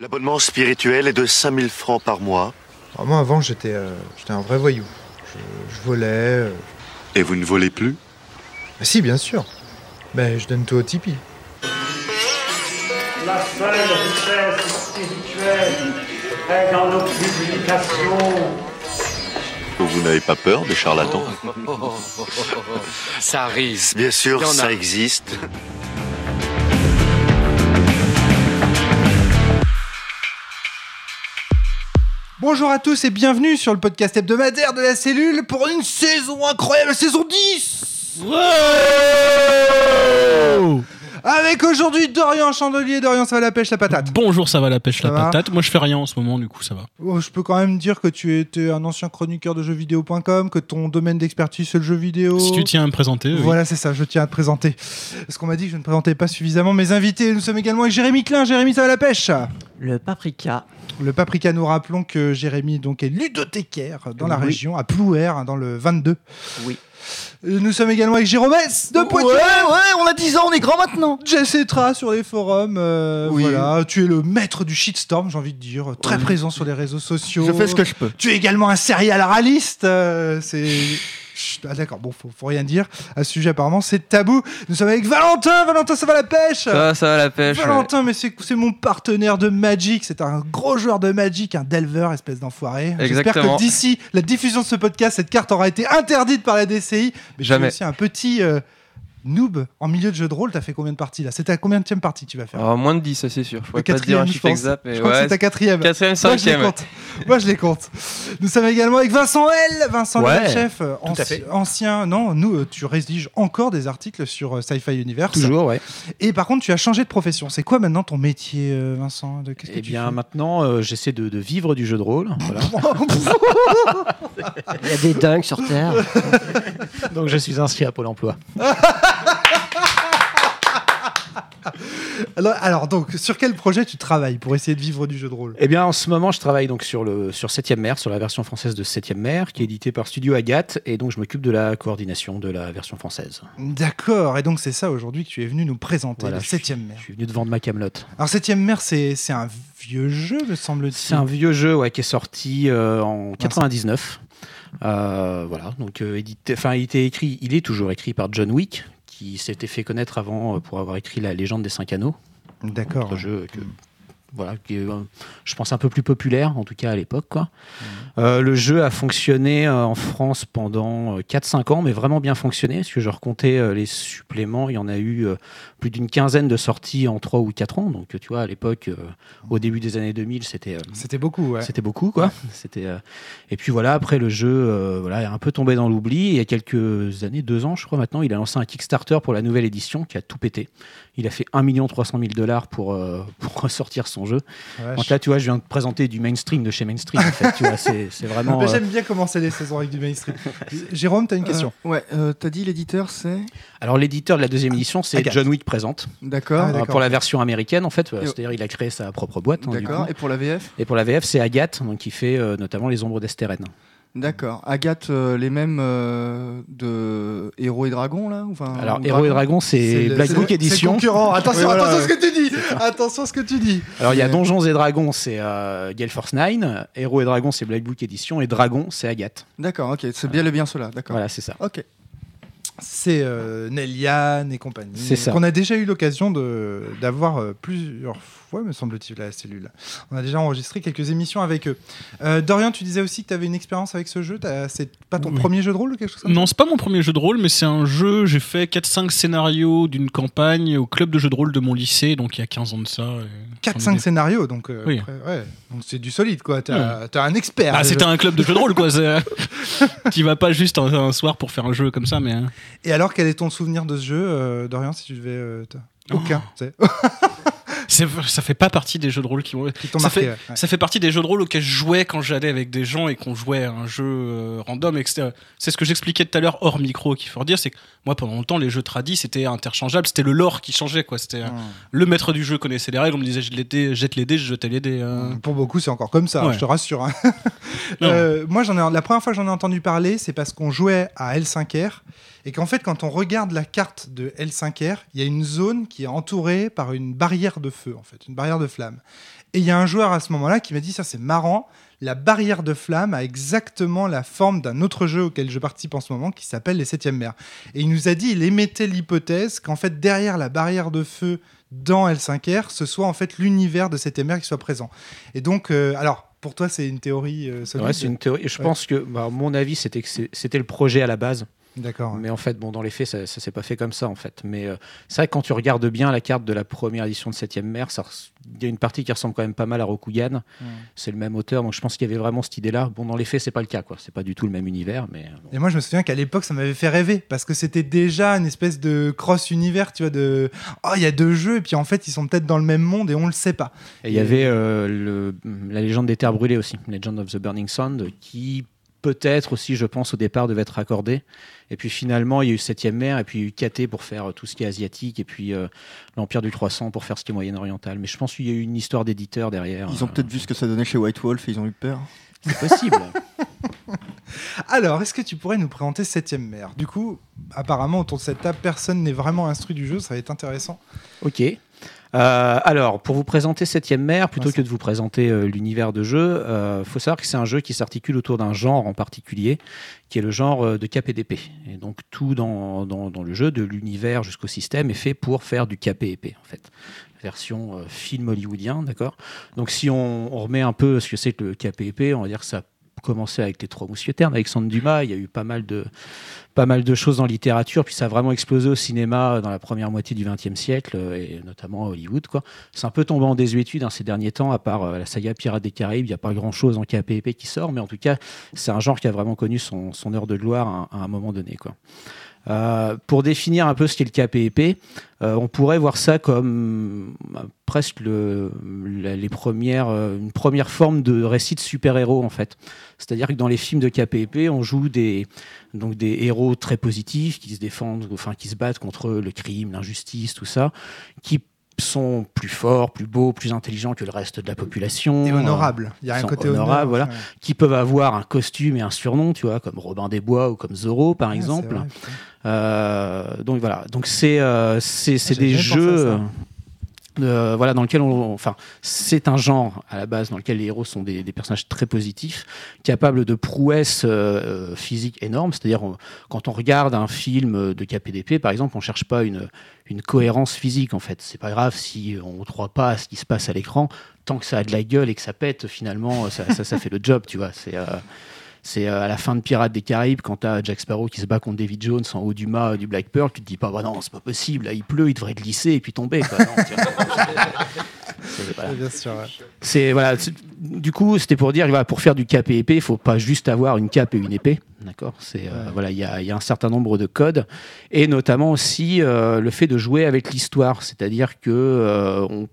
L'abonnement spirituel est de 5000 francs par mois. Alors moi, avant, j'étais euh, j'étais un vrai voyou. Je, je volais. euh, Et vous ne volez plus? Si, bien sûr. Ben, je donne tout au Tipeee. La seule richesse spirituelle est dans nos publications. Vous n'avez pas peur des charlatans? Ça risque. Bien sûr, Il y en a. ça existe. Bonjour à tous et bienvenue sur le podcast hebdomadaire de la cellule pour une saison incroyable, saison 10 Avec aujourd'hui Dorian Chandelier. Dorian, ça va la pêche, la patate Bonjour, ça va la pêche, Ça la va patate. Moi, je fais rien en ce moment, du coup, ça va. Oh, Je peux quand même dire que tu étais un ancien chroniqueur de jeuxvideo.com, que ton domaine d'expertise c'est le jeu vidéo. Si tu tiens à me présenter, oui. Voilà, c'est ça, je tiens à te présenter. Parce qu'on m'a dit que je ne présentais pas suffisamment mes invités. Nous sommes également avec Jérémy Klein. Jérémy, ça va la pêche Le paprika. Le Paprika, nous rappelons que Jérémy donc, est ludothécaire dans la région, à Plouer, hein, dans le 22. Oui. Nous sommes également avec Jérôme S. de Poitiers. ouais, on a 10 ans, on est grand maintenant. Jessetra sur les forums. euh, Oui. Voilà, tu es le maître du shitstorm, j'ai envie de dire, très présent sur les réseaux sociaux. Je fais ce que je peux. Tu es également un serial raliste. euh, c'est. Chut, Ah d'accord, bon, faut, faut rien dire à ce sujet apparemment, c'est tabou. Nous sommes avec Valentin. Valentin, ça va la pêche Ça va, ça va la pêche. ouais. Valentin, mais c'est c'est mon partenaire de Magic. C'est un gros joueur de Magic, un delver, espèce d'enfoiré. J'espère que d'ici la diffusion de ce podcast, cette carte aura été interdite par la DCI. Mais Jamais. suis aussi un petit euh, noob en milieu de jeu de rôle. T'as fait combien de parties là? C'était à combien de partie tu vas faire Alors, moins de 10, ça c'est sûr. Je pourrais pas te dire un quatrième, je chiffre pense. exact, mais Je crois que c'est ta quatrième. Quatrième, Moi, je les cinquième. compte. Moi, je les compte. Nous sommes également avec Vincent L. Vincent Ouais, le chef, euh, anci- ancien. Non, nous, euh, tu rédiges encore des articles sur euh, Sci-Fi Universe. Toujours, ouais. Et par contre, tu as changé de profession. C'est quoi maintenant ton métier, euh, Vincent? De- Eh tu bien, fais? maintenant, euh, j'essaie de, de vivre du jeu de rôle. Voilà. Il y a des dingues sur Terre. Donc, je suis inscrit à Pôle emploi. alors, alors, donc, sur quel projet tu travailles pour essayer de vivre du jeu de rôle? Eh bien, en ce moment, je travaille donc sur, le, sur 7ème mer, sur la version française de 7ème mer, qui est éditée par Studio Agathe. Et donc, je m'occupe de la coordination de la version française. D'accord. Et donc, c'est ça aujourd'hui que tu es venu nous présenter, Voilà, le suis- 7ème Je mer. suis venu de vendre ma camelote. Alors, 7ème mer, c'est c'est un vieux jeu, me semble-t-il. C'est un vieux jeu ouais, qui est sorti euh, en 99. Euh, voilà, donc euh, édité, enfin, il était écrit, il est toujours écrit par John Wick, qui s'était fait connaître avant euh, pour avoir écrit La Légende des Cinq Anneaux. D'accord. autre jeu que voilà qui est, euh, je pense un peu plus populaire en tout cas à l'époque quoi. Euh, le jeu a fonctionné euh, en France pendant euh, 4-5 ans mais vraiment bien fonctionné parce que je recomptais les suppléments il y en a eu plus d'une quinzaine de sorties en 3 ou 4 ans donc tu vois à l'époque au début des années 2000 c'était C'était beaucoup, ouais. c'était beaucoup quoi. C'était et puis voilà après le jeu voilà est un peu tombé dans l'oubli. Il y a quelques années, deux ans je crois maintenant, il a lancé un Kickstarter pour la nouvelle édition qui a tout pété. Il a fait 1 300 000 dollars pour euh, pour ressortir son jeu. Vache. Donc là tu vois je viens de présenter du mainstream de chez mainstream en fait. Tu vois c'est c'est vraiment. Euh, J'aime bien commencer les saisons avec du mainstream. Jérôme, t'as une question Euh, ouais, euh, t'as dit l'éditeur c'est alors l'éditeur de la deuxième édition c'est Agathe. John Wick présente D'accord. Ah, Euh, d'accord. pour la version américaine en fait. Et- C'est-à-dire il a créé sa propre boîte. hein, du D'accord. coup. Et pour la VF Et pour la VF c'est Agathe donc qui fait euh, notamment les ombres d'Esteren. D'accord. Agathe, euh, les mêmes euh, de Héros et Dragons là Enfin, Alors Héros et Dragons c'est Black Book c'est édition. concurrent. Attention, voilà. attention à ce que tu dis. Attention à ce que tu dis. Alors il y a Donjons et Dragons, c'est euh, Gale Force 9, Héros et Dragons, c'est Black Book Edition, et Dragon, c'est Agathe. D'accord, ok. C'est bien le bien cela. D'accord. Voilà, c'est ça. Ok. C'est euh, Neliane et compagnie. C'est ça. Qu'on a déjà eu l'occasion de- d'avoir euh, plusieurs fois, me semble-t-il, à la cellule. On a déjà enregistré quelques émissions avec eux. Euh, Dorian, tu disais aussi que tu avais une expérience avec ce jeu. C'est pas ton Oui. premier jeu de rôle ou quelque chose comme Non, c'est pas mon premier jeu de rôle, mais c'est un jeu. J'ai fait 4-5 scénarios d'une campagne au club de jeux de rôle de mon lycée, donc il y a 15 ans de ça. et- 4-5 scénarios, donc euh, Oui. après, ouais. donc c'est du solide, quoi. T'as t'as un expert. Ah, c'était un club de jeux de rôle, quoi. c'est- tu vas pas juste un, un soir pour faire un jeu comme ça, mais. hein. Et alors, quel est ton souvenir de ce jeu, euh, Dorian, si tu devais... euh, te- Aucun, tu sais, C'est- Ça fait pas partie des jeux de rôle qui qui Ça marqué. fait, ouais. Ça fait partie des jeux de rôle auxquels je jouais quand j'allais avec des gens et qu'on jouait à un jeu euh, random. etc. C'est ce que j'expliquais tout à l'heure hors micro qu'il faut dire, c'est que moi pendant longtemps les jeux tradis c'était interchangeable, c'était le lore qui changeait quoi. C'était euh, Mmh. le maître du jeu connaissait les règles, on me disait jette les dés, jette les dés, je jetais les dés. euh. Pour beaucoup, c'est encore comme ça, Ouais. je te rassure. hein. Moi, j'en ai, la première fois que j'en ai entendu parler, c'est parce qu'on jouait à L5R et qu'en fait, quand on regarde la carte de L5R, il y a une zone qui est entourée par une barrière de feu, en fait, une barrière de flamme. Et il y a un joueur à ce moment-là qui m'a dit ça c'est marrant, la barrière de flamme a exactement la forme d'un autre jeu auquel je participe en ce moment qui s'appelle les Septièmes Mers. Et il nous a dit, il émettait l'hypothèse qu'en fait derrière la barrière de feu dans L5R, ce soit en fait l'univers de Septième Mers qui soit présent. Et donc, euh, alors pour toi c'est une théorie euh, Ouais, c'est une théorie. Je Ouais. pense que, bah, à mon avis, c'était que c'était le projet à la base. D'accord. Mais en fait, bon, dans les faits, ça, ça s'est pas fait comme ça, en fait. Mais euh, c'est vrai que quand tu regardes bien la carte de la première édition de 7ème mer, il y a une partie qui ressemble quand même pas mal à Rokugan. C'est le même auteur, donc je pense qu'il y avait vraiment cette idée-là. Bon, dans les faits, c'est pas le cas, quoi. C'est pas du tout le même univers, mais. euh, bon. Et moi, je me souviens qu'à l'époque, ça m'avait fait rêver parce que c'était déjà une espèce de cross-univers, tu vois, de oh, il y a deux jeux et puis en fait, ils sont peut-être dans le même monde et on le sait pas. Et il y avait euh, le, la légende des terres brûlées aussi, Legend of the Burning Sound, qui peut-être aussi, je pense, au départ devait être raccordé. Et puis finalement, il y a eu 7ème mer, et puis il y a eu KT pour faire euh, tout ce qui est asiatique, et puis euh, l'Empire du Croissant pour faire ce qui est moyen-oriental. Mais je pense qu'il y a eu une histoire d'éditeur derrière. Ils ont Euh, peut-être vu ce que ça donnait chez White Wolf et ils ont eu peur. C'est possible. Alors, est-ce que tu pourrais nous présenter Septième Mer Du coup, apparemment, autour de cette table, personne n'est vraiment instruit du jeu, ça va être intéressant. Ok. Euh, alors, pour vous présenter Septième mer, plutôt que de vous présenter euh, l'univers de jeu, il faut savoir que c'est un jeu qui s'articule autour d'un genre en particulier, qui est le genre euh, de KPDP. Et donc, tout dans, dans, dans le jeu, de l'univers jusqu'au système, est fait pour faire du KPEP, en fait. Version euh, film hollywoodien, d'accord? Donc, si on, on remet un peu ce que c'est que le KPEP, on va dire que ça commencé avec les Trois Mousquetaires, Alexandre Dumas, il y a eu pas mal de choses dans la littérature, puis ça a vraiment explosé au cinéma dans la première moitié du XXe siècle, euh, et notamment à Hollywood. Quoi. C'est un peu tombé en désuétude hein, ces derniers temps, à part euh, la saga Pirates des Caraïbes, il n'y a pas grand-chose en KPP qui sort, mais en tout cas, c'est un genre qui a vraiment connu son, son heure de gloire à, à un moment donné. Quoi. Euh, pour définir un peu ce qu'est le KPP, euh, on pourrait voir ça comme euh, presque les premières, une première forme de récit de super-héros en fait. C'est-à-dire que dans les films de KPP, on joue des, donc des héros très positifs qui se défendent, enfin qui se battent contre le crime, l'injustice, tout ça, qui sont plus forts, plus beaux, plus intelligents que le reste de la population. Et Euh, honorable. Il y a un côté honorables, honorable. voilà. ouais. qui peuvent avoir un costume et un surnom, tu vois, comme Robin des Bois ou comme Zorro, par Ouais, exemple. vrai. Euh, donc voilà, donc c'est euh, c'est Ah, des jeux. Euh, euh, voilà dans lequel on enfin c'est un genre à la base dans lequel les héros sont des, personnages très positifs capables de prouesses euh, physiques énormes. C'est-à-dire quand on regarde un film de KPDP par exemple on cherche pas une une cohérence physique en fait. C'est pas grave si on ne croit pas à ce qui se passe à l'écran. Tant que ça a de la gueule et que ça pète finalement ça, ça, ça fait le job tu vois. C'est euh, c'est euh, à la fin de Pirates des Caraïbes, quand t'as Jack Sparrow qui se bat contre David Jones en haut du mât euh, du Black Pearl, tu te dis pas, bah non, c'est pas possible, là il pleut, il devrait glisser et puis tomber. Quoi. Non, tu vois, c'est- voilà. Du coup, c'était pour dire, voilà, pour faire du cap et épée, il faut pas juste avoir une cape et une épée, d'accord. C'est euh, Ouais. voilà, il y a, il y a un certain nombre de codes et notamment aussi euh, le fait de jouer avec l'histoire, c'est-à-dire que euh, on-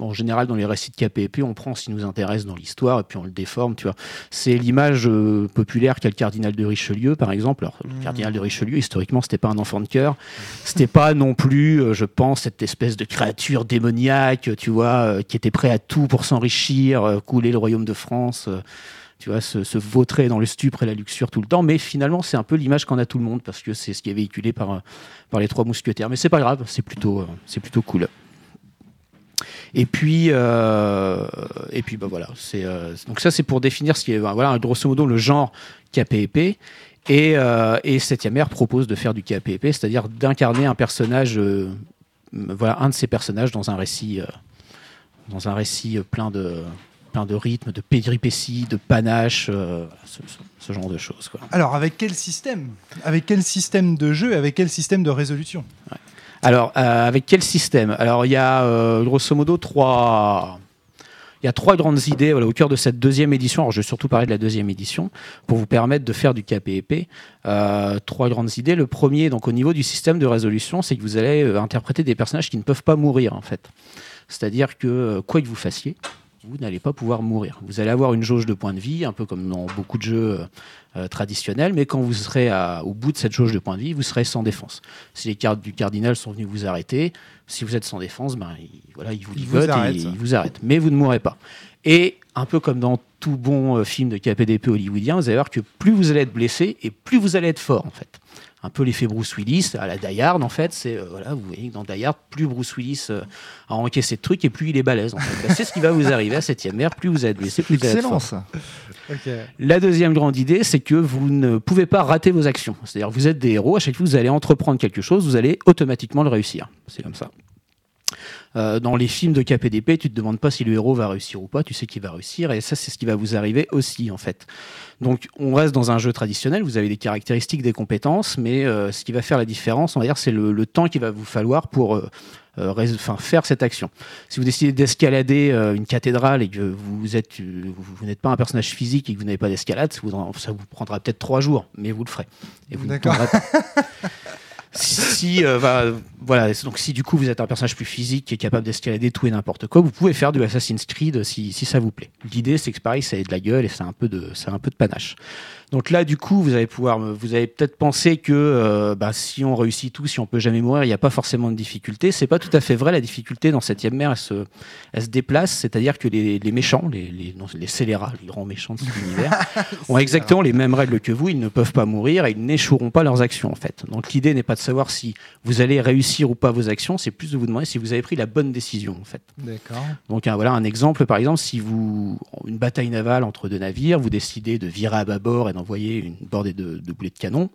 en général, dans les récits de épée, on prend ce qui nous intéresse dans l'histoire et puis on le déforme, tu vois. C'est l'image euh, populaire qu'a le cardinal de Richelieu, par exemple. Alors, le Mhm. cardinal de Richelieu, historiquement, c'était pas un enfant de cœur. C'était pas non plus, euh, je pense, cette espèce de créature démoniaque, tu vois, euh, qui était prêt à tout pour s'enrichir, couler le royaume de France. Tu vois, se, vautrer dans le stupre et la luxure tout le temps, mais finalement c'est un peu l'image qu'en a tout le monde parce que c'est ce qui est véhiculé par, par les trois mousquetaires. Mais c'est pas grave, c'est plutôt, c'est plutôt cool. Et puis, euh, et puis bah voilà, euh, donc ça c'est pour définir ce qui est, bah, voilà, grosso modo le genre KPEP. Et, euh, et Septième Ère propose de faire du KPEP, c'est-à-dire d'incarner un personnage, euh, voilà, un de ces personnages dans un récit, dans un récit plein de, plein de rythmes, de péripéties, de panache, euh, ce, ce- ce genre de choses. Quoi. Alors, avec quel système Avec quel système de jeu Avec quel système de résolution? Alors, euh, avec quel système? Alors, il y a euh, grosso modo trois. Il y a trois grandes idées voilà, au cœur de cette deuxième édition. Alors, je vais surtout parler de la deuxième édition pour vous permettre de faire du KPEP. Euh, trois grandes idées. Le premier, donc au niveau du système de résolution, c'est que vous allez euh, interpréter des personnages qui ne peuvent pas mourir, en fait. C'est-à-dire que quoi que vous fassiez, vous n'allez pas pouvoir mourir. Vous allez avoir une jauge de points de vie, un peu comme dans beaucoup de jeux euh, traditionnels, mais quand vous serez à- au bout de cette jauge de points de vie, vous serez sans défense. Si les cartes du cardinal sont venus vous arrêter, si vous êtes sans défense, ben, il, voilà, il vous Il vous ligote et arrête. il vous arrête. Mais vous ne mourrez pas. Et un peu comme dans tout bon euh, film de KPDP hollywoodien, vous allez voir que plus vous allez être blessé et plus vous allez être fort en fait. Un peu l'effet Bruce Willis à la Die Hard en fait. C'est euh, voilà, vous voyez que dans Die Hard, plus Bruce Willis euh, a encaissé de trucs et plus il est balèze. En fait. Bah, c'est ce qui va vous arriver à septième mer. Plus vous êtes blessé, plus vous êtes Excellent ça. Ok. La deuxième grande idée, c'est que vous ne pouvez pas rater vos actions. C'est-à-dire vous êtes des héros, à chaque fois que vous allez entreprendre quelque chose, vous allez automatiquement le réussir. C'est comme ça. Euh, dans les films de KPDP, tu te demandes pas si le héros va réussir ou pas, tu sais qu'il va réussir, et ça c'est ce qui va vous arriver aussi en fait. Donc on reste dans un jeu traditionnel, vous avez des caractéristiques, des compétences, mais euh, ce qui va faire la différence, on va dire, c'est le, le temps qu'il va vous falloir pour euh, enfin, faire cette action. Si vous décidez d'escalader une cathédrale et que vous êtes, vous, vous n'êtes pas un personnage physique et que vous n'avez pas d'escalade, ça vous, prendra peut-être trois jours, mais vous le ferez. Et vous D'accord. si, euh, va- voilà, donc si du coup vous êtes un personnage plus physique qui est capable d'escalader tout et n'importe quoi, vous pouvez faire du Assassin's Creed si, si ça vous plaît. L'idée c'est que pareil, ça ait de la gueule et c'est un peu de, c'est un peu de panache. Donc là, du coup, vous allez pouvoir, vous avez peut-être pensé que euh, bah, si on réussit tout, si on peut jamais mourir, il n'y a pas forcément de difficulté. C'est pas tout à fait vrai. La difficulté dans Septième Mer, elle se, elle se déplace, c'est-à-dire que les, les méchants, les, les, non, les scélérats, les grands méchants de cet univers, ont exactement les mêmes règles que vous. Ils ne peuvent pas mourir et ils n'échoueront pas leurs actions en fait. Donc l'idée n'est pas de savoir si vous allez réussir ou pas vos actions, c'est plus de vous demander si vous avez pris la bonne décision en fait. D'accord. Donc un- voilà un exemple, par exemple, si vous une bataille navale entre deux navires, vous décidez de virer à bâbord et d'envoyer une bordée de, boulets de canon.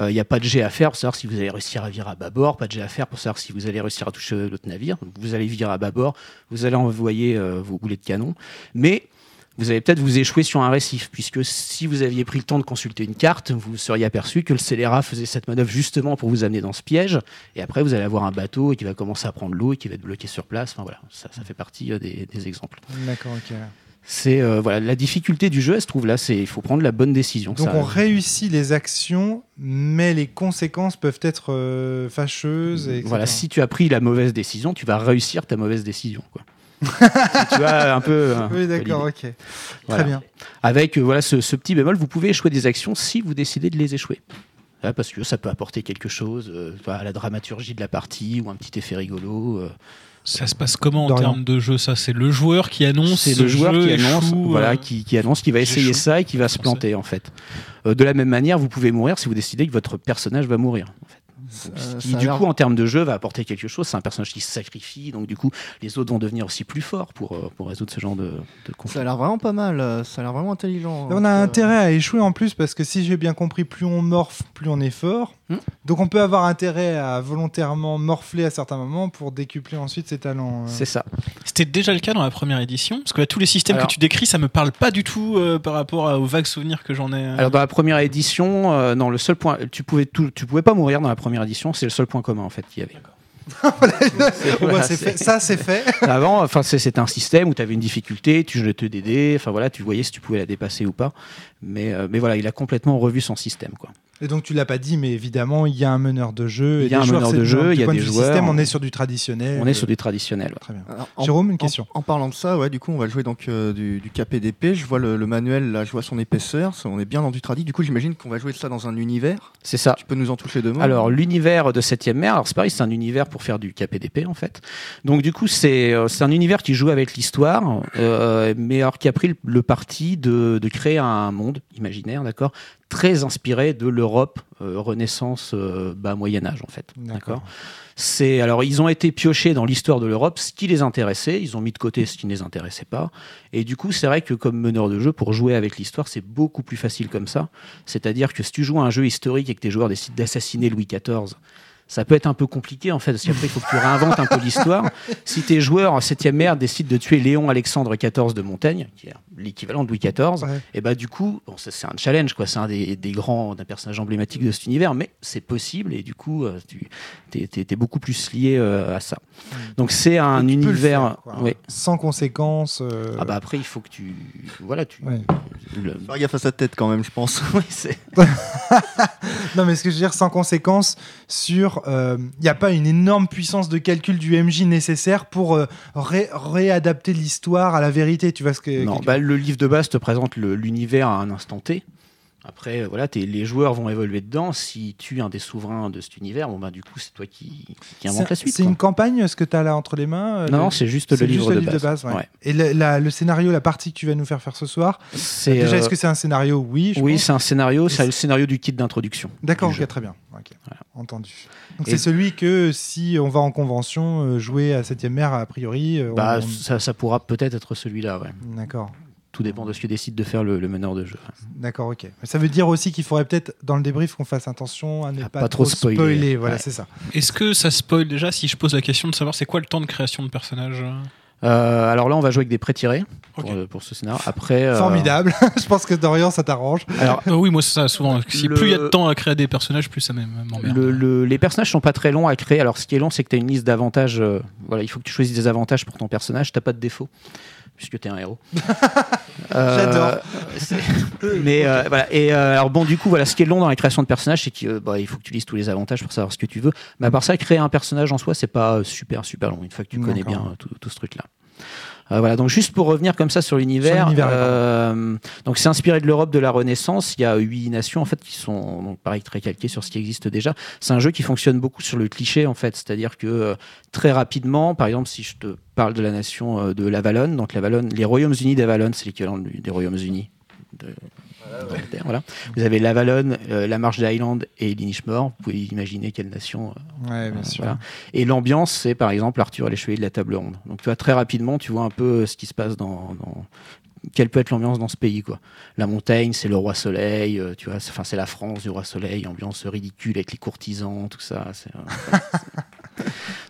euh, Il n'y a pas de jet à faire pour savoir si vous allez réussir à virer à bâbord, pas de jet à faire pour savoir si vous allez réussir à toucher l'autre navire. Vous allez virer à bâbord, vous allez envoyer euh, vos boulets de canon, mais vous allez peut-être vous échouer sur un récif, puisque si vous aviez pris le temps de consulter une carte, vous seriez aperçu que le scélérat faisait cette manœuvre justement pour vous amener dans ce piège, et après vous allez avoir un bateau qui va commencer à prendre l'eau et qui va être bloqué sur place. Enfin voilà, ça, ça fait partie euh, des, des exemples. D'accord, ok. C'est euh, voilà la difficulté du jeu, elle se trouve là, c'est il faut prendre la bonne décision. Donc Ça- on réussit les actions, mais les conséquences peuvent être euh, fâcheuses. Et. Voilà, si tu as pris la mauvaise décision, tu vas réussir ta mauvaise décision. Quoi. tu vois un peu. un Oui, d'accord, ok. Voilà. Très bien. Avec euh, voilà ce, ce petit bémol, vous pouvez échouer des actions si vous décidez de les échouer. Parce que ça peut apporter quelque chose euh, à la dramaturgie de la partie ou un petit effet rigolo. euh. Ça se passe comment en termes de jeu Ça, c'est le joueur qui annonce. C'est ce le joueur jeu qui annonce, échoue, voilà, euh, qui, qui annonce qu'il va essayer ça et qui va se planter en fait. Euh, de la même manière, vous pouvez mourir si vous décidez que votre personnage va mourir. En fait. Euh, qui ça a du coup en termes de jeu va apporter quelque chose. C'est un personnage qui se sacrifie, donc du coup les autres vont devenir aussi plus forts pour, euh, pour résoudre ce genre de, de conflit. Ça a l'air vraiment pas mal, euh, ça a l'air vraiment intelligent. On a Euh, intérêt à échouer en plus parce que si j'ai bien compris, plus on morphe, plus on est fort. Hmm. Donc on peut avoir intérêt à volontairement morfler à certains moments pour décupler ensuite ses talents. euh. C'est ça. C'était déjà le cas dans la première édition Parce que là, tous les systèmes Alors- que tu décris, ça me parle pas du tout euh, par rapport à- aux vagues souvenirs que j'en ai. euh. Alors dans la première édition, euh, non, le seul point, tu pouvais tout, tu pouvais pas mourir dans la première édition. C'est le seul point commun en fait qu'il y avait. Voilà, fait. Ça, c'est fait. Avant, enfin, c'est- c'était un système où tu avais une difficulté, tu jetais des dés, enfin voilà, tu voyais si tu pouvais la dépasser ou pas. Mais, euh, mais voilà, il a complètement revu son système. Quoi. Et donc tu l'as pas dit, mais évidemment, il y a un meneur de jeu. Il et y a un meneur c'est- de jeu, du il y a point de des vue joueurs. Système, on est sur du traditionnel. On est sur du traditionnel. ouais. Très bien. Alors, en- Jérôme, une question. En, parlant de ça, ouais, du coup, on va jouer donc euh, du, du KPDP. Je vois le, le manuel, là, je vois son épaisseur. ça, on est bien dans du tradi. Du coup, j'imagine qu'on va jouer ça dans un univers. C'est ça. Tu peux nous en toucher deux mots Alors l'univers de 7ème mer, alors c'est pareil, c'est un univers pour faire du KPDP en fait. Donc du coup c'est euh, c'est un univers qui joue avec l'histoire, euh, mais alors qui a pris le, le parti de, de créer un monde imaginaire, d'accord, très inspiré de l'Europe euh, Renaissance euh, bas Moyen Âge en fait, d'accord. C'est alors ils ont été piochés dans l'histoire de l'Europe, ce qui les intéressait, ils ont mis de côté ce qui ne les intéressait pas, et du coup c'est vrai que comme meneur de jeu pour jouer avec l'histoire c'est beaucoup plus facile comme ça. C'est-à-dire que si tu joues à un jeu historique et que tes joueurs décident d'assassiner Louis XIV, ça peut être un peu compliqué en fait, parce qu'après il faut que tu réinventes un peu l'histoire. Si tes joueurs en 7 mer décident de tuer Léon Alexandre XIV de Montaigne, qui est l'équivalent de Louis XIV, Ouais. et bah du coup, bon, ça, c'est un challenge, quoi. C'est un des, des grands, d'un personnage emblématique de cet univers, mais c'est possible et du coup, euh, tu t'es, t'es- t'es beaucoup plus lié euh, à ça. Donc c'est un univers, faire, quoi. ouais. Sans conséquences. euh, Ah bah après il faut que tu, voilà, tu. ouais. le- Faire gaffe à sa tête quand même, je pense. Non, mais ce que je veux dire, sans conséquences sur. Il n'y a pas une énorme puissance de calcul du MJ nécessaire pour euh, ré- réadapter l'histoire à la vérité. Tu vois ce que. Non, que- bah, le livre de base te présente l'univers à un instant T. Après, euh, voilà, les joueurs vont évoluer dedans. Si tu es un des souverains de cet univers, bon, bah, du coup, c'est toi qui, qui invente la suite. c'est une campagne, ce que tu as là entre les mains euh, Non, le- c'est juste le livre, de, base. ouais. Ouais. Et le, la- le scénario, la partie que tu vas nous faire faire ce soir, déjà, euh, est-ce que c'est un scénario? Oui, je oui, c'est un scénario. C'est le scénario du kit d'introduction. D'accord, ok, très bien. Voilà. Entendu. Donc c'est celui que si on va en convention euh, jouer à 7ème mer, a priori. euh, Bah, on- ça, ça pourra peut-être être celui-là. Ouais. D'accord. Tout dépend de ce que décide de faire le, le meneur de jeu. D'accord, ok. Mais ça veut dire aussi qu'il faudrait peut-être dans le débrief qu'on fasse attention à ne À pas, pas trop spoiler. Voilà, Ouais. c'est ça. Est-ce que ça spoil déjà si je pose la question de savoir c'est quoi le temps de création de personnage? Euh, alors là, on va jouer avec des prêts tirés pour, euh, pour ce scénario. Après, euh, Formidable. je pense que Dorian, ça t'arrange. Alors, Euh, Oui, moi c'est ça souvent. Si Le- plus il y a de temps à créer des personnages, plus ça m'emmerde. le- le- les personnages sont pas très longs à créer. Alors, ce qui est long, c'est que tu as une liste d'avantages. euh, voilà, il faut que tu choisisses des avantages pour ton personnage. T'as pas de défaut puisque tu es un héros. Euh, J'adore. Mais euh, voilà. Et euh, alors bon, du coup, voilà, ce qui est long dans la création de personnages, c'est qu'il bah, il faut que tu lises tous les avantages pour savoir ce que tu veux. Mais à part ça, créer un personnage en soi, c'est pas super super long. Une fois que tu connais bien tout, tout ce truc-là. Euh, voilà, donc juste pour revenir comme ça sur l'univers, euh, donc c'est inspiré de l'Europe de la Renaissance. Il y a huit nations en fait qui sont donc pareil très calquées sur ce qui existe déjà. C'est un jeu qui fonctionne beaucoup sur le cliché en fait, c'est-à-dire que euh, très rapidement, par exemple, si je te parle de la nation de l'Avalon, donc l'Avalon, les Royaumes-Unis d'Avalon, c'est l'équivalent des Royaumes-Unis. De, voilà. Vous avez l'Avalon, euh, la Marche des Highlands et l'Inishmore. Vous pouvez imaginer quelle nation euh, Ouais, bien euh, sûr. voilà. Et l'ambiance, c'est par exemple Arthur et les chevaliers de la table ronde. Donc tu vois très rapidement, tu vois un peu euh, ce qui se passe dans, dans- quelle peut être l'ambiance dans ce pays quoi. La montagne, c'est le roi soleil, euh, tu vois, enfin c'est la France du roi soleil, ambiance ridicule avec les courtisans, tout ça. euh,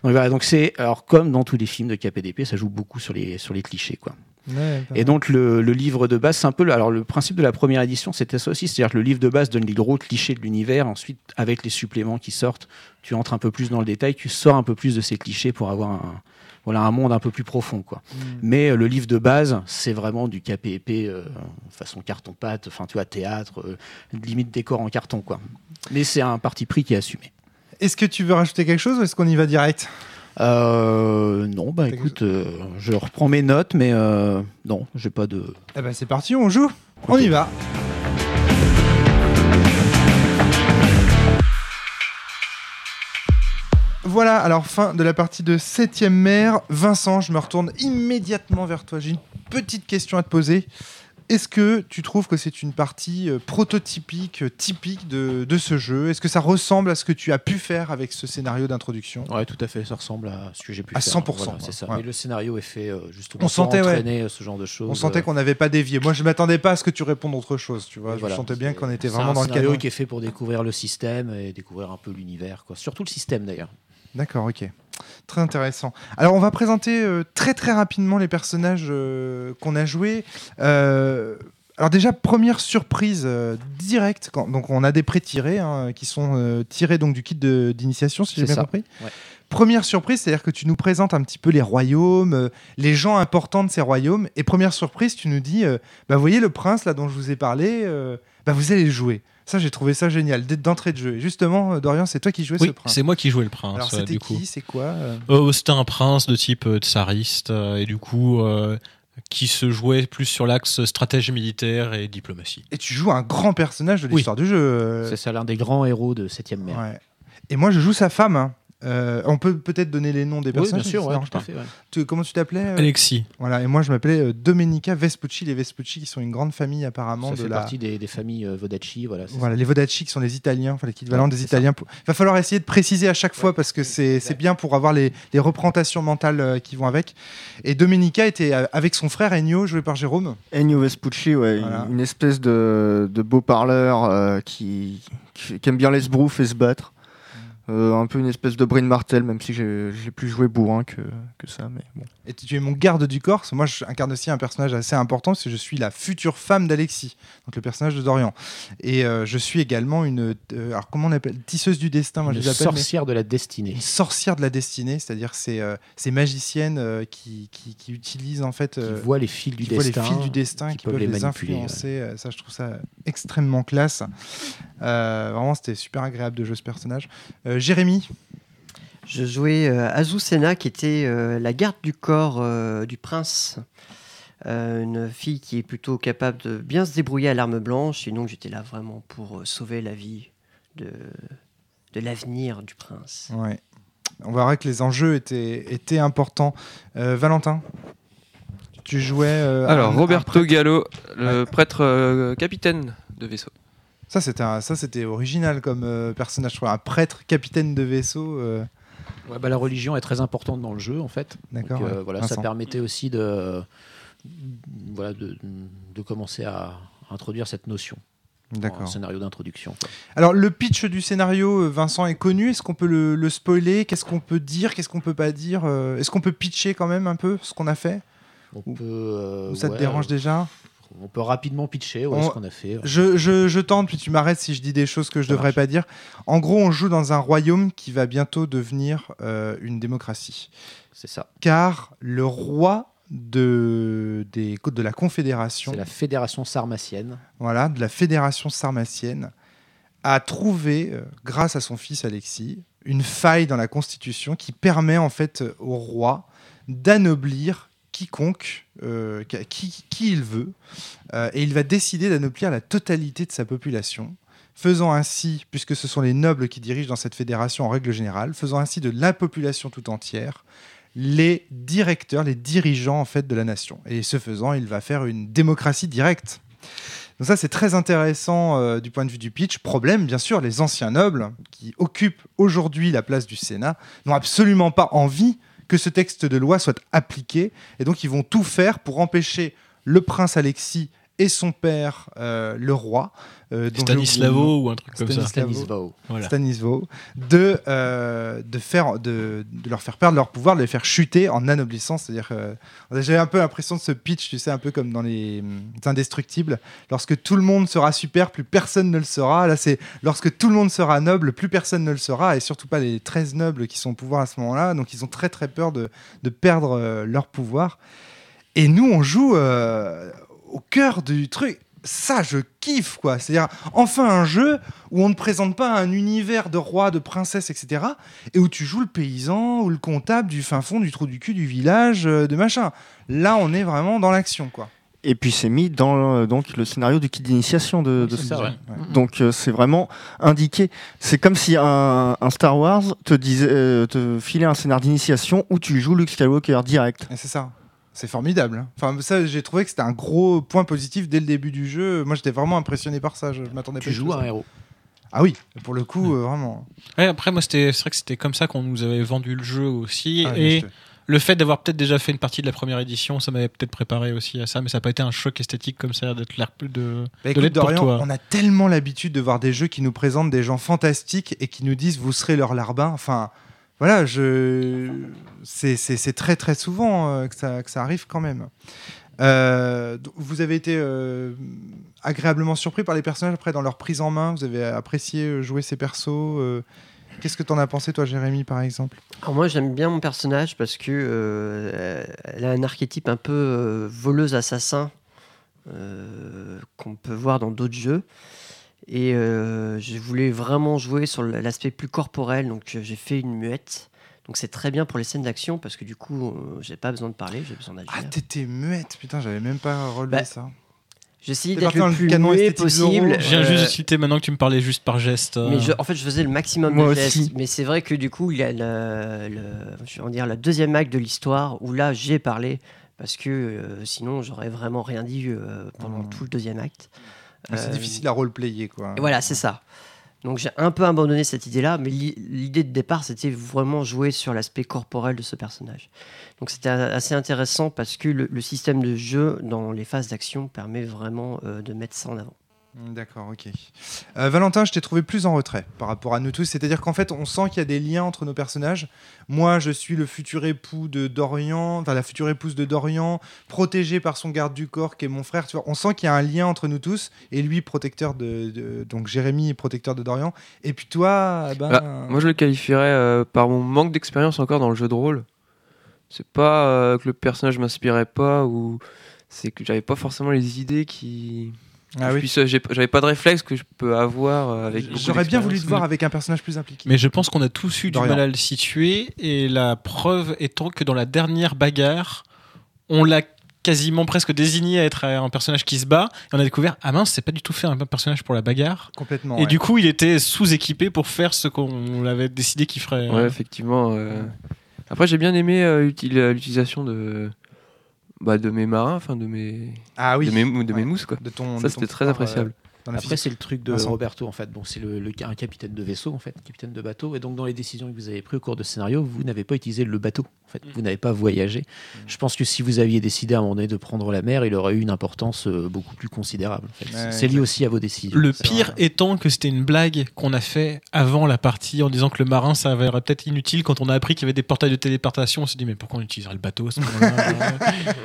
donc voilà, donc c'est alors comme dans tous les films de KPDP, ça joue beaucoup sur les sur les clichés quoi. Ouais, Et donc le, le livre de base, c'est un peu le, alors le principe de la première édition, c'était ça aussi, c'est-à-dire que le livre de base donne les gros clichés de l'univers. Ensuite, avec les suppléments qui sortent, tu entres un peu plus dans le détail, tu sors un peu plus de ces clichés pour avoir un voilà un monde un peu plus profond quoi. Mm. Mais euh, le livre de base, c'est vraiment du KPP euh, façon carton pâte, enfin tu vois théâtre, euh, limite décor en carton quoi. Mais c'est un parti pris qui est assumé. Est-ce que tu veux rajouter quelque chose ou est-ce qu'on y va direct? Euh, non, bah écoute, euh, je reprends mes notes, mais euh, non, j'ai pas de. Eh ben c'est parti, on joue. On y va. Voilà, alors fin de la partie de 7ème mer. Vincent, je me retourne immédiatement vers toi. J'ai une petite question à te poser. Est-ce que tu trouves que c'est une partie euh, prototypique, euh, typique de, de ce jeu? Est-ce que ça ressemble à ce que tu as pu faire avec ce scénario d'introduction? Ouais, tout à fait, ça ressemble à ce que j'ai pu À faire. 100%, Voilà, c'est ça. Ouais. Mais le scénario est fait euh, justement On pour sentait, entraîner euh, ce genre de choses. On sentait qu'on n'avait pas dévié. Moi, je m'attendais pas à ce que tu répondes autre chose, tu vois. je sentais bien C'est- qu'on était c'est vraiment un dans le scénario cadre. qui est fait pour découvrir le système et découvrir un peu l'univers, quoi. Surtout le système d'ailleurs. D'accord, ok. Très intéressant. Alors, on va présenter euh, très très rapidement les personnages euh, qu'on a joués. Euh, alors déjà, première surprise directe. Quand, donc, on a des pré-tirés hein, qui sont tirés donc du kit d'initiation, si j'ai bien ça. compris. Ouais. Première surprise, c'est-à-dire que tu nous présentes un petit peu les royaumes, les gens importants de ces royaumes. Et première surprise, tu nous dis, bah, vous voyez le prince là dont je vous ai parlé, bah, vous allez le jouer. Ça, j'ai trouvé ça génial, d'être d'entrée de jeu. Et justement, euh, Dorian, c'est toi qui jouais Oui, ce prince. c'est moi qui jouais le prince. Alors, euh, c'était du coup. qui C'est quoi euh c'était un prince de type tsariste et du coup euh, qui se jouait plus sur l'axe stratégie militaire et diplomatie. Et tu joues un grand personnage de Oui. l'histoire du jeu. C'est ça l'un des grands héros de 7ème mer. ouais. Et moi, je joue sa femme. hein. Euh, on peut peut-être donner les noms des Oui, bien sûr, ouais, tout à fait. ouais. Tu- comment tu t'appelais euh Alexis. Voilà. Et moi, je m'appelais euh, Domenica Vespucci. Les Vespucci, qui sont une grande famille apparemment Ça de fait la. partie des, des familles euh, Vodacci, voilà. Voilà, les Vodacci qui sont les Italiens, enfin l'équivalent Ouais, des Italiens. Il va falloir essayer de préciser à chaque fois parce que c'est c'est bien pour avoir les, les représentations mentales euh, qui vont avec. Et Domenica était avec son frère Ennio, joué par Jérôme. Ennio Vespucci, ouais, Voilà. une, une espèce de, de beau parleur euh, qui, qui, qui aime bien les sbroufs et se battre. Euh, un peu une espèce de Bryn Martel, même si j'ai plus joué bourrin que, que ça. Mais bon. Et tu es mon garde du corps. Moi, je incarne aussi un personnage assez important parce que je suis la future femme d'Alexis, donc le personnage de Dorian. Et euh, je suis également une. euh, alors, comment on appelle Tisseuse du destin, moi Une je les appelle. mais- sorcière de la destinée. Une sorcière de la destinée, c'est-à-dire ces, euh, ces magiciennes euh, qui, qui, qui utilisent en fait. Qui voit les fils du qui voient destin. les fils du destin, qui, qui peuvent, peuvent les, influencer. Ça, je trouve ça extrêmement classe. Euh, vraiment, c'était super agréable de jouer ce personnage. Euh, Jérémy, Je jouais euh, Azucena, qui était euh, la garde du corps euh, du prince. Euh, une fille qui est plutôt capable de bien se débrouiller à l'arme blanche. Et donc j'étais là vraiment pour euh, sauver la vie de, de l'avenir du prince. Ouais. On verra que les enjeux étaient, étaient importants. Euh, Valentin, tu jouais. euh, Alors, Roberto prêtre. Gallo, le prêtre euh, capitaine de vaisseau. Ça, c'était original comme euh, personnage. Je crois. Un prêtre capitaine de vaisseau. euh, Ouais, bah, la religion est très importante dans le jeu, en fait. D'accord. Euh, ouais. voilà, ça permettait aussi de, voilà, de, de commencer à introduire cette notion D'accord. scénario d'introduction. Alors, le pitch du scénario, Vincent, est connu. Est-ce qu'on peut le, le spoiler? Qu'est-ce qu'on peut dire? Qu'est-ce qu'on peut pas dire Est-ce qu'on peut pitcher quand même un peu ce qu'on a fait? On Ou- peut, euh, ça te dérange déjà? On peut rapidement pitcher ouais, On- ce qu'on a fait. ouais. je, je, je tente, puis tu m'arrêtes si je dis des choses que je Ça devrais marche. pas dire. En gros, on joue dans un royaume qui va bientôt devenir euh, une démocratie. C'est ça. Car le roi de, des, de la Confédération, C'est la fédération sarmacienne. voilà, de la Fédération sarmacienne, a trouvé, euh, grâce à son fils Alexis, une faille dans la Constitution qui permet en fait au roi d'anoblir quiconque, euh, qui, il veut, Euh, et il va décider d'anoblir la totalité de sa population, faisant ainsi, puisque ce sont les nobles qui dirigent dans cette fédération en règle générale, faisant ainsi de la population tout entière les directeurs, les dirigeants en fait de la nation. Et ce faisant, il va faire une démocratie directe. Donc ça, c'est très intéressant euh, du point de vue du pitch. Problème, bien sûr, les anciens nobles qui occupent aujourd'hui la place du Sénat n'ont absolument pas envie que ce texte de loi soit appliqué. Et donc, ils vont tout faire pour empêcher le prince Alexis et son père, euh, le roi, euh. Stanislavo ou un truc comme ça. Stanislas- Stanisvao. Voilà. Stanislau, de, euh, de, faire, de, de leur faire perdre leur pouvoir, de les faire chuter en anoblissant. C'est-à-dire, euh, j'ai un peu l'impression de ce pitch, tu sais, un peu comme dans les hum, Indestructibles. Lorsque tout le monde sera super, plus personne ne le sera. Là, c'est lorsque tout le monde sera noble, plus personne ne le sera, et surtout pas les 13 nobles qui sont au pouvoir à ce moment-là. Donc, ils ont très très peur de, de perdre euh, leur pouvoir. Et nous, on joue euh, au cœur du truc. Ça, je kiffe, quoi. C'est-à-dire, enfin, un jeu où on ne présente pas un univers de rois, de princesses, etc. Et où tu joues le paysan ou le comptable du fin fond du trou du cul du village, euh, de machin. Là, on est vraiment dans l'action, quoi. Et puis c'est mis dans euh, donc, le scénario du kit d'initiation de, de ça, jeu. ouais. Donc euh, c'est vraiment indiqué. C'est comme si un, un Star Wars te disait, euh, te filait un scénario d'initiation où tu joues Luke Skywalker direct. C'est ça. C'est formidable. hein. Enfin, ça, j'ai trouvé que c'était un gros point positif dès le début du jeu. Moi, j'étais vraiment impressionné par ça. Je m'attendais pas Tu joues à un ça. héros. Ah oui, pour le coup, euh, vraiment. Ouais, après, moi, c'était, c'est vrai que c'était comme ça qu'on nous avait vendu le jeu aussi. Ah, et le fait d'avoir peut-être déjà fait une partie de la première édition, ça m'avait peut-être préparé aussi à ça, mais ça n'a pas été un choc esthétique comme ça d'être l'air plus de, Bah, de pour Dorian, toi. on a tellement l'habitude de voir des jeux qui nous présentent des gens fantastiques et qui nous disent vous serez leur larbin. Enfin, voilà, je... c'est très très souvent euh, que, ça, arrive quand même. Euh, vous avez été euh, agréablement surpris par les personnages après dans leur prise en main. Vous avez apprécié jouer ces persos. Qu'est-ce que t'en as pensé toi, Jérémy, par exemple? Alors moi j'aime bien mon personnage parce que elle a un archétype un peu voleuse assassin qu'on peut voir dans d'autres jeux. Et euh, je voulais vraiment jouer sur l'aspect plus corporel, donc euh, j'ai fait une muette. Donc c'est très bien pour les scènes d'action parce que du coup euh, j'ai pas besoin de parler, j'ai besoin d'agir. Ah, t'étais muette, putain, j'avais même pas relevé Bah, ça. T'es d'être le plus canon muet possible. Je viens juste de citer maintenant que tu me parlais juste par geste. euh, Mais je- en fait, je faisais le maximum Moi de gestes. aussi. Mais c'est vrai que du coup, il y a le, le- je vais en dire, la deuxième acte de l'histoire où là, j'ai parlé parce que euh, sinon, j'aurais vraiment rien dit euh, pendant Mhm. tout le deuxième acte. C'est Euh, difficile à roleplayer, quoi. Et voilà, c'est ça. Donc j'ai un peu abandonné cette idée-là, mais l'i- l'idée de départ, c'était vraiment jouer sur l'aspect corporel de ce personnage. Donc c'était assez intéressant parce que le, le système de jeu dans les phases d'action permet vraiment euh, de mettre ça en avant. Mm, D'accord, ok. Euh, Valentin, je t'ai trouvé plus en retrait par rapport à nous tous. C'est-à-dire qu'en fait, on sent qu'il y a des liens entre nos personnages. Moi, je suis le futur époux de Dorian, enfin la future épouse de Dorian, protégé par son garde du corps qui est mon frère. Tu vois, on sent qu'il y a un lien entre nous tous. Et lui, protecteur de, donc Jérémy, protecteur de Dorian. Et puis toi, ben, Moi, je le qualifierais euh, par mon manque d'expérience encore dans le jeu de rôle. C'est pas euh, que le personnage m'inspirait pas ou c'est que j'avais pas forcément les idées qui. Ah oui. J'avais pas de réflexe que je peux avoir avec. J'aurais bien voulu te voir avec un personnage plus impliqué. Mais je pense qu'on a tous eu du Dorian. mal à le situer, et la preuve étant que dans la dernière bagarre, on l'a quasiment presque désigné à être un personnage qui se bat. Et on a découvert, ah mince, c'est pas du tout fait un personnage pour la bagarre. Complètement. Et ouais. du coup, il était sous-équipé pour faire ce qu'on avait décidé qu'il ferait. Ouais, effectivement. euh. Après, j'ai bien aimé euh, euh, l'utilisation de, bah, de mes marins, enfin de mes, ah oui. de mes, de mes mousses, quoi. De ton, Ça, c'était très appréciable. Dans la Après, c'est le truc de Vincent. Roberto, en fait. Bon, c'est le, le- un capitaine de vaisseau, en fait, capitaine de bateau. Et donc, dans les décisions que vous avez prises au cours de ce scénario, vous n'avez pas utilisé le bateau. En fait, vous n'avez pas voyagé. Je pense que si vous aviez décidé à un moment donné de prendre la mer, il aurait eu une importance euh, beaucoup plus considérable. en fait. Ouais, c'est lié aussi à vos décisions. Le pire vrai. étant que c'était une blague qu'on a fait avant la partie en disant que le marin ça s'avérerait peut-être inutile quand on a appris qu'il y avait des portails de téléportation on s'est dit mais pourquoi on utiliserait le bateau à ce moment-là?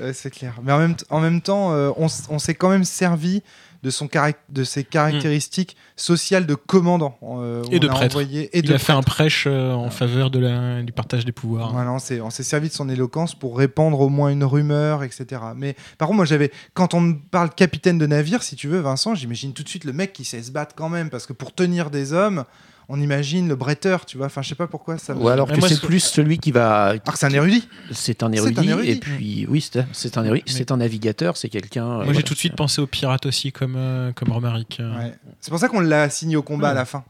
Ouais, c'est clair. Mais en même, t- en même temps, euh, on, s- on s'est quand même servi de, son de ses caractéristiques sociales de commandant. euh, Et de on a prêtre. envoyé- et Il de a fait un prêtre. prêche euh, en faveur de la, du partage des pouvoirs. Voilà, on s'est, on s'est servi de son éloquence pour répandre au moins une rumeur, etc. Mais par contre, moi, j'avais, quand on me parle capitaine de navire, si tu veux, Vincent, j'imagine tout de suite le mec qui sait se battre quand même, parce que pour tenir des hommes, on imagine le bretteur, tu vois. Enfin, je sais pas pourquoi ça. me- Ou alors Mais que c'est plus celui qui va. Alors que c'est un érudit. C'est un C'est érudit. un érudit. Et puis, oui, c'est un érudit. Mais- C'est un navigateur. C'est quelqu'un. euh, Moi voilà. j'ai tout de suite pensé aux pirates aussi comme, euh, comme Romaric. euh. Ouais. C'est pour ça qu'on l'a assigné au combat à la fin.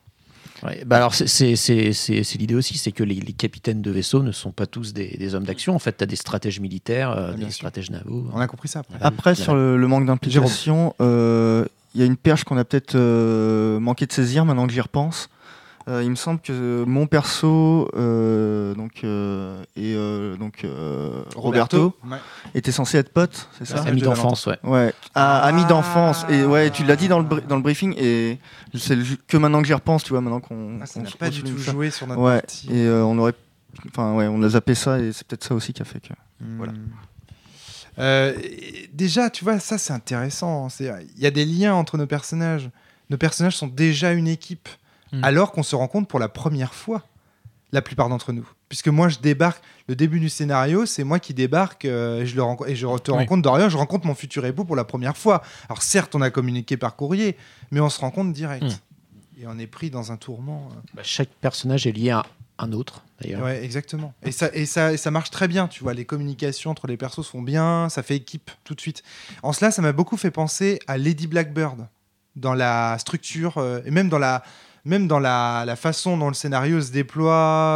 Ouais, bah alors c'est- c'est c'est- c'est- c'est l'idée aussi, c'est que les, les capitaines de vaisseau ne sont pas tous des, des hommes d'action. En fait, tu as des stratèges militaires, euh, des sûr. stratèges navaux. On a compris ça après. Après, sur le, le manque d'implication, euh, il y a une perche qu'on a peut-être euh, manqué de saisir maintenant que j'y repense. Euh, il me semble que mon perso euh, donc, euh, et euh, donc, euh, Roberto, Ouais. était censé être pote, c'est ça Ami d'enfance, ouais. Ouais, ah, Ah. ami d'enfance. Et ouais, tu l'as dit dans le, bri- dans le briefing, et c'est le- que maintenant que j'y repense, tu vois, maintenant qu'on. Ah, ça qu'on n'a pas du tout ça. joué sur notre Ouais, partie. et euh, on aurait. Enfin, ouais, on a zappé ça, et c'est peut-être ça aussi qui a fait que. Voilà. Hmm. Euh, et déjà, tu vois, ça c'est intéressant. C'est- Il y a des liens entre nos personnages. Nos personnages sont déjà une équipe, Mm. alors qu'on se rencontre pour la première fois, la plupart d'entre nous. Puisque moi, je débarque, le début du scénario, c'est moi qui débarque euh, et je, le et je te Oui. rencontre, Dorian, je rencontre mon futur époux pour la première fois. Alors certes, on a communiqué par courrier, mais on se rencontre direct. Mm. Et on est pris dans un tourment. euh. Bah, chaque personnage est lié à un autre, d'ailleurs. Ouais, exactement. Et ça, et, ça, et ça marche très bien, tu vois. Les communications entre les persos se font bien, ça fait équipe tout de suite. En cela, ça m'a beaucoup fait penser à Lady Blackbird dans la structure euh, et même dans la, même dans la, la façon dont le scénario se déploie.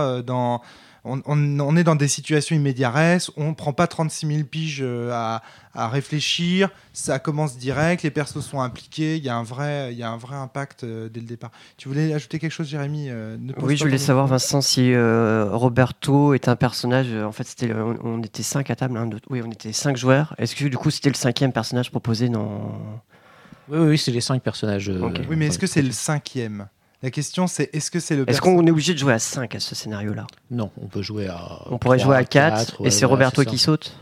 euh, dans, on, on- on est dans des situations immédiates, on prend pas 36 000 piges euh, à, à réfléchir, ça commence direct, les persos sont impliqués, il y a un vrai, il y a un vrai impact euh, dès le départ. Tu voulais ajouter quelque chose, Jérémy euh, ne Oui, je voulais savoir. Vincent, si euh, Roberto est un personnage. En fait, c'était, on, on était cinq à table. oui, on était cinq joueurs. Est-ce que du coup, c'était le cinquième personnage proposé dans. Oui, oui, oui, c'est les cinq personnages. euh. Oui, mais est-ce que c'est le cinquième? La question, c'est est-ce que c'est le Est-ce qu'on est obligé de jouer à 5 à ce scénario-là? Non, on peut jouer à. On pourrait jouer à 4 ouais, et c'est voilà, Roberto c'est ça. qui saute?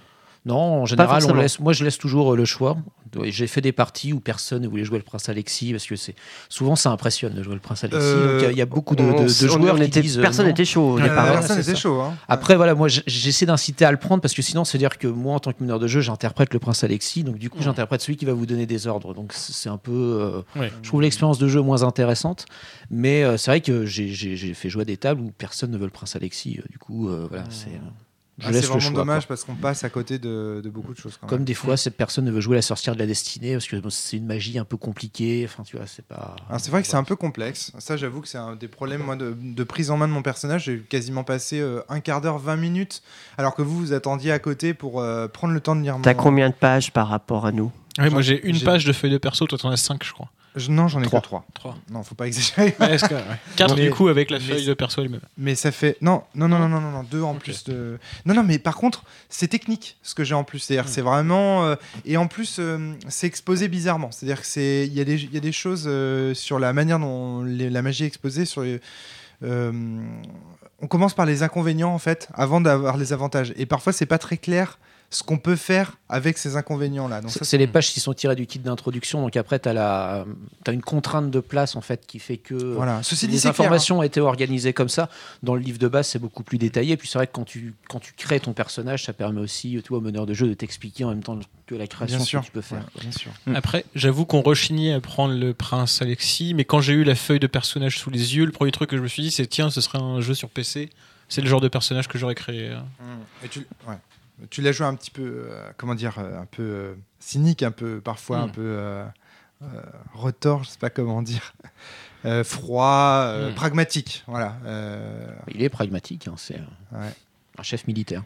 Non, en général, on forcément. laisse, moi je laisse toujours euh, le choix. J'ai fait des parties où personne ne voulait jouer le prince Alexis parce que c'est souvent ça impressionne de jouer le prince Alexis. Euh, Donc il y a- il y, a beaucoup de, de- On- de on- joueurs on qui était- disent, euh, Personne non. n'était chaud au Euh, départ. ouais, Personne c'est n'était chaud. hein. Après, voilà, moi j'essaie d'inciter à le prendre parce que sinon, c'est-à-dire que moi, en tant que meneur de jeu, j'interprète le prince Alexis. Donc, du coup, j'interprète celui qui va vous donner des ordres. Donc, c'est un peu. euh, Ouais. je trouve l'expérience de jeu moins intéressante. Mais euh, c'est vrai que j'ai- fait jouer à des tables où personne ne veut le prince Alexis. Du coup, euh, voilà, c'est. Je Ah, laisse c'est vraiment choix. dommage quoi. parce qu'on passe à côté de, de beaucoup de choses. Quand Comme même. des fois, cette personne ne veut jouer la sorcière de la destinée parce que bon, c'est une magie un peu compliquée. Enfin, tu vois, c'est pas. Alors, Ah, c'est vrai que c'est un peu complexe. Ça, j'avoue que c'est un des problèmes moi, de, de prise en main de mon personnage. J'ai quasiment passé euh, un quart d'heure, 20 minutes, alors que vous, vous attendiez à côté pour euh, prendre le temps de lire mon... T'as combien de pages par rapport à nous? Ouais, moi j'ai une page de feuille de perso, toi t'en as 5 je crois. Je- Non, j'en ai Trois. que 3. 3. Non, faut pas exagérer. 4 Mais- du coup avec la mais- feuille de perso elle-même. Mais ça fait non non non non non non, non, deux en plus de non non mais par contre c'est technique ce que j'ai en plus c'est-à-dire Hmm. c'est vraiment euh, et en plus euh, c'est exposé bizarrement c'est-à-dire que c'est il y a des il y a des choses euh, sur la manière dont les- la magie est exposée sur les euh, on commence par les inconvénients en fait avant d'avoir les avantages et parfois c'est pas très clair ce qu'on peut faire avec ces inconvénients là donc C'est les pages qui sont tirées du kit d'introduction. Donc après, tu as, une contrainte de place en fait qui fait que voilà ceci dit les c'est clair, hein. informations ont été organisées comme ça. Dans le livre de base, c'est beaucoup plus détaillé. Puis c'est vrai que quand tu, quand tu crées ton personnage, ça permet aussi toi, au meneur de jeu de t'expliquer en même temps que la création bien sûr que tu peux faire. Ouais, bien sûr Mm. Après, j'avoue qu'on rechignait à prendre le prince Alexis, mais quand j'ai eu la feuille de personnage sous les yeux, le premier truc que je me suis dit, c'est tiens, ce serait un jeu sur PC. C'est le genre de personnage que j'aurais créé. Et tu- ouais. Tu l'as joué un petit peu, euh, comment dire, euh, un peu euh, cynique, un peu parfois un Mm. peu euh, euh, retors, je sais pas comment dire, Euh, froid, euh, Mm. pragmatique, voilà. Euh, Il est pragmatique, hein, c'est euh, Ouais. un chef militaire.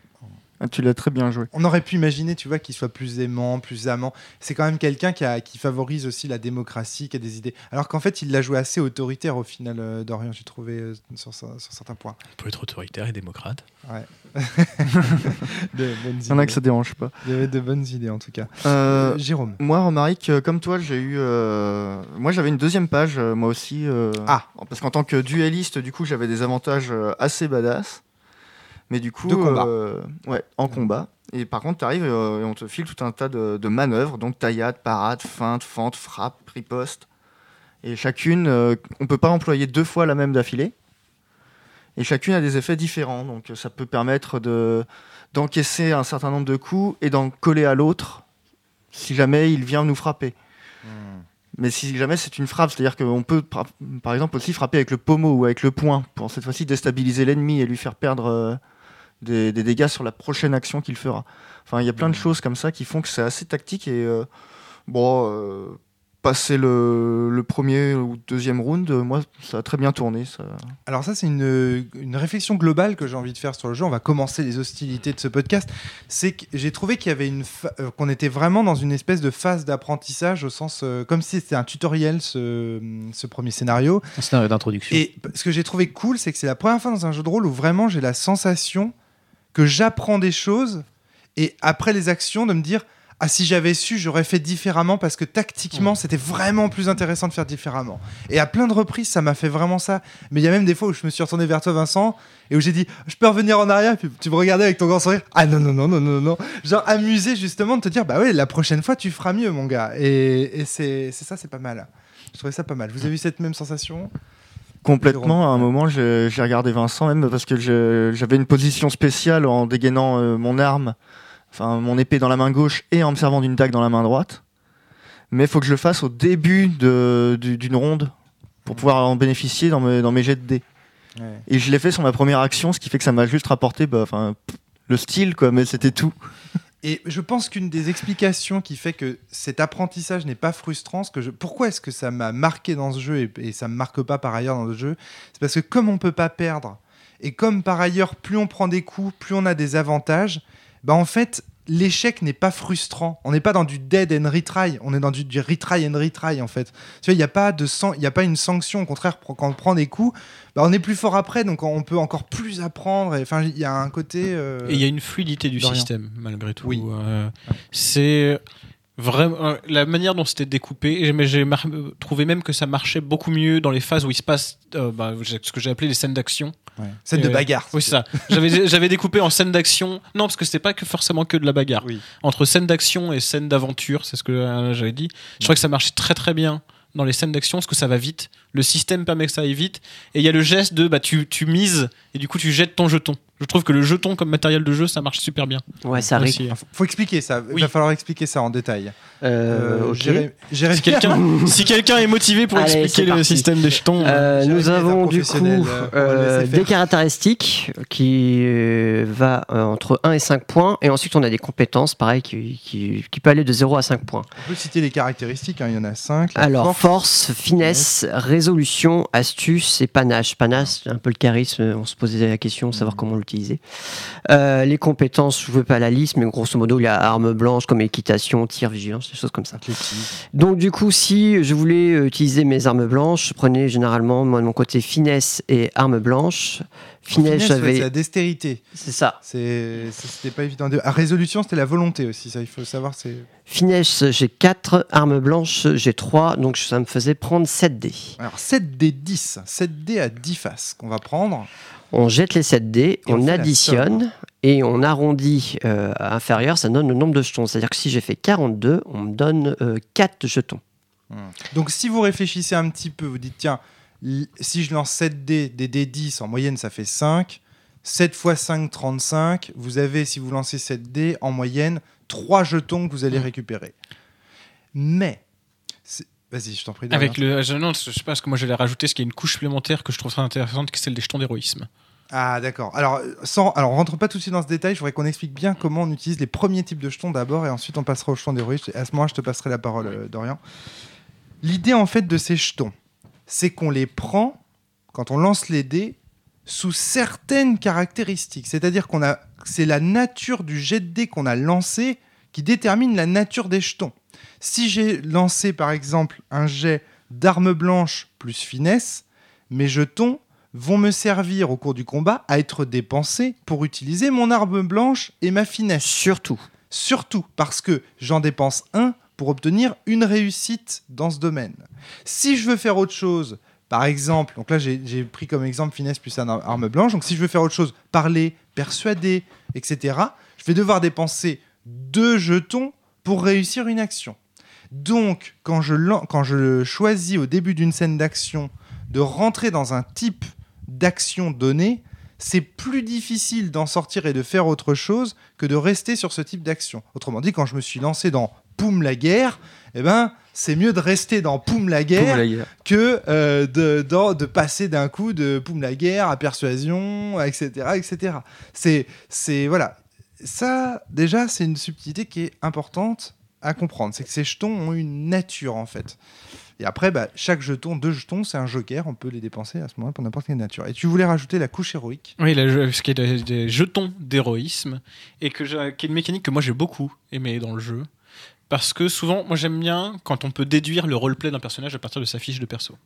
Ah, tu l'as très bien joué. on aurait pu imaginer, tu vois, qu'il soit plus aimant, plus amant. C'est quand même quelqu'un qui, favorise aussi la démocratie, qui a des idées. Alors qu'en fait, il l'a joué assez autoritaire au final, euh, Dorian, j'ai trouvé euh, sur, sur certains points. On peut être autoritaire et démocrate. Bonnes Il y en a que ça dérange pas. Il y avait de bonnes idées en tout cas. Euh, Euh, Jérôme. Moi, Romaric, euh, comme toi, j'ai eu. euh, Moi, j'avais une deuxième page, moi aussi. euh, Ah. Parce qu'en tant que dueliste, du coup, j'avais des avantages assez badass. Mais du coup. De combat. Ouais, en combat. Et par contre, tu arrives et on te file tout un tas de, de manœuvres. Donc, taillade, parade, feinte, fente, frappe, riposte. Et chacune, on peut pas employer deux fois la même d'affilée. Et chacune a des effets différents. Donc, euh, ça peut permettre de d'encaisser un certain nombre de coups et d'en coller à l'autre si jamais il vient nous frapper. Mais si jamais c'est une frappe, c'est-à-dire qu'on peut par- par exemple aussi frapper avec le pommeau ou avec le poing pour cette fois-ci déstabiliser l'ennemi et lui faire perdre euh, des, des dégâts sur la prochaine action qu'il fera. Enfin, il y a plein de choses comme ça qui font que c'est assez tactique et euh, bon, euh, passer le, le premier ou deuxième round, euh, moi ça a très bien tourné. Ça. Alors ça, c'est une, une réflexion globale que j'ai envie de faire sur le jeu. On va commencer les hostilités de ce podcast. C'est que j'ai trouvé qu'il y avait une fa- euh, qu'on était vraiment dans une espèce de phase d'apprentissage au sens euh, comme si c'était un tutoriel ce, ce premier scénario. Un scénario d'introduction. Et ce que j'ai trouvé cool, c'est que c'est la première fois dans un jeu de rôle où vraiment j'ai la sensation que j'apprends des choses et après les actions de me dire ah si j'avais su j'aurais fait différemment parce que tactiquement c'était vraiment plus intéressant de faire différemment. Et à plein de reprises ça m'a fait vraiment ça. Mais il y a même des fois où je me suis retourné vers toi Vincent et où j'ai dit je peux revenir en arrière? Puis tu me regardais avec ton grand sourire ah non non non non non non genre amusé justement de te dire bah ouais la prochaine fois tu feras mieux mon gars et, et c'est c'est ça c'est pas mal. Je trouvais ça pas mal. Vous avez eu cette même sensation? Complètement, à un moment j'ai regardé Vincent même parce que j'avais une position spéciale en dégainant euh, mon arme, enfin mon épée dans la main gauche et en me servant d'une dague dans la main droite. Mais il faut que je le fasse au début de- d'une ronde pour pouvoir en bénéficier dans mes, dans mes jets de dés. Et je l'ai fait sur ma première action, ce qui fait que ça m'a juste rapporté bah, le style, quoi, mais c'était tout. Et je pense qu'une des explications qui fait que cet apprentissage n'est pas frustrant, ce que je... pourquoi est-ce que ça m'a marqué dans ce jeu et, et ça me marque pas par ailleurs dans le jeu, c'est parce que comme on peut pas perdre et comme par ailleurs plus on prend des coups, plus on a des avantages, bah en fait l'échec n'est pas frustrant. On n'est pas dans du dead and retry, on est dans du, du retry and retry en fait. Tu vois, il n'y a pas de san- il y a pas une sanction. Au contraire, quand on prend des coups, bah, on est plus fort après, donc on peut encore plus apprendre. Enfin, il y a un côté. euh, Et il y a une fluidité du rien. système, malgré tout. Oui. Euh, c'est vraiment euh, la manière dont c'était découpé. Mais j'ai trouvé même que ça marchait beaucoup mieux dans les phases où il se passe euh, bah, ce que j'ai appelé les scènes d'action. Scène de Euh, bagarre. Oui, ça. J'avais j'avais découpé en scènes d'action. Non, parce que c'était pas que forcément que de la bagarre. Oui. Entre scènes d'action et scènes d'aventure, c'est ce que euh, j'avais dit. Je crois que ça marchait très très bien dans les scènes d'action parce que ça va vite. Le système permet que ça aille vite. Et il y a le geste de bah, tu, tu mises et du coup tu jettes ton jeton. Je trouve que le jeton comme matériel de jeu, ça marche super bien. Ouais, ça arrive. Aussi. Faut- Faut expliquer ça. Il Oui. va falloir expliquer ça en détail. Euh, Euh. Jéré- Si quelqu'un si est motivé pour Allez, expliquer le parti. système des jetons, Euh, nous avons du coup euh, le euh, des caractéristiques qui va euh, entre 1 et 5 points et ensuite on a des compétences pareil qui, qui, qui peut aller de 0 à 5 points. On peut citer les caractéristiques, hein, il y en a 5. Alors force, finesse, résolution, astuce et panache. Panache, c'est un peu le charisme, on se posait la question de savoir comment Euh, les compétences, je ne veux pas la liste, mais grosso modo il y a arme blanche comme équitation, tir, vigilance, des choses comme ça. Donc du coup, si je voulais euh, utiliser mes armes blanches, je prenais généralement moi de mon côté finesse et arme blanche. Finesse, Finesse, ouais, c'est la j'avais, dextérité. c'est ça. C'était pas évident. De... À résolution, c'était la volonté aussi. Ça, il faut savoir. C'est Finesse, j'ai 4, arme blanche, j'ai 3, donc ça me faisait prendre 7 dés. alors 7 d 10, 7 d à 10 faces qu'on va prendre. On jette les 7 dés, Et on additionne et on arrondit euh, à inférieur, ça donne le nombre de jetons. C'est-à-dire que si j'ai fait 42, on me donne 4 jetons. Donc si vous réfléchissez un petit peu, vous dites tiens, si je lance 7 d des d 10 en moyenne, ça fait 5. 7 x 5, 35. Vous avez, si vous lancez 7 d en moyenne, 3 jetons que vous allez récupérer. Mais, vas-y, je t'en prie. Avec le je, non, je sais pas parce que moi j'allais rajouter ce qui est une couche supplémentaire que je trouve très intéressante, qui est celle des jetons d'héroïsme. Ah d'accord. Alors, sans, alors on rentre pas tout de suite dans ce détail. Je voudrais qu'on explique bien comment on utilise les premiers types de jetons d'abord, et ensuite on passera aux jetons d'héroïsme. À ce moment, je te passerai la parole, euh, Dorian. L'idée en fait de ces jetons, c'est qu'on les prend quand on lance les dés sous certaines caractéristiques. C'est-à-dire qu'on a, c'est la nature du jet de dés qu'on a lancé qui détermine la nature des jetons. Si j'ai lancé par exemple un jet d'arme blanche plus finesse, mes jetons vont me servir au cours du combat à être dépensés pour utiliser mon arme blanche et ma finesse. Surtout. Surtout parce que j'en dépense un pour obtenir une réussite dans ce domaine. Si je veux faire autre chose, par exemple, donc là j'ai pris comme exemple finesse plus arme blanche, donc si je veux faire autre chose, parler, persuader, etc., je vais devoir dépenser deux jetons pour réussir une action. Donc, quand je, quand je choisis au début d'une scène d'action de rentrer dans un type d'action donné, c'est plus difficile d'en sortir et de faire autre chose que de rester sur ce type d'action. Autrement dit, quand je me suis lancé dans Poum la guerre, eh ben, c'est mieux de rester dans Poum la guerre Poum la guerre. que euh, de, dans- de passer d'un coup de Poum la guerre à persuasion, etc. etc. C'est, c'est, voilà. Ça, déjà, c'est une subtilité qui est importante à comprendre. C'est que ces jetons ont une nature, en fait. Et après, bah, chaque jeton, deux jetons, c'est un joker. On peut les dépenser à ce moment-là pour n'importe quelle nature. Et tu voulais rajouter la couche héroïque? Oui, la- ce qui est des, jetons d'héroïsme, et que j'ai- qui est une mécanique que moi j'ai beaucoup aimé dans le jeu. Parce que souvent, moi j'aime bien quand on peut déduire le roleplay d'un personnage à partir de sa fiche de perso.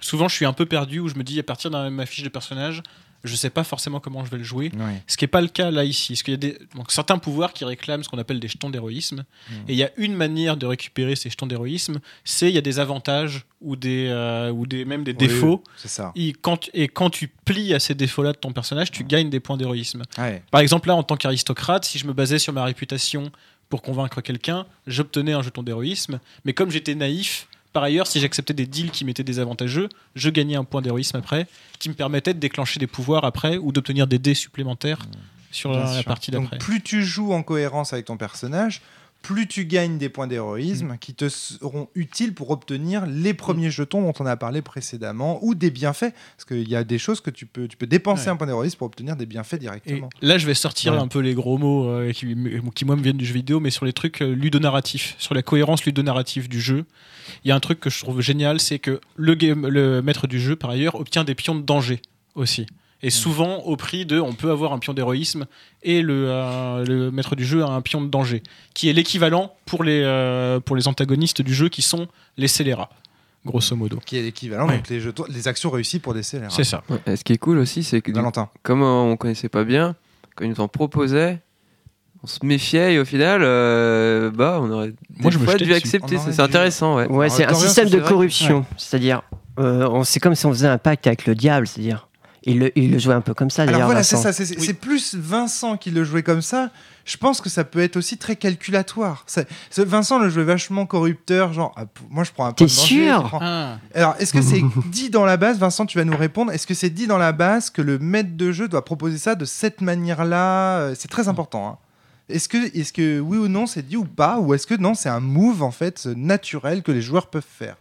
Souvent, je suis un peu perdu où je me dis à partir de ma fiche de personnage, je sais pas forcément comment je vais le jouer. Ce qui n'est pas le cas là ici. Parce qu'il y a des, donc, certains pouvoirs qui réclament ce qu'on appelle des jetons d'héroïsme. Et il y a une manière de récupérer ces jetons d'héroïsme, c'est il y a des avantages ou des, euh, ou des même des défauts. C'est ça. Et quand, et quand tu plies à ces défauts-là de ton personnage, tu gagnes des points d'héroïsme. Ouais. Par exemple, là, en tant qu'aristocrate, si je me basais sur ma réputation pour convaincre quelqu'un, j'obtenais un jeton d'héroïsme. Mais comme j'étais naïf, par ailleurs, si j'acceptais des deals qui m'étaient désavantageux, je gagnais un point d'héroïsme après, qui me permettait de déclencher des pouvoirs après ou d'obtenir des dés supplémentaires sur Bien la, partie Donc, d'après. plus tu joues en cohérence avec ton personnage, plus tu gagnes des points d'héroïsme qui te seront utiles pour obtenir les premiers jetons dont on a parlé précédemment ou des bienfaits. Parce qu'il y a des choses que tu peux, tu peux dépenser Ouais. un point d'héroïsme pour obtenir des bienfaits Et directement. là, je vais sortir Ouais. un peu les gros mots euh, qui, qui, moi, me viennent du jeu vidéo, mais sur les trucs euh, ludonarratifs, sur la cohérence ludonarrative du jeu. Il y a un truc que je trouve génial, c'est que le, game- le maître du jeu, par ailleurs, obtient des pions de danger aussi. Et souvent au prix de, on peut avoir un pion d'héroïsme et le, euh, le maître du jeu a un pion de danger, qui est l'équivalent pour les, euh, pour les antagonistes du jeu qui sont les scélérats, grosso modo. Qui est l'équivalent, Ouais. donc les, jetons, les actions réussies pour des scélérats. C'est ça. Ouais, et ce qui est cool aussi, c'est que Valentin. comme on connaissait pas bien, quand ils nous en proposaient, on se méfiait et au final, euh, bah, on aurait Moi, je des me fois jetais dû dessus. accepter. C'est intéressant, ouais. C'est un système de corruption. C'est-à-dire, euh, c'est comme si on faisait un pacte avec le diable. C'est-à-dire, il le, il le jouait un peu comme ça. Alors d'ailleurs, voilà, c'est Vincent. ça. C'est plus Vincent qui le jouait comme ça. Je pense que ça peut être aussi très calculatoire. Vincent le jouait vachement corrupteur, genre, ah, moi je prends un point T'es sûr prends- Ah. Alors, est-ce que c'est dit dans la base, Vincent, tu vas nous répondre, est-ce que c'est dit dans la base que le maître de jeu doit proposer ça de cette manière-là Euh, C'est très important. hein. Est-ce que, est que oui ou non c'est dit ou pas Ou est-ce que non, c'est un move en fait naturel que les joueurs peuvent faire?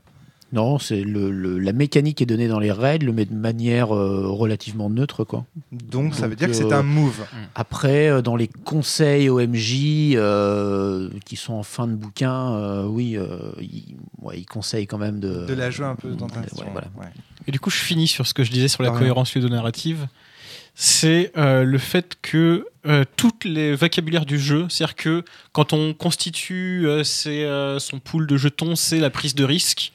Non, c'est le, le- la mécanique est donnée dans les règles, mais de manière euh, relativement neutre, quoi. Donc, ça veut dire que c'est euh, un move. Après, euh, dans les conseils OMJ euh, qui sont en fin de bouquin, euh, oui, euh, ils, ouais, conseillent quand même de, De la jouer un peu dans ta Ouais, voilà. Ouais. Et du coup, je finis sur ce que je disais sur la Ah ouais. cohérence ludonarrative. C'est euh, le fait que euh, toutes les vocabulaires du jeu, c'est-à-dire que quand on constitue euh, ses, euh, son pool de jetons, c'est la prise de risque.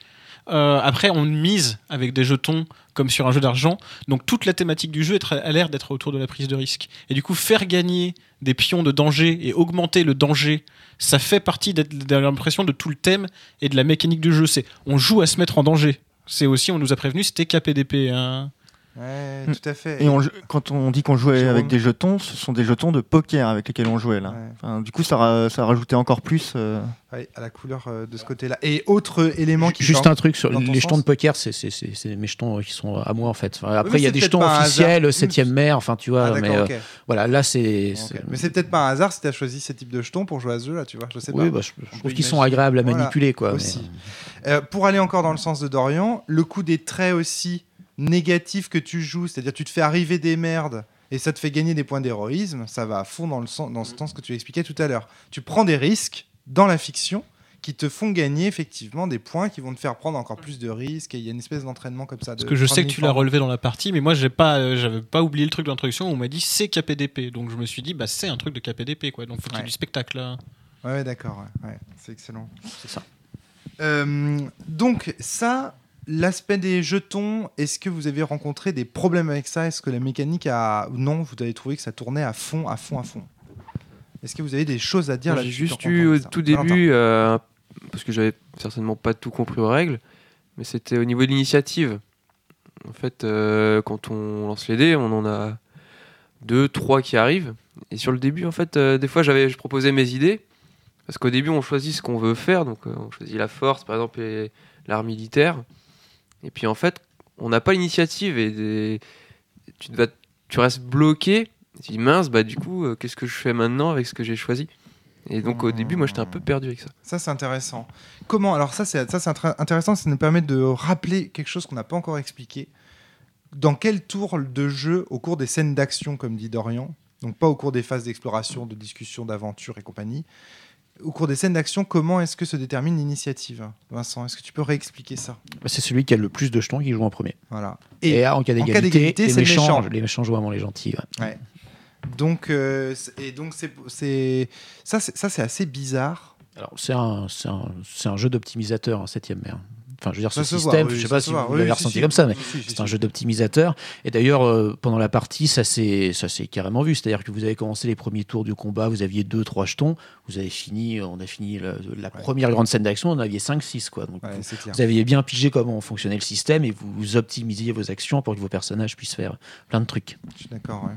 Euh, après, on mise avec des jetons comme sur un jeu d'argent. Donc toute la thématique du jeu a l'air d'être autour de la prise de risque. Et du coup, faire gagner des pions de danger et augmenter le danger, ça fait partie de l'impression de tout le thème et de la mécanique du jeu. C'est on joue à se mettre en danger. C'est aussi, on nous a prévenu, c'était KPDP. Ouais, Mm. tout à fait. Et on quand on dit qu'on jouait Jérôme. avec des jetons, ce sont des jetons de poker avec lesquels on jouait là. Ouais. Enfin, du coup, ça, ça rajoutait encore plus. euh, Ouais, à la couleur euh, de ce côté-là. Et autre élément qui Juste un truc sur les jetons de poker, c'est c'est- c'est- c'est mes jetons qui sont à moi en fait. Enfin, après, il y a des jetons officiels, hasard. 7ème mer, enfin tu vois, Ah, mais euh, voilà, là c'est. Mais c'est peut-être pas un hasard si tu as choisi ces types de jetons pour jouer à ce jeu là, tu vois. Je sais Oui, pas. bah, je, trouve qu'ils sont agréables à Voilà, manipuler quoi. mais, aussi. Euh, pour aller encore dans le sens de Dorian, le coup des traits aussi négatif que tu joues, c'est-à-dire tu te fais arriver des merdes et ça te fait gagner des points d'héroïsme, ça va à fond dans le sens, dans ce sens que tu expliquais tout à l'heure. Tu prends des risques dans la fiction qui te font gagner effectivement des points qui vont te faire prendre encore plus de risques et il y a une espèce d'entraînement comme ça. Parce que je sais que tu l'as relevé dans la partie, mais moi j'ai pas, euh, j'avais pas oublié le truc d'introduction. où On m'a dit c'est KPDP, donc je me suis dit bah c'est un truc de KPDP quoi. Donc faut qu'il y ait Ouais. du spectacle là. Ouais, ouais, d'accord, ouais, ouais, c'est excellent. C'est ça. Euh, donc ça, l'aspect des jetons, est-ce que vous avez rencontré des problèmes avec ça? Est-ce que la mécanique a... Non, vous avez trouvé que ça tournait à fond, à fond, à fond? Est-ce que vous avez des choses à dire J'ai juste eu au tout début, euh, parce que j'avais certainement pas tout compris aux règles, mais c'était au niveau de l'initiative. En fait, euh, quand on lance les dés, on en a deux, trois qui arrivent. Et sur le début, en fait, euh, des fois, j'avais, je proposais mes idées. Parce qu'au début, on choisit ce qu'on veut faire. Donc, euh, on choisit la force, par exemple, et l'art militaire. Et puis, en fait, on n'a pas l'initiative et tu, restes bloqué. Tu dis, mince, bah, du coup, euh, qu'est-ce que je fais maintenant avec ce que j'ai choisi? Et donc, au début, moi, j'étais un peu perdu avec ça. Ça, c'est intéressant. Comment Alors ça, c'est ça, c'est intéressant. Ça nous permet de rappeler quelque chose qu'on n'a pas encore expliqué. Dans quel tour de jeu, au cours des scènes d'action, comme dit Dorian, donc pas au cours des phases d'exploration, de discussion, d'aventure et compagnie, au cours des scènes d'action, comment est-ce que se détermine l'initiative Vincent, est-ce que tu peux réexpliquer ça? C'est celui qui a le plus de jetons qui joue en premier. Voilà. Et, Et en cas d'égalité, les, c'est le méchants, méchant. les méchants jouent avant les gentils. ouais. donc, euh, et donc c'est, ça, c'est, ça, c'est assez bizarre. Alors, c'est un, un, un jeu d'optimisateur, un septième mer. Enfin, je veux dire, ce Ça se voit, système, oui, je sais pas si voit. vous Oui, l'avez ressenti si. comme ça, mais Si, si, c'est un si. jeu d'optimisateur. Et d'ailleurs, euh, pendant la partie, ça s'est ça s'est carrément vu. C'est-à-dire que vous avez commencé les premiers tours du combat, vous aviez deux, trois jetons. Vous avez fini, on a fini la, la première grande scène d'action, on en aviez 5, 6. Quoi. Donc, Ouais, vous, aviez bien pigé comment fonctionnait le système et vous, vous optimisiez vos actions pour que vos personnages puissent faire plein de trucs. Je suis d'accord. ouais.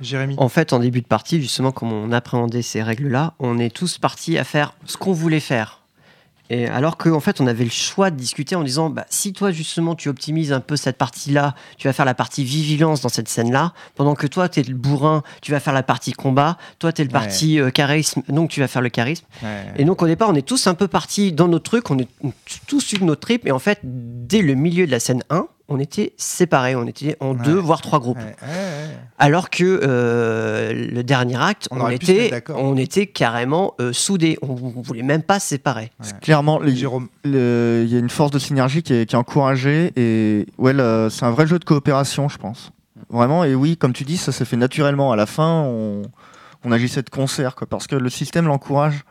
Jérémy. En fait, en début de partie, justement, comme on appréhendait ces règles-là, on est tous partis à faire ce qu'on voulait faire. Et alors qu'en fait, on avait le choix de discuter en disant, bah, si toi, justement, tu optimises un peu cette partie-là, tu vas faire la partie vigilance dans cette scène-là, pendant que toi, tu es le bourrin, tu vas faire la partie combat, toi, tu es le Ouais. parti euh, charisme, donc tu vas faire le charisme. Ouais. Et donc au départ, on est tous un peu partis dans notre truc, on est tous eu notre trip, et en fait, dès le milieu de la scène 1, on était séparés, on était en Ouais. deux, voire trois groupes. Ouais, ouais, ouais. Alors que euh, le dernier acte, On était, on était carrément euh, soudés, on, on voulait même pas se séparer. Ouais. Clairement, il y a une force de synergie qui est, qui est encouragée et ouais, c'est un vrai jeu de coopération, je pense. Vraiment, et oui, comme tu dis, ça s'est fait naturellement. À la fin, on, on agissait de concert, quoi, parce que le système l'encourage.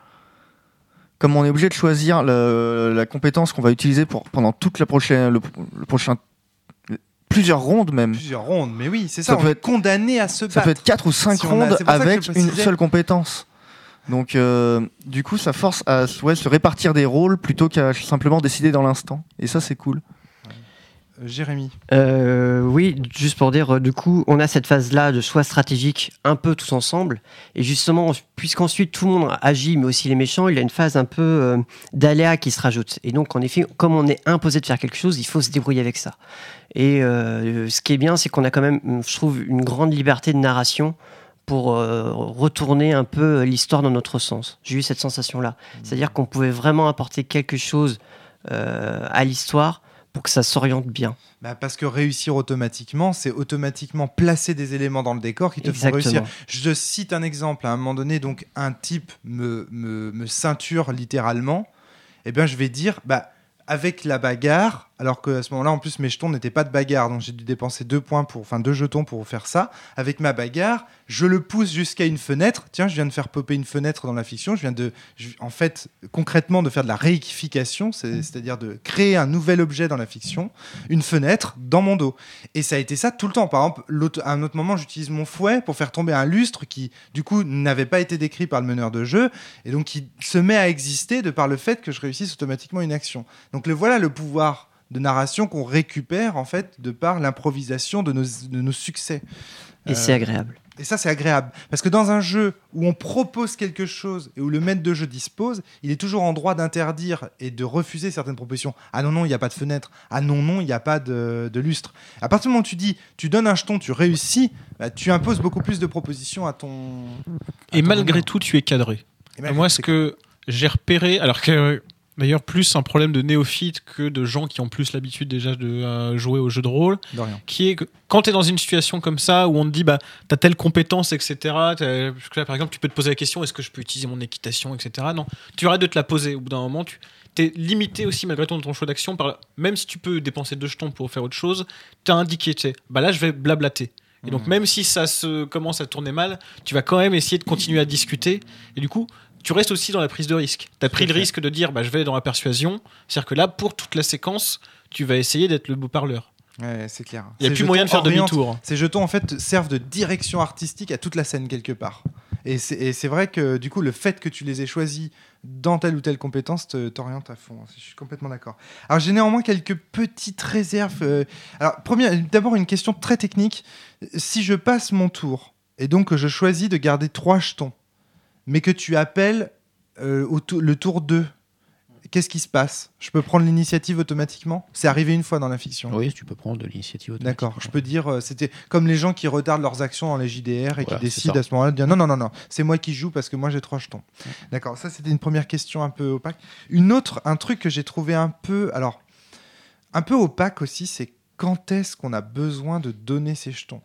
Comme on est obligé de choisir le- la compétence qu'on va utiliser pour, pendant toute la prochaine, le, le prochain, plusieurs rondes même. Plusieurs rondes, mais oui, c'est ça. Ça on peut être- condamné à se Ça battre. peut être 4 ou 5 Si on a- rondes ça avec une seule compétence. Donc, euh, du coup, ça force à ouais, se répartir des rôles plutôt qu'à simplement décider dans l'instant. Et ça, c'est cool. Jérémy. Euh, oui, juste pour dire, euh, du coup, on a cette phase-là de choix stratégique un peu tous ensemble. Et justement, puisqu'ensuite tout le monde agit, mais aussi les méchants, il y a une phase un peu euh, d'aléa qui se rajoute. Et donc, en effet, comme on est imposé de faire quelque chose, il faut se débrouiller avec ça. Et euh, ce qui est bien, c'est qu'on a quand même, je trouve, une grande liberté de narration pour euh, retourner un peu l'histoire dans notre sens. J'ai eu cette sensation-là. C'est-à-dire qu'on pouvait vraiment apporter quelque chose euh, à l'histoire pour que ça s'oriente bien. Bah, parce que réussir automatiquement, c'est automatiquement placer des éléments dans le décor qui te font réussir. Je cite un exemple. À un moment donné, donc un type me, me, me ceinture littéralement. Eh bien, je vais dire, bah, avec la bagarre, alors qu'à ce moment-là, en plus, mes jetons n'étaient pas de bagarre, donc j'ai dû dépenser deux points pour, enfin deux jetons pour faire ça. Avec ma bagarre, je le pousse jusqu'à une fenêtre. Tiens, je viens de faire popper une fenêtre dans la fiction. Je viens de, je- en fait, concrètement, de faire de la réification, c'est- c'est-à-dire de créer un nouvel objet dans la fiction, une fenêtre dans mon dos. Et ça a été ça tout le temps. Par exemple, à un autre moment, j'utilise mon fouet pour faire tomber un lustre qui, du coup, n'avait pas été décrit par le meneur de jeu, et donc qui se met à exister de par le fait que je réussisse automatiquement une action. Donc le voilà le pouvoir de narration qu'on récupère en fait de par l'improvisation de nos, de nos succès. Et Euh, c'est agréable. et ça, c'est agréable. Parce que dans un jeu où on propose quelque chose et où le maître de jeu dispose, il est toujours en droit d'interdire et de refuser certaines propositions. Ah non, non, il n'y a pas de fenêtre. Ah non, non, il n'y a pas de, de lustre. À partir du moment où tu dis, tu donnes un jeton, tu réussis, bah, tu imposes beaucoup plus de propositions à ton. Et malgré tout, tu es cadré. Et malgré Moi, ce que j'ai repéré, alors que euh, D'ailleurs, plus un problème de néophytes que de gens qui ont plus l'habitude déjà de euh, jouer au jeu de rôle, Dorian. qui est que quand tu es dans une situation comme ça où on te dit bah t'as telle compétence etc t'as- parce que là, par exemple tu peux te poser la question est-ce que je peux utiliser mon équitation etc non. Tu arrêtes de te la poser. Au bout d'un moment tu es limité aussi malgré tout dans ton choix d'action par même si tu peux dépenser deux jetons pour faire autre chose t'as indiqué tu sais bah là je vais blablater. Et donc même si ça se commence à tourner mal tu vas quand même essayer de continuer à discuter. Et du coup tu restes aussi dans la prise de risque. Tu as pris le fait. risque de dire bah, je vais dans la persuasion. C'est-à-dire que là, pour toute la séquence, tu vas essayer d'être le beau parleur. Ouais, c'est clair. Il n'y a plus moyen de faire demi-tour. Ces jetons, en fait, servent de direction artistique à toute la scène, quelque part. Et c'est vrai que, du coup, le fait que tu les aies choisis dans telle ou telle compétence te- t'oriente à fond. Je suis complètement d'accord. Alors, j'ai néanmoins quelques petites réserves. euh, Alors, d'abord, une question très technique. Si je passe mon tour, et donc que je choisis de garder trois jetons, mais que tu appelles euh, au le tour 2, qu'est-ce qui se passe? Je peux prendre l'initiative automatiquement? C'est arrivé une fois dans la fiction. Oui, tu peux prendre de l'initiative automatique. D'accord, je peux dire, euh, c'était comme les gens qui retardent leurs actions dans les JDR et Voilà, qui décident à ce moment-là de dire non, non, non, non, c'est moi qui joue parce que moi j'ai trois jetons. D'accord, ça c'était une première question un peu opaque. Une autre, un truc que j'ai trouvé un peu, alors, un peu opaque aussi, c'est quand est-ce qu'on a besoin de donner ces jetons?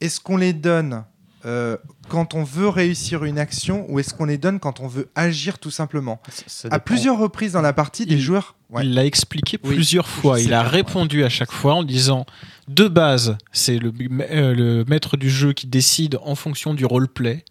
Est-ce qu'on les donne euh, quand on veut réussir une action ou est-ce qu'on les donne quand on veut agir tout simplement Ça- ça À plusieurs reprises dans la partie, des Il- joueurs. Ouais. Il l'a expliqué Oui, plusieurs fois. Il a bien, répondu à chaque fois en disant de base, c'est le, euh, le maître du jeu qui décide en fonction du roleplay.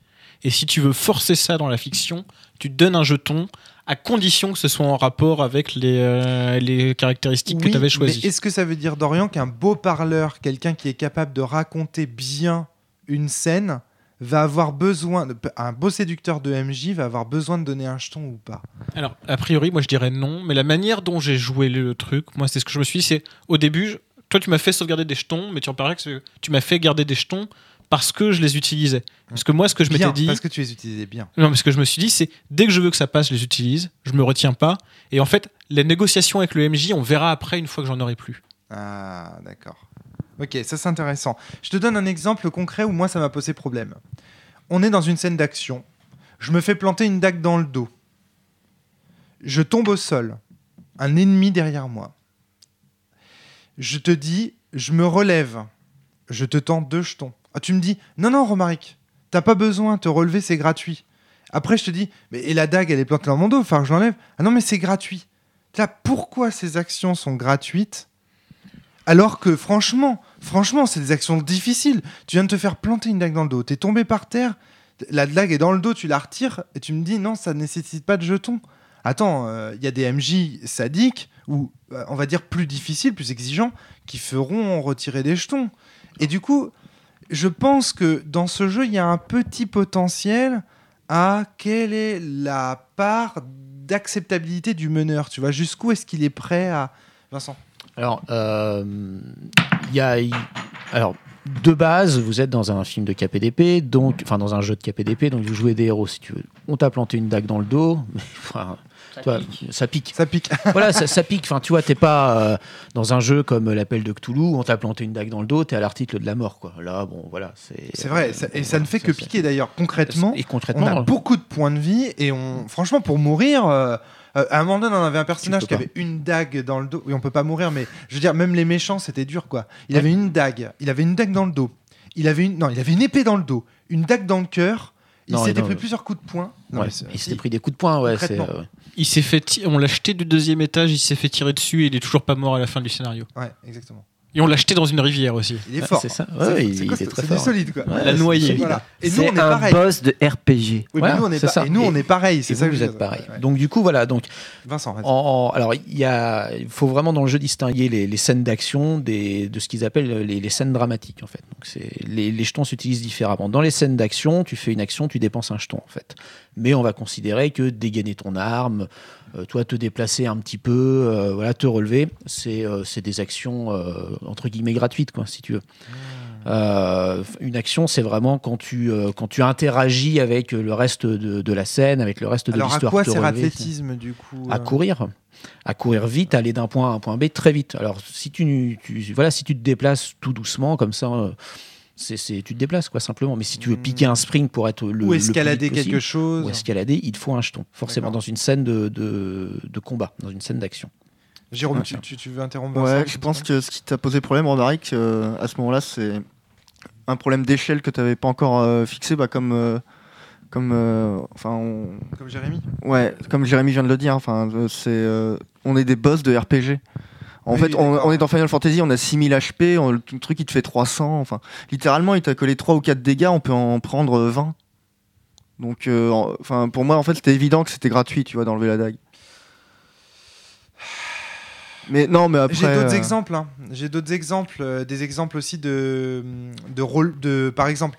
Et si tu veux forcer ça dans la fiction, tu te donnes un jeton à condition que ce soit en rapport avec les, euh, les caractéristiques que tu avais choisies. Est-ce que ça veut dire, Dorian, qu'un beau parleur, quelqu'un qui est capable de raconter bien une scène, va avoir besoin, de- un beau séducteur de MJ va avoir besoin de donner un jeton ou pas Alors, a priori, moi je dirais non, mais la manière dont j'ai joué le truc, moi c'est ce que je me suis dit, c'est au début, toi tu m'as fait sauvegarder des jetons, mais tu en parlais que tu m'as fait garder des jetons parce que je les utilisais. Parce que moi ce que je m'étais dit. Parce que tu les utilisais bien. Non, mais ce que je me suis dit, c'est dès que je veux que ça passe, je les utilise, je me retiens pas. Et en fait, les négociations avec le MJ, on verra après une fois que j'en aurai plus. Ah, d'accord. Ok, ça c'est intéressant. Je te donne un exemple concret où moi ça m'a posé problème. On est dans une scène d'action. Je me fais planter une dague dans le dos. Je tombe au sol. Un ennemi derrière moi. Je te dis, je me relève. Je te tends deux jetons. Ah, tu me dis, non, non, Romaric, t'as pas besoin, te relever, c'est gratuit. Après, je te dis, mais et la dague, elle est plantée dans mon dos, il faut que je l'enlève. Ah non, mais c'est gratuit. Là, pourquoi ces actions sont gratuites alors que franchement, franchement, c'est des actions difficiles. Tu viens de te faire planter une dague dans le dos, t'es tombé par terre, la dague est dans le dos, tu la retires et tu me dis non, ça ne nécessite pas de jetons. Attends, il y a des MJ sadiques ou euh, on va dire plus difficiles, plus exigeants, qui feront retirer des jetons. Et du coup, je pense que dans ce jeu, il y a un petit potentiel à quelle est la part d'acceptabilité du meneur. Tu vois, jusqu'où est-ce qu'il est prêt à. Vincent? Alors, euh, il y a. Alors, de base, vous êtes dans un film de KPDP, donc, enfin dans un jeu de KPDP, donc vous jouez des héros si tu veux. On t'a planté une dague dans le dos, mais, enfin, toi, ça pique. Ça pique. voilà, ça, ça pique. Enfin, tu vois, t'es pas euh, dans un jeu comme l'appel de Cthulhu où on t'a planté une dague dans le dos, t'es à l'article de la mort, quoi. Là, bon, voilà, c'est. C'est vrai, ça- et ça ne fait ça, que piquer d'ailleurs. Concrètement, Et on concrètement, a beaucoup de points de vie et on, franchement, pour mourir, euh, euh, à un moment donné, on avait un personnage qui pas. avait une dague dans le dos. Oui, on peut pas mourir, mais je veux dire, même les méchants, c'était dur, quoi. Il avait une dague, il avait une dague dans le dos, il avait une, non, il avait une épée dans le dos, une dague dans le cœur. Il s'était pris plusieurs coups de poing. Non, ouais, il s'était pris des coups de poing, ouais. euh, Il s'est fait, on l'a jeté du deuxième étage, il s'est fait tirer dessus et il est toujours pas mort à la fin du scénario. Ouais, exactement. Et on l'a jeté dans une rivière aussi. Il est fort. c'est ça. C'est- Ouais, il- c'est il costaud, est très fort. du solide, quoi. ouais, La noyée. Voilà. Et nous, C'est on est un pareil. boss de RPG. Oui, mais Voilà, nous, on est c'est pas- ça. Et nous, on Et- est pareil. Et C'est vous, que vous êtes pareil. Ouais. Donc du coup, voilà. Donc Vincent, vas-y. En- en- alors, il y a, il faut vraiment dans le jeu distinguer les, les scènes d'action des, de ce qu'ils appellent les, les scènes dramatiques, en fait. Donc, c'est, les, les jetons s'utilisent différemment. Dans les scènes d'action, tu fais une action, tu dépenses un jeton, en fait. Mais on va considérer que dégainer ton arme, euh, toi te déplacer un petit peu, euh, voilà, te relever, c'est, euh, des actions euh, entre guillemets gratuites, quoi, si tu veux. Euh, une action, c'est vraiment quand tu, euh, quand tu interagis avec le reste de, de la scène, avec le reste de Alors, à l'histoire. quoi sert l'athlétisme, du coup à euh, courir à courir vite aller d'un point A à un point B très vite alors si tu, tu voilà si tu te déplaces tout doucement comme ça euh, C'est, c'est- tu te déplaces, quoi, simplement. Mais si tu veux piquer un spring pour être le. ou le escalader quelque chose. Ou escalader, il te faut un jeton. Forcément, dans une scène de, de, de combat, dans une scène d'action. Jérôme, tu, tu- tu veux interrompre Ouais, je pense que ce qui t'a posé problème, Roderick, euh, à ce moment-là, c'est un problème d'échelle que tu n'avais pas encore euh, fixé, bah, comme. euh, comme euh, enfin, on- Comme Jérémy. ouais, comme Jérémy vient de le dire, enfin, c'est, euh, on est des boss de RPG. En Oui, fait, on, est dans Final Fantasy, on a 6000 HP, on- le truc il te fait 300. Enfin, littéralement, il t'a collé 3 ou 4 dégâts, on peut en prendre 20. Donc, euh, enfin, pour moi, en fait, c'était évident que c'était gratuit, tu vois, d'enlever la dague. Mais non, mais après. J'ai d'autres euh, exemples. hein. J'ai d'autres exemples. euh, des exemples aussi de, de rôle. De, par exemple,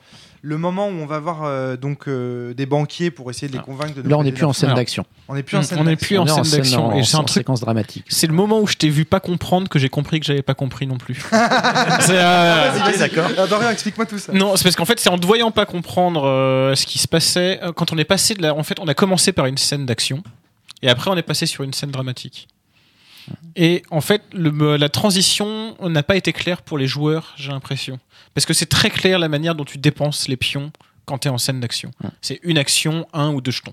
le moment où on va voir euh, donc euh, des banquiers pour essayer de les Ah. convaincre de. nous Là, on n'est plus en scène d'action. On n'est plus en scène. On n'est d'action. plus en On est scène d'action. en- Et c'est un en truc. séquence dramatique. C'est le moment où je t'ai vu pas comprendre que j'ai compris que j'avais pas compris non plus. C'est, euh, Vas-y, vas-y. d'accord. Dorian, explique-moi tout ça. Non, c'est parce qu'en fait, c'est en te voyant pas comprendre euh, ce qui se passait quand on est passé de la. En fait, on a commencé par une scène d'action et après on est passé sur une scène dramatique. Et en fait, le, la transition n'a pas été claire pour les joueurs, j'ai l'impression, parce que c'est très clair la manière dont tu dépenses les pions quand tu es en scène d'action. Ouais. C'est une action, un ou deux jetons.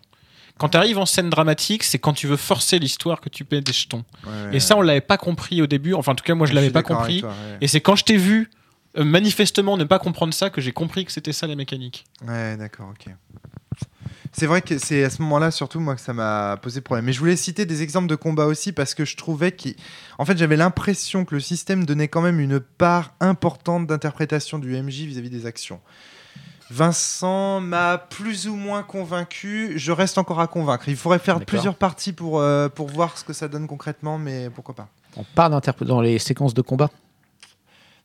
Quand tu arrives en scène dramatique, c'est quand tu veux forcer l'histoire que tu paies des jetons. Et ça, on l'avait pas compris au début. Enfin, en tout cas, moi, je l'avais pas compris. avec toi, ouais. Et c'est quand je t'ai vu euh, manifestement ne pas comprendre ça que j'ai compris que c'était ça la mécanique. Ouais, d'accord, ok. C'est vrai que c'est à ce moment-là, surtout moi, que ça m'a posé problème. Mais je voulais citer des exemples de combat aussi parce que je trouvais qu'en en fait, j'avais l'impression que le système donnait quand même une part importante d'interprétation du MJ vis-à-vis des actions. Vincent m'a plus ou moins convaincu. Je reste encore à convaincre. Il faudrait faire plusieurs parties pour, euh, pour voir ce que ça donne concrètement, mais pourquoi pas. On part dans les séquences de combat?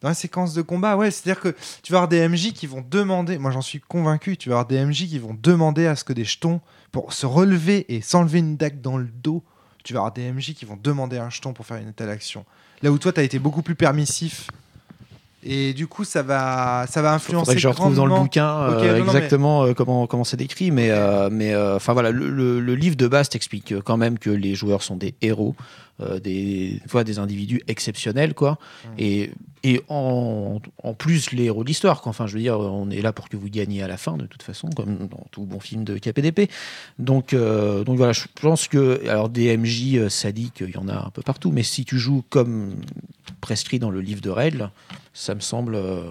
Dans la séquence de combat, ouais, c'est-à-dire que tu vas avoir des MJ qui vont demander, moi j'en suis convaincu, tu vas avoir des MJ qui vont demander à ce que des jetons, pour se relever et s'enlever une dague dans le dos, tu vas avoir des MJ qui vont demander un jeton pour faire une telle action. Là où toi, tu as été beaucoup plus permissif. Et du coup, ça va, ça va influencer Faudrait que je retrouve dans le bouquin euh, non, mais- exactement euh, comment comment c'est décrit, mais euh, mais euh, voilà, le, le- le livre de base t'explique quand même que les joueurs sont des héros, euh, des voilà, des individus exceptionnels quoi, Mm. et et en, en plus les héros de l'histoire. Enfin, je veux dire, on est là pour que vous gagniez à la fin de toute façon, comme dans tout bon film de KPDP. Donc euh, donc voilà, je pense que alors des MJ euh, sadiques, il y en a un peu partout, mais si tu joues comme prescrit dans le livre de règles, ça me semble euh,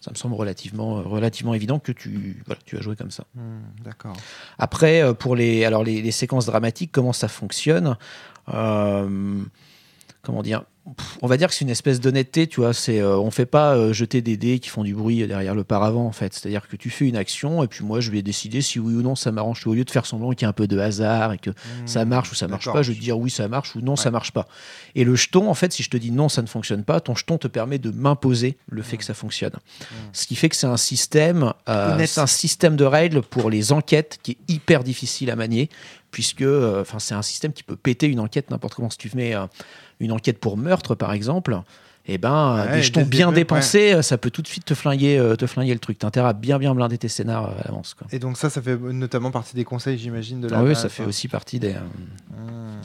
ça me semble relativement, relativement évident que tu, voilà, tu as joué comme ça. Hmm, D'accord. Après, pour les, alors les, les séquences dramatiques, comment ça fonctionne? Comment dire On va dire que c'est une espèce d'honnêteté, tu vois. C'est, euh, on fait pas euh, jeter des dés qui font du bruit derrière le paravent, en fait. C'est-à-dire que tu fais une action et puis moi, je vais décider si oui ou non ça m'arrange. Au lieu de faire semblant qu'il y a un peu de hasard et que ça marche ou ça marche pas, je vais te dire oui, ça marche ou non, ça Ouais. marche pas. Et le jeton, en fait, si je te dis non, ça ne fonctionne pas, ton jeton te permet de m'imposer le fait que ça fonctionne. Ce qui fait que c'est un système, euh, c'est un système de règles pour les enquêtes qui est hyper difficile à manier, puisque, euh, enfin, c'est un système qui peut péter une enquête n'importe comment. Si tu mets euh, une enquête pour meurtre, par exemple. Eh ben, Ouais, des jetons des- bien des- dépensés, euh, ça peut tout de suite te flinguer, euh, te flinguer le truc. T'as intérêt à bien bien blinder tes scénars euh, à l'avance. Et donc ça, ça fait notamment partie des conseils, j'imagine, de la Ah oui, ça fait aussi partie des. euh,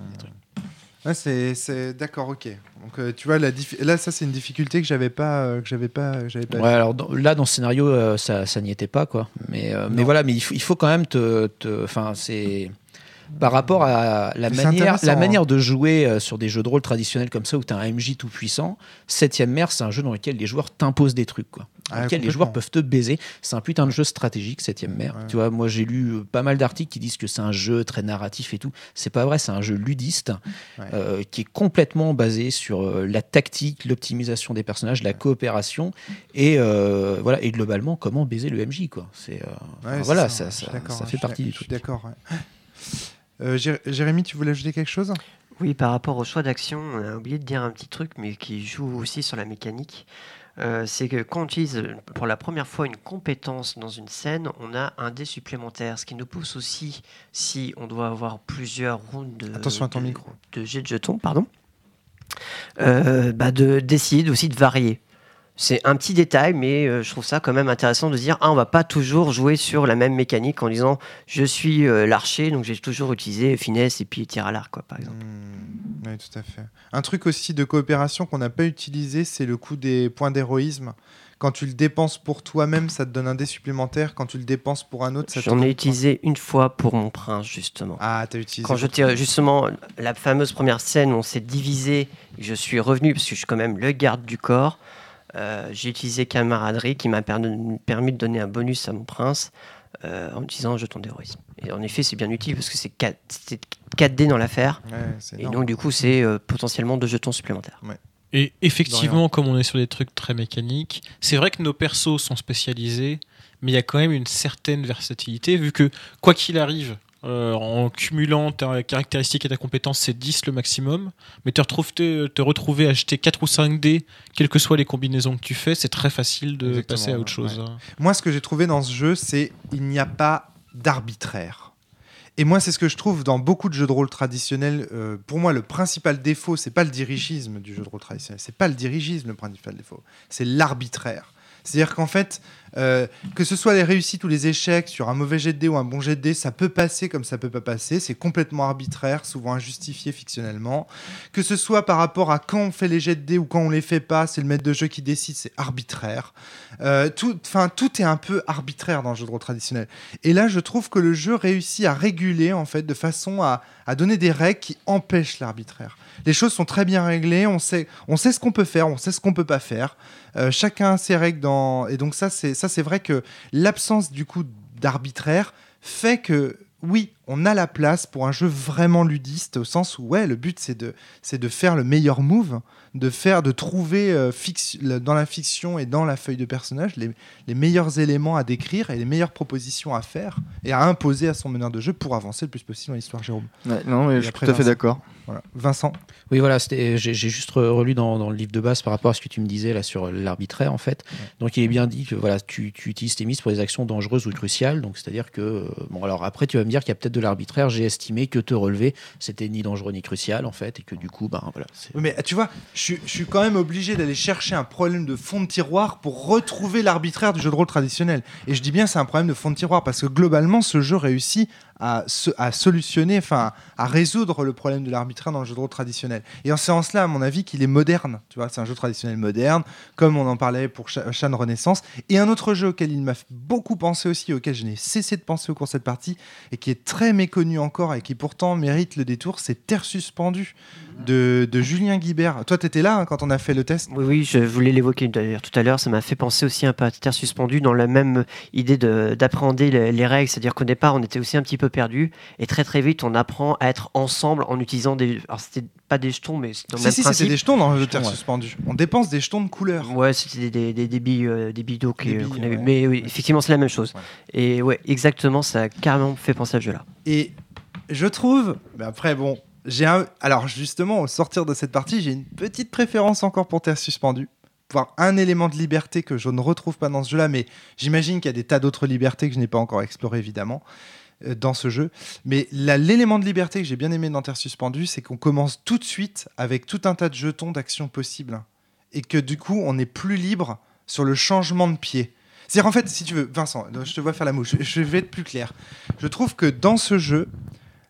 Ouais, c'est, c'est- d'accord, ok. Donc euh, tu vois, la là, ça c'est une difficulté que j'avais pas, euh, que j'avais pas, j'avais pas. Ouais, alors dans- là dans ce scénario, euh, ça, ça n'y était pas quoi. Mais, euh, mais voilà, mais il faut, il faut quand même te, te- enfin c'est par rapport à la manière, la hein. manière de jouer euh, sur des jeux de rôle traditionnels comme ça où tu as un MJ tout puissant. Septième mer, c'est un jeu dans lequel les joueurs t'imposent des trucs quoi. Dans Ah, lequel les joueurs peuvent te baiser. C'est un putain de jeu stratégique, Septième mer. Ouais. Tu vois, moi j'ai lu euh, pas mal d'articles qui disent que c'est un jeu très narratif et tout. C'est pas vrai, c'est un jeu ludiste Ouais. euh, qui est complètement basé sur la tactique, l'optimisation des personnages, la coopération et euh, voilà et globalement comment baiser le MJ quoi. C'est euh, Ouais, voilà, ça, ça, hein, fait partie du truc. d'accord. Euh, Jé- Jérémy, tu voulais ajouter quelque chose? Oui, par rapport au choix d'action, on a oublié de dire un petit truc, mais qui joue aussi sur la mécanique. Euh, c'est que quand on utilise pour la première fois une compétence dans une scène, on a un dé supplémentaire, ce qui nous pousse aussi, si on doit avoir plusieurs rounds de, Attention à ton de- micro. de jet de jetons, pardon, euh, bah de aussi de varier. C'est un petit détail, mais euh, je trouve ça quand même intéressant de dire ah on va pas toujours jouer sur la même mécanique en disant je suis euh, l'archer donc j'ai toujours utilisé finesse et puis tir à l'arc quoi par exemple. Hmm, Oui, tout à fait. Un truc aussi de coopération qu'on n'a pas utilisé, c'est le coût des points d'héroïsme. Quand tu le dépenses pour toi-même, ça te donne un dé supplémentaire. Quand tu le dépenses pour un autre, ça te J'en ai utilisé une fois pour mon prince, justement. Ah, t'as utilisé. Quand pour j'étais justement la fameuse première scène où on s'est divisé, je suis revenu parce que je suis quand même le garde du corps. Euh, j'ai utilisé camaraderie qui m'a permis, de donner un bonus à mon prince euh, en utilisant un jeton d'héroïsme. Et en effet, c'est bien utile parce que c'est 4, 4 dés dans l'affaire. Ouais, Et donc, du coup, c'est euh, potentiellement deux jetons supplémentaires. Et effectivement, comme on est sur des trucs très mécaniques, c'est vrai que nos persos sont spécialisés, mais il y a quand même une certaine versatilité, vu que quoi qu'il arrive, euh, en cumulant ta caractéristique et ta compétence, c'est 10 le maximum, mais te, retrouves, te, te retrouver à acheter 4 ou 5 dés, quelles que soient les combinaisons que tu fais, c'est très facile de Exactement, passer à autre chose. ouais. Moi, ce que j'ai trouvé dans ce jeu, c'est il n'y a pas d'arbitraire. Et moi, c'est ce que je trouve dans beaucoup de jeux de rôle traditionnels. Euh, pour moi, le principal défaut, c'est pas le dirigisme du jeu de rôle traditionnel. C'est pas le dirigisme le principal défaut. C'est l'arbitraire. C'est-à-dire qu'en fait, euh, que ce soit les réussites ou les échecs sur un mauvais jet de dés ou un bon jet de dés, ça peut passer comme ça peut pas passer. C'est complètement arbitraire, souvent injustifié fictionnellement. Que ce soit par rapport à quand on fait les jets de dés ou quand on les fait pas, c'est le maître de jeu qui décide, c'est arbitraire. Euh, tout, tout est un peu arbitraire dans le jeu de rôle traditionnel. Et là, je trouve que le jeu réussit à réguler en fait de façon à, donner des règles qui empêchent l'arbitraire. Les choses sont très bien réglées, on sait, on sait ce qu'on peut faire, on sait ce qu'on peut pas faire. Euh, chacun a ses règles dans et donc ça c'est c'est vrai que l'absence du coup d'arbitraire fait que oui, on a la place pour un jeu vraiment ludiste au sens où ouais, le but c'est de c'est de faire le meilleur move, de faire de trouver euh, dans la fiction et dans la feuille de personnage les, les meilleurs éléments à décrire et les meilleures propositions à faire et à imposer à son meneur de jeu pour avancer le plus possible dans l'histoire Jérôme. Ouais, non, mais je suis tout à fait d'accord. Voilà. Vincent, Oui, voilà, j'ai juste re- relu dans, dans le livre de base par rapport à ce que tu me disais là sur l'arbitraire en fait. Donc il est bien dit que voilà, tu, tu utilises tes mises pour des actions dangereuses ou cruciales. Donc c'est-à-dire que euh, bon alors après tu vas me dire qu'il y a peut-être de l'arbitraire. J'ai estimé que te relever c'était ni dangereux ni crucial en fait et que du coup ben voilà. Oui, mais tu vois, je, je suis quand même obligé d'aller chercher un problème de fond de tiroir pour retrouver l'arbitraire du jeu de rôle traditionnel. Et je dis bien c'est un problème de fond de tiroir parce que globalement ce jeu réussit à, solutionner, enfin à résoudre le problème de l'arbitraire dans le jeu de rôle traditionnel. Et en séance là, à mon avis, qu'il est moderne. Tu vois, c'est un jeu traditionnel moderne, comme on en parlait pour Shan Renaissance. Et un autre jeu auquel il m'a beaucoup pensé aussi, auquel je n'ai cessé de penser au cours de cette partie, et qui est très méconnu encore et qui pourtant mérite le détour, c'est Terre suspendue de, de Julien Guibert. Toi, tu étais là hein, quand on a fait le test Oui, oui, je voulais l'évoquer d'ailleurs tout à l'heure. Ça m'a fait penser aussi un peu à Terre suspendue dans la même idée de- d'appréhender les, les règles. C'est-à-dire qu'au départ, on était aussi un petit peu perdu. Et très très vite, on apprend à être ensemble en utilisant des. Alors, c'était pas des jetons, mais c'est dans le Si, même si, c'était des jetons dans le jeu Terre ouais. suspendue. On dépense des jetons de couleur. Ouais, c'était des, des, billes, euh, des billes d'eau qu'on avait. ouais. Mais oui, effectivement, c'est la même chose. Ouais. Et ouais, exactement, ça a carrément fait penser à ce jeu-là. Et je trouve, mais après bon, j'ai alors justement au sortir de cette partie, j'ai une petite préférence encore pour Terre suspendue, voir un élément de liberté que je ne retrouve pas dans ce jeu-là, mais j'imagine qu'il y a des tas d'autres libertés que je n'ai pas encore explorées évidemment euh, dans ce jeu. Mais l'élément de liberté que j'ai bien aimé dans Terre suspendue, c'est qu'on commence tout de suite avec tout un tas de jetons d'action possibles et que du coup on est plus libre sur le changement de pied. C'est-à-dire en fait, si tu veux, Vincent, je te vois faire la mouche, je vais être plus clair. Je trouve que dans ce jeu,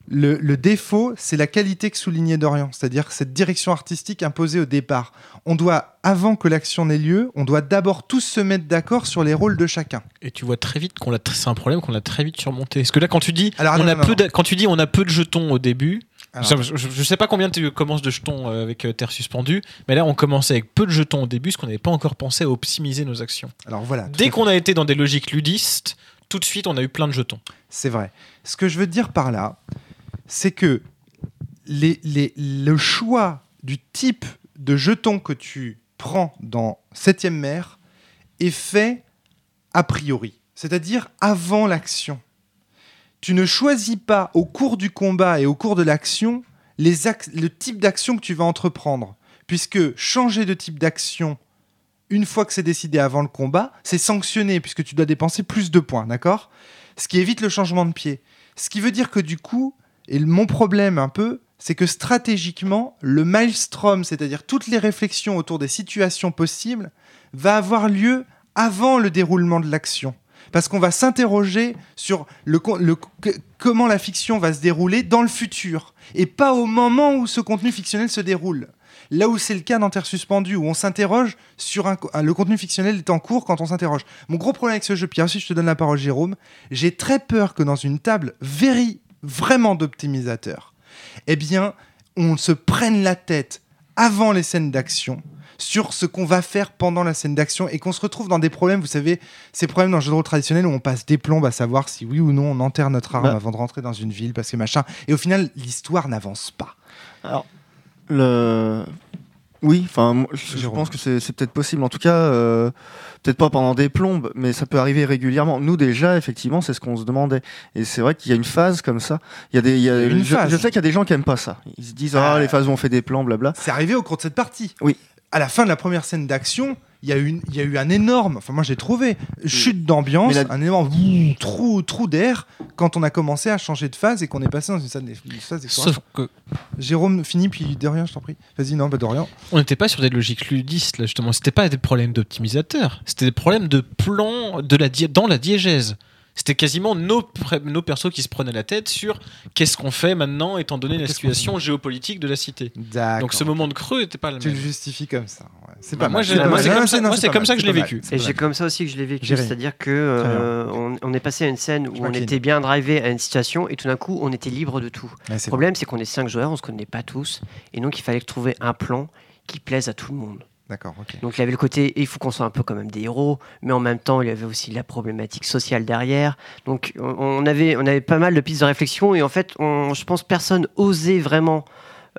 le, le défaut, c'est la qualité que soulignait Dorian, c'est-à-dire cette direction artistique imposée au départ. On doit, avant que l'action n'ait lieu, on doit d'abord tous se mettre d'accord sur les rôles de chacun. Et tu vois très vite qu'on l'a. C'est un problème qu'on a très vite surmonté. Parce que là, quand tu dis, Alors, on non, a non, peu non. quand tu dis, on a peu de jetons au début. Alors, je, je sais pas combien tu commences de jetons euh, avec euh, Terre suspendue, mais là on commençait avec peu de jetons au début, parce qu'on n'avait pas encore pensé à optimiser nos actions. alors voilà. Dès qu'on a été dans des logiques ludistes, tout de suite on a eu plein de jetons. C'est vrai. Ce que je veux dire par là, c'est que le choix du type de jeton que tu prends dans 7ème mer est fait a priori, c'est-à-dire avant l'action. Tu ne choisis pas au cours du combat et au cours de l'action le type d'action que tu vas entreprendre, puisque changer de type d'action une fois que c'est décidé avant le combat, c'est sanctionné puisque tu dois dépenser plus de points, d'accord? Ce qui évite le changement de pied. Ce qui veut dire que du coup, et mon problème un peu, c'est que stratégiquement, le maelstrom, c'est-à-dire toutes les réflexions autour des situations possibles, va avoir lieu avant le déroulement de l'action. Parce qu'on va s'interroger sur le, comment la fiction va se dérouler dans le futur, et pas au moment où ce contenu fictionnel se déroule. Là où c'est le cas dans Terre suspendue, où on s'interroge sur un, un- le contenu fictionnel est en cours quand on s'interroge. Mon gros problème avec ce jeu, puis ensuite je te donne la parole Jérôme, j'ai très peur que dans une table véri- vraiment d'optimisateurs, eh bien, on se prenne la tête avant les scènes d'action sur ce qu'on va faire pendant la scène d'action et qu'on se retrouve dans des problèmes, vous savez, ces problèmes dans le jeu de rôle traditionnel où on passe des plombes à savoir si oui ou non on enterre notre arme Bah. avant de rentrer dans une ville parce que machin. Et au final, l'histoire n'avance pas. Le... Oui, enfin, je, pense que c'est peut-être possible. En tout cas, euh, peut-être pas pendant des plombes, mais ça peut arriver régulièrement. Nous, déjà, effectivement, c'est ce qu'on se demandait. Et c'est vrai qu'il y a une phase comme ça. Il y a des, il y a, Une je, sais qu'il y a des gens qui aiment pas ça. Ils se disent, ah, Ah. les phases où on fait des plans, blabla. C'est arrivé au cours de cette partie. Oui. À la fin de la première scène d'action, il y, a eu une- il y a eu un énorme, enfin moi j'ai trouvé, chute d'ambiance, la- un énorme trou, trou d'air quand on a commencé à changer de phase et qu'on est passé dans une, phase d'exploration. Sauf que Jérôme, fini, puis Dorian, je t'en prie. Vas-y, non, pas Dorian. on n'était pas sur des logiques ludistes là justement. C'était pas des problèmes d'optimisateur. C'était des problèmes de plan de la di- dans la diégèse. C'était quasiment nos, nos persos qui se prenaient la tête sur qu'est-ce qu'on fait maintenant étant donné la situation géopolitique de la cité. Donc ce moment de creux n'était pas le Tu le même. justifies comme ça. ouais. C'est Bah, pas moi, c'est comme ça- non, moi, c'est pas comme mal, ça que je l'ai vécu. c'est Et j'ai comme ça aussi que je l'ai vécu, c'est-à-dire que euh, on, on est passé à une scène où on était bien drivé à une situation et tout d'un coup on était libre de tout. Ouais, Le problème c'est qu'on est cinq joueurs, on se connaît pas tous et donc il fallait trouver un plan qui plaise à tout le monde. D'accord. Donc il y avait le côté il faut qu'on soit un peu quand même des héros, mais en même temps il y avait aussi la problématique sociale derrière. Donc on, avait on avait pas mal de pistes de réflexion et en fait on, je pense personne osait vraiment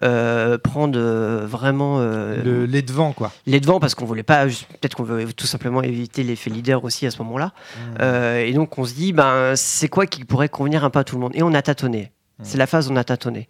euh, prendre euh, vraiment euh, Le, les devants, quoi. les devants parce qu'on voulait pas peut-être qu'on veut tout simplement éviter l'effet leader aussi à ce moment-là. Euh, et donc on se dit ben c'est quoi qui pourrait convenir un peu à tout le monde? Et on a tâtonné. C'est la phase où on a tâtonné.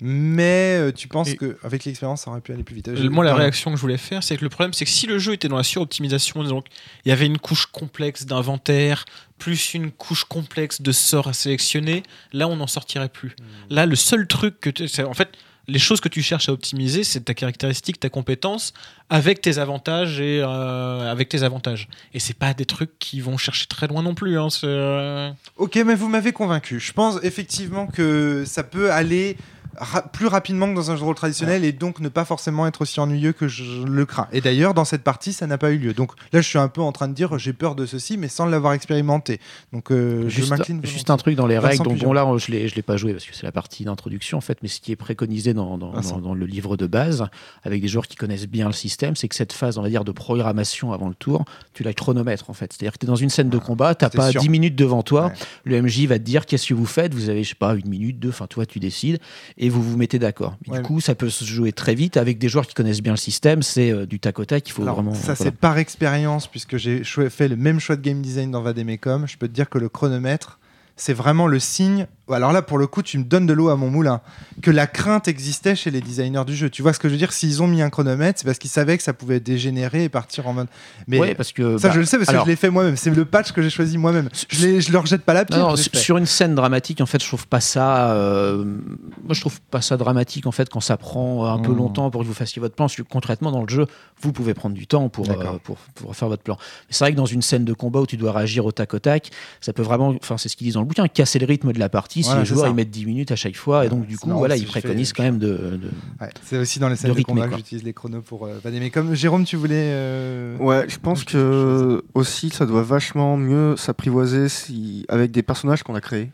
Mais euh, tu penses qu'avec l'expérience, ça aurait pu aller plus vite. Moi, la réaction que je voulais faire, c'est que le problème, c'est que si le jeu était dans la suroptimisation, donc il y avait une couche complexe d'inventaire, plus une couche complexe de sorts à sélectionner, là, on n'en sortirait plus. Là, le seul truc que tu. En fait, les choses que tu cherches à optimiser, c'est ta caractéristique, ta compétence, avec tes avantages et euh, avec tes avantages. Et c'est pas des trucs qui vont chercher très loin non plus. Hein, euh, Ok, mais vous m'avez convaincu. Je pense effectivement que ça peut aller ra- plus rapidement que dans un jeu de rôle traditionnel et donc ne pas forcément être aussi ennuyeux que je le crains. Et d'ailleurs, dans cette partie, ça n'a pas eu lieu. Donc là, je suis un peu en train de dire j'ai peur de ceci, mais sans l'avoir expérimenté. Donc euh, je Juste, m'incline. juste un truc dans les règles. Donc bon là, je je l'ai pas joué parce que c'est la partie d'introduction en fait. Mais ce qui est préconisé dans, dans, dans- dans le livre de base, avec des joueurs qui connaissent bien le système, c'est que cette phase, on va dire, de programmation avant le tour, tu la chronomètres en fait. C'est-à-dire que tu es dans une scène de combat, t'as c'était pas sûr. 10 minutes devant toi. Ouais. Le MJ va te dire qu'est-ce que vous faites? Vous avez, je sais pas, une minute, deux. Enfin, toi, tu décides et vous vous mettez d'accord. Ouais, du coup, ça peut se jouer très vite avec des joueurs qui connaissent bien le système. C'est euh, du tac au tac. Il faut Alors, vraiment. ça, voilà. c'est par expérience, puisque j'ai fait le même choix de game design dans Vademecum. Je peux te dire que le chronomètre, c'est vraiment le signe. Alors là, pour le coup, tu me donnes de l'eau à mon moulin. Que la crainte existait chez les designers du jeu. Tu vois ce que je veux dire? S'ils ont mis un chronomètre, c'est parce qu'ils savaient que ça pouvait dégénérer et partir en mode. Mais Ouais, parce que ça, bah, je le sais parce alors- que je l'ai fait moi-même. C'est le patch que j'ai choisi moi-même. Je, leur jette pas la pierre. Non, non, sur une scène dramatique, en fait, je trouve pas ça. euh, moi, je trouve pas ça dramatique en fait quand ça prend un peu Mmh. longtemps pour que vous fassiez votre plan. Parce que concrètement, dans le jeu, vous pouvez prendre du temps pour, euh, pour, pour faire votre plan. Mais c'est vrai que dans une scène de combat où tu dois réagir au tac au tac, ça peut vraiment, enfin, c'est ce qu'ils disent dans le bouquin, casser le rythme de la partie. Si Voilà, les joueurs ça. ils mettent 10 minutes à chaque fois, et donc du coup, marrant voilà, ils fais- préconisent quand même de. de- Ouais, c'est aussi dans les scènes de, rythmer, combat quoi. que j'utilise les chronos pour euh, Vademecum. Jérôme, tu voulais. euh, Ouais, je pense que aussi ça doit vachement mieux s'apprivoiser si avec des personnages qu'on a créés.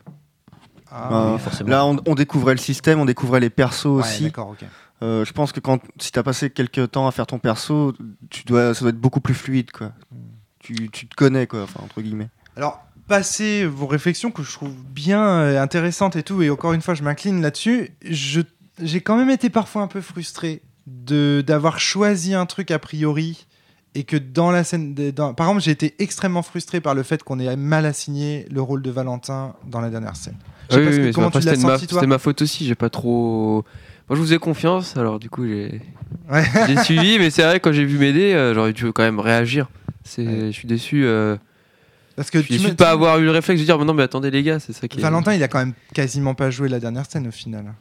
Ah, oui, forcément. Là, on, on découvrait le système, on découvrait les persos ouais, aussi. d'accord, ok. Euh, je pense que quand si t'as passé quelques temps à faire ton perso, tu dois, ça doit être beaucoup plus fluide, quoi. Tu, tu te connais, quoi, entre guillemets. Alors, passez vos réflexions que je trouve bien euh, intéressantes et tout, et encore une fois, je m'incline là-dessus. J'ai quand même été parfois un peu frustré de d'avoir choisi un truc a priori et que dans la scène. de- dans- Par exemple, j'ai été extrêmement frustré par le fait qu'on ait mal assigné le rôle de Valentin dans la dernière scène. Oui, oui, que- mais comment après, tu l'as c'était ma, senti, toi c'était ma faute aussi. J'ai pas trop. Moi, je vous ai confiance, alors du coup, j'ai Ouais. j'ai suivi. Mais c'est vrai, quand j'ai vu m'aider, j'aurais dû quand même réagir. C'est, Ouais. je suis déçu. euh, Parce que tu de pas avoir eu le réflexe de dire, mais non, mais attendez les gars, c'est ça qui est. Valentin, il a quand même quasiment pas joué la dernière scène au final.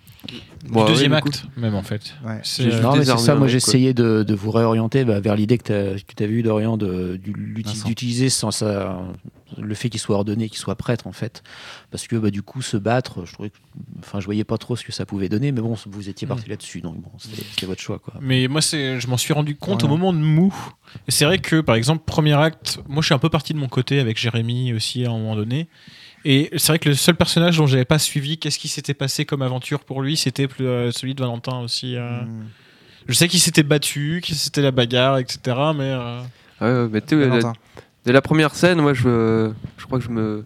Bon, deuxième ouais, acte, même en fait. Ouais. C'est, J'ai euh, Non, mais c'est désarmé ça, moi essayé de, de vous réorienter bah, vers l'idée que tu avais eu Dorian d'utiliser sans sa- le fait qu'il soit ordonné, qu'il soit prêtre en fait. Parce que bah, du coup, se battre, je trouvais que- enfin, je voyais pas trop ce que ça pouvait donner, mais bon, vous étiez parti là-dessus, donc bon, c'était c'était votre choix. Quoi. Mais moi, c'est, je m'en suis rendu compte Ouais. au moment de mou. Et c'est vrai que, par exemple, premier acte, moi, je suis un peu parti de mon côté avec Jérémy aussi à un moment donné. Et c'est vrai que le seul personnage dont j'avais pas suivi, qu'est-ce qui s'était passé comme aventure pour lui, c'était plus, euh, celui de Valentin aussi. euh. Mm. Je sais qu'il s'était battu, que c'était la bagarre, etc. Mais euh, Ouais, mais la- Valentin. dès la première scène, moi, je, je crois que je me.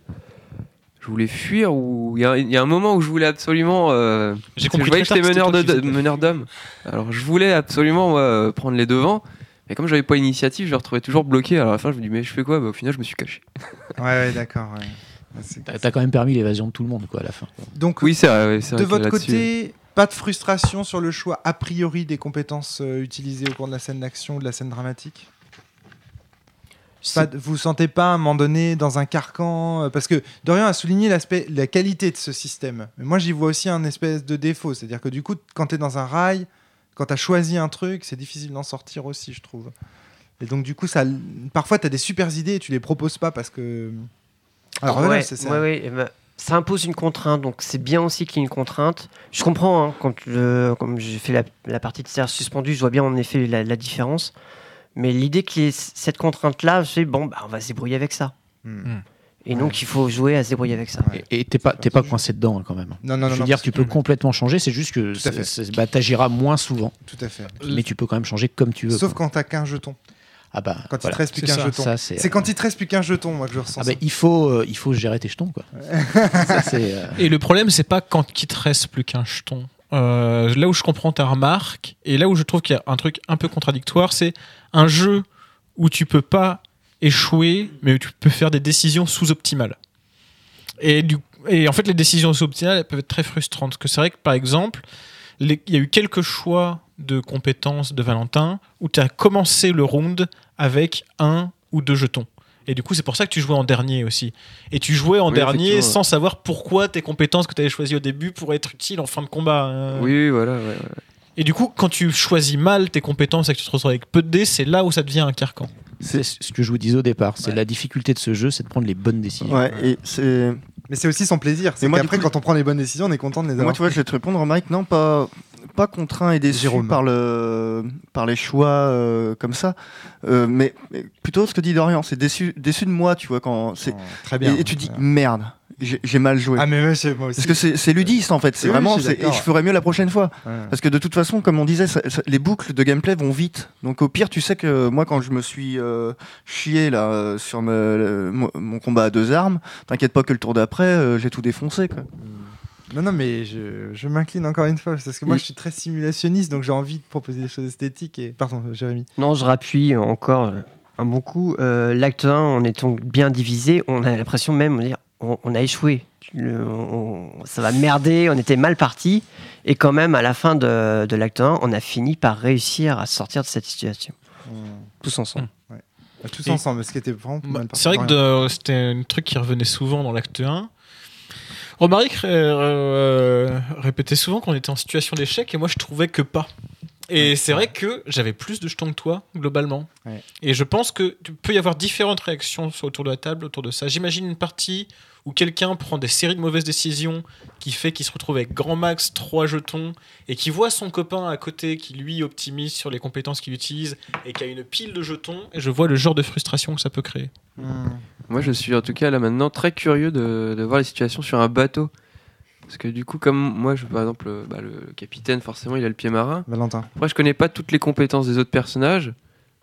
Je voulais fuir ou il y, a- il y a un moment où je voulais absolument. euh, j'ai compris je voyais que j'étais meneur de- meneur d'hommes. Alors je voulais absolument moi, prendre les devants. Mais comme j'avais pas l'initiative, je me retrouvais toujours bloqué. Alors à la fin, je me dis, mais je fais quoi? Bah, Au final, je me suis caché. Ouais, ouais, d'accord. ouais. C'est- T'as quand même permis l'évasion de tout le monde quoi, à la fin. Donc, Oui, c'est vrai. de votre côté, pas de frustration sur le choix a priori des compétences euh, utilisées au cours de la scène d'action ou de la scène dramatique? Pas de- Vous sentez pas à un moment donné dans un carcan euh, Parce que Dorian a souligné l'aspect, la qualité de ce système. Mais moi, j'y vois aussi un espèce de défaut. C'est-à-dire que du coup, quand tu es dans un rail, quand tu as choisi un truc, c'est difficile d'en sortir aussi, je trouve. Et donc, du coup, ça, parfois, tu as des super idées et tu les proposes pas parce que. Alors, voilà, ouais, c'est ça. ouais, ouais, ben, ça impose une contrainte, donc c'est bien aussi qu'il y ait une contrainte. Je comprends, hein, quand le- comme j'ai fait la, la partie de serre suspendue, je vois bien en effet la, la différence. Mais l'idée qu'il y ait cette contrainte-là, c'est bon, bah, on va se débrouiller avec ça. Hmm. Et donc il faut jouer à se débrouiller avec ça. Et t'es pas, t'es pas coincé dedans hein, quand même. Non, non, non. je veux non, dire, tu que- peux complètement changer, c'est juste que bah, t'agiras moins souvent, Tout à fait. mais tu peux quand même changer comme tu veux. Sauf quoi. quand t'as qu'un jeton. Ah bah, Quand il voilà. te reste plus qu'un jeton. C'est quand il te reste plus qu'un jeton, moi, que je ressens. Ah bah, ça. il faut, euh, il faut gérer tes jetons quoi. Ça, euh, Et le problème, c'est pas quand il te reste plus qu'un jeton. Euh, là où je comprends ta remarque, et là où je trouve qu'il y a un truc un peu contradictoire, c'est un jeu où tu peux pas échouer, mais où tu peux faire des décisions sous-optimales. Et, du, et en fait, les décisions sous-optimales, elles peuvent être très frustrantes. Parce que c'est vrai que, par exemple, il y a eu quelques choix de compétences de Valentin où tu as commencé le round avec un ou deux jetons. Et du coup, c'est pour ça que tu jouais en dernier aussi. Et tu jouais en Oui, dernier sans savoir pourquoi tes compétences que tu avais choisies au début pourraient être utiles en fin de combat. hein. Oui, oui, voilà. ouais, ouais. Et du coup, quand tu choisis mal tes compétences et que tu te retrouves avec peu de dés, c'est là où ça devient un carcan. c'est ce que je vous disais au départ. C'est Ouais. la difficulté de ce jeu, c'est de prendre les bonnes décisions. Ouais, et c'est. Mais c'est aussi son plaisir. C'est qu'après, quand on prend les bonnes décisions, on est content de les avoir. Moi, tu vois, je vais te répondre, Mike. Non, pas, pas contraint et déçu Jérôme. par, le, par les choix euh, comme ça. Euh, mais, mais plutôt ce que dit Dorian, c'est déçu, déçu de moi, tu vois. Quand c'est Oh, très bien. et, et tu dis, merde, j'ai mal joué. Ah, mais ouais, c'est moi aussi. Parce que c'est ludiste en fait, c'est Oui, vraiment, je et je ferai mieux la prochaine fois. Ouais. Parce que de toute façon, comme on disait, ça- ça- les boucles de gameplay vont vite. Donc au pire, tu sais que moi, quand je me suis euh, chié là euh, sur me- le- mon, combat à deux armes, t'inquiète pas que le tour d'après, euh, j'ai tout défoncé. Quoi. Non, non, mais je, je m'incline encore une fois. Parce que moi, Oui. je suis très simulationniste, donc j'ai envie de proposer des choses esthétiques. Et... Pardon, Jérémy. Non, je rappuie encore euh, un bon coup. Euh, L'acte 1, en étant bien divisé, on a l'impression même de dire on, on a échoué. Le- on- ça va merder, on était mal parti. Et quand même, à la fin de, de l'acte 1, on a fini par réussir à sortir de cette situation. Tous ensemble. Bah, tous Et- ensemble, ce qui était vraiment Bah, mal parti. c'est vrai que c'était un truc qui revenait souvent dans l'acte 1. Romaric euh, euh, répétait souvent qu'on était en situation d'échec et moi je trouvais que pas. Et c'est vrai que j'avais plus de jetons que toi, globalement. Ouais. Et je pense que tu peut y avoir différentes réactions autour de la table, autour de ça. J'imagine une partie où quelqu'un prend des séries de mauvaises décisions qui fait qu'il se retrouve avec grand max 3 jetons et qui voit son copain à côté qui lui optimise sur les compétences qu'il utilise et qui a une pile de jetons. Et je vois le genre de frustration que ça peut créer. Moi, je suis en tout cas là maintenant très curieux de, de voir les situations sur un bateau. Parce que du coup, comme moi, je, par exemple, euh, bah, le capitaine, forcément, il a le pied marin. Valentin. Après, je connais pas toutes les compétences des autres personnages.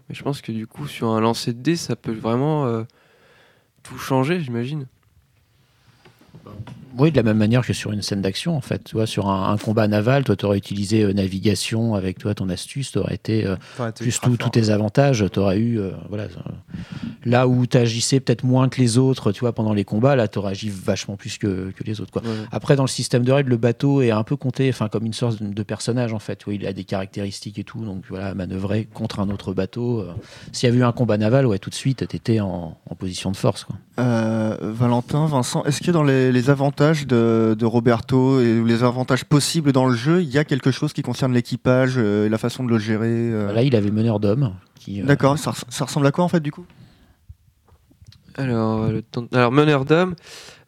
Mais je pense que du coup, sur un lancer de dés, ça peut vraiment euh, tout changer, j'imagine. Oui, de la même manière que sur une scène d'action, en fait. Tu vois, sur un, un combat naval, toi, tu aurais utilisé euh, navigation avec toi, ton astuce, tu aurais été euh, plus tous tes avantages, tu aurais eu. euh, voilà, euh, là où tu agissais peut-être moins que les autres, tu vois, pendant les combats, là, tu aurais agi vachement plus que, que les autres, quoi. Ouais. Après, dans le système de règles, le bateau est un peu compté, enfin, comme une sorte de, personnage, en fait. Tu vois, il a des caractéristiques et tout, donc voilà, manœuvrer contre un autre bateau. euh, S'il y avait eu un combat naval, ouais, tout de suite, tu étais en, en position de force, quoi. Euh, Valentin, Vincent, est-ce que dans les, les avantages de, de Roberto et les avantages possibles dans le jeu, il y a quelque chose qui concerne l'équipage euh, et la façon de le gérer euh Là, il avait meneur d'hommes. euh, D'accord, ça, res- ça ressemble à quoi en fait du coup? Alors, le temps- Alors meneur d'homme,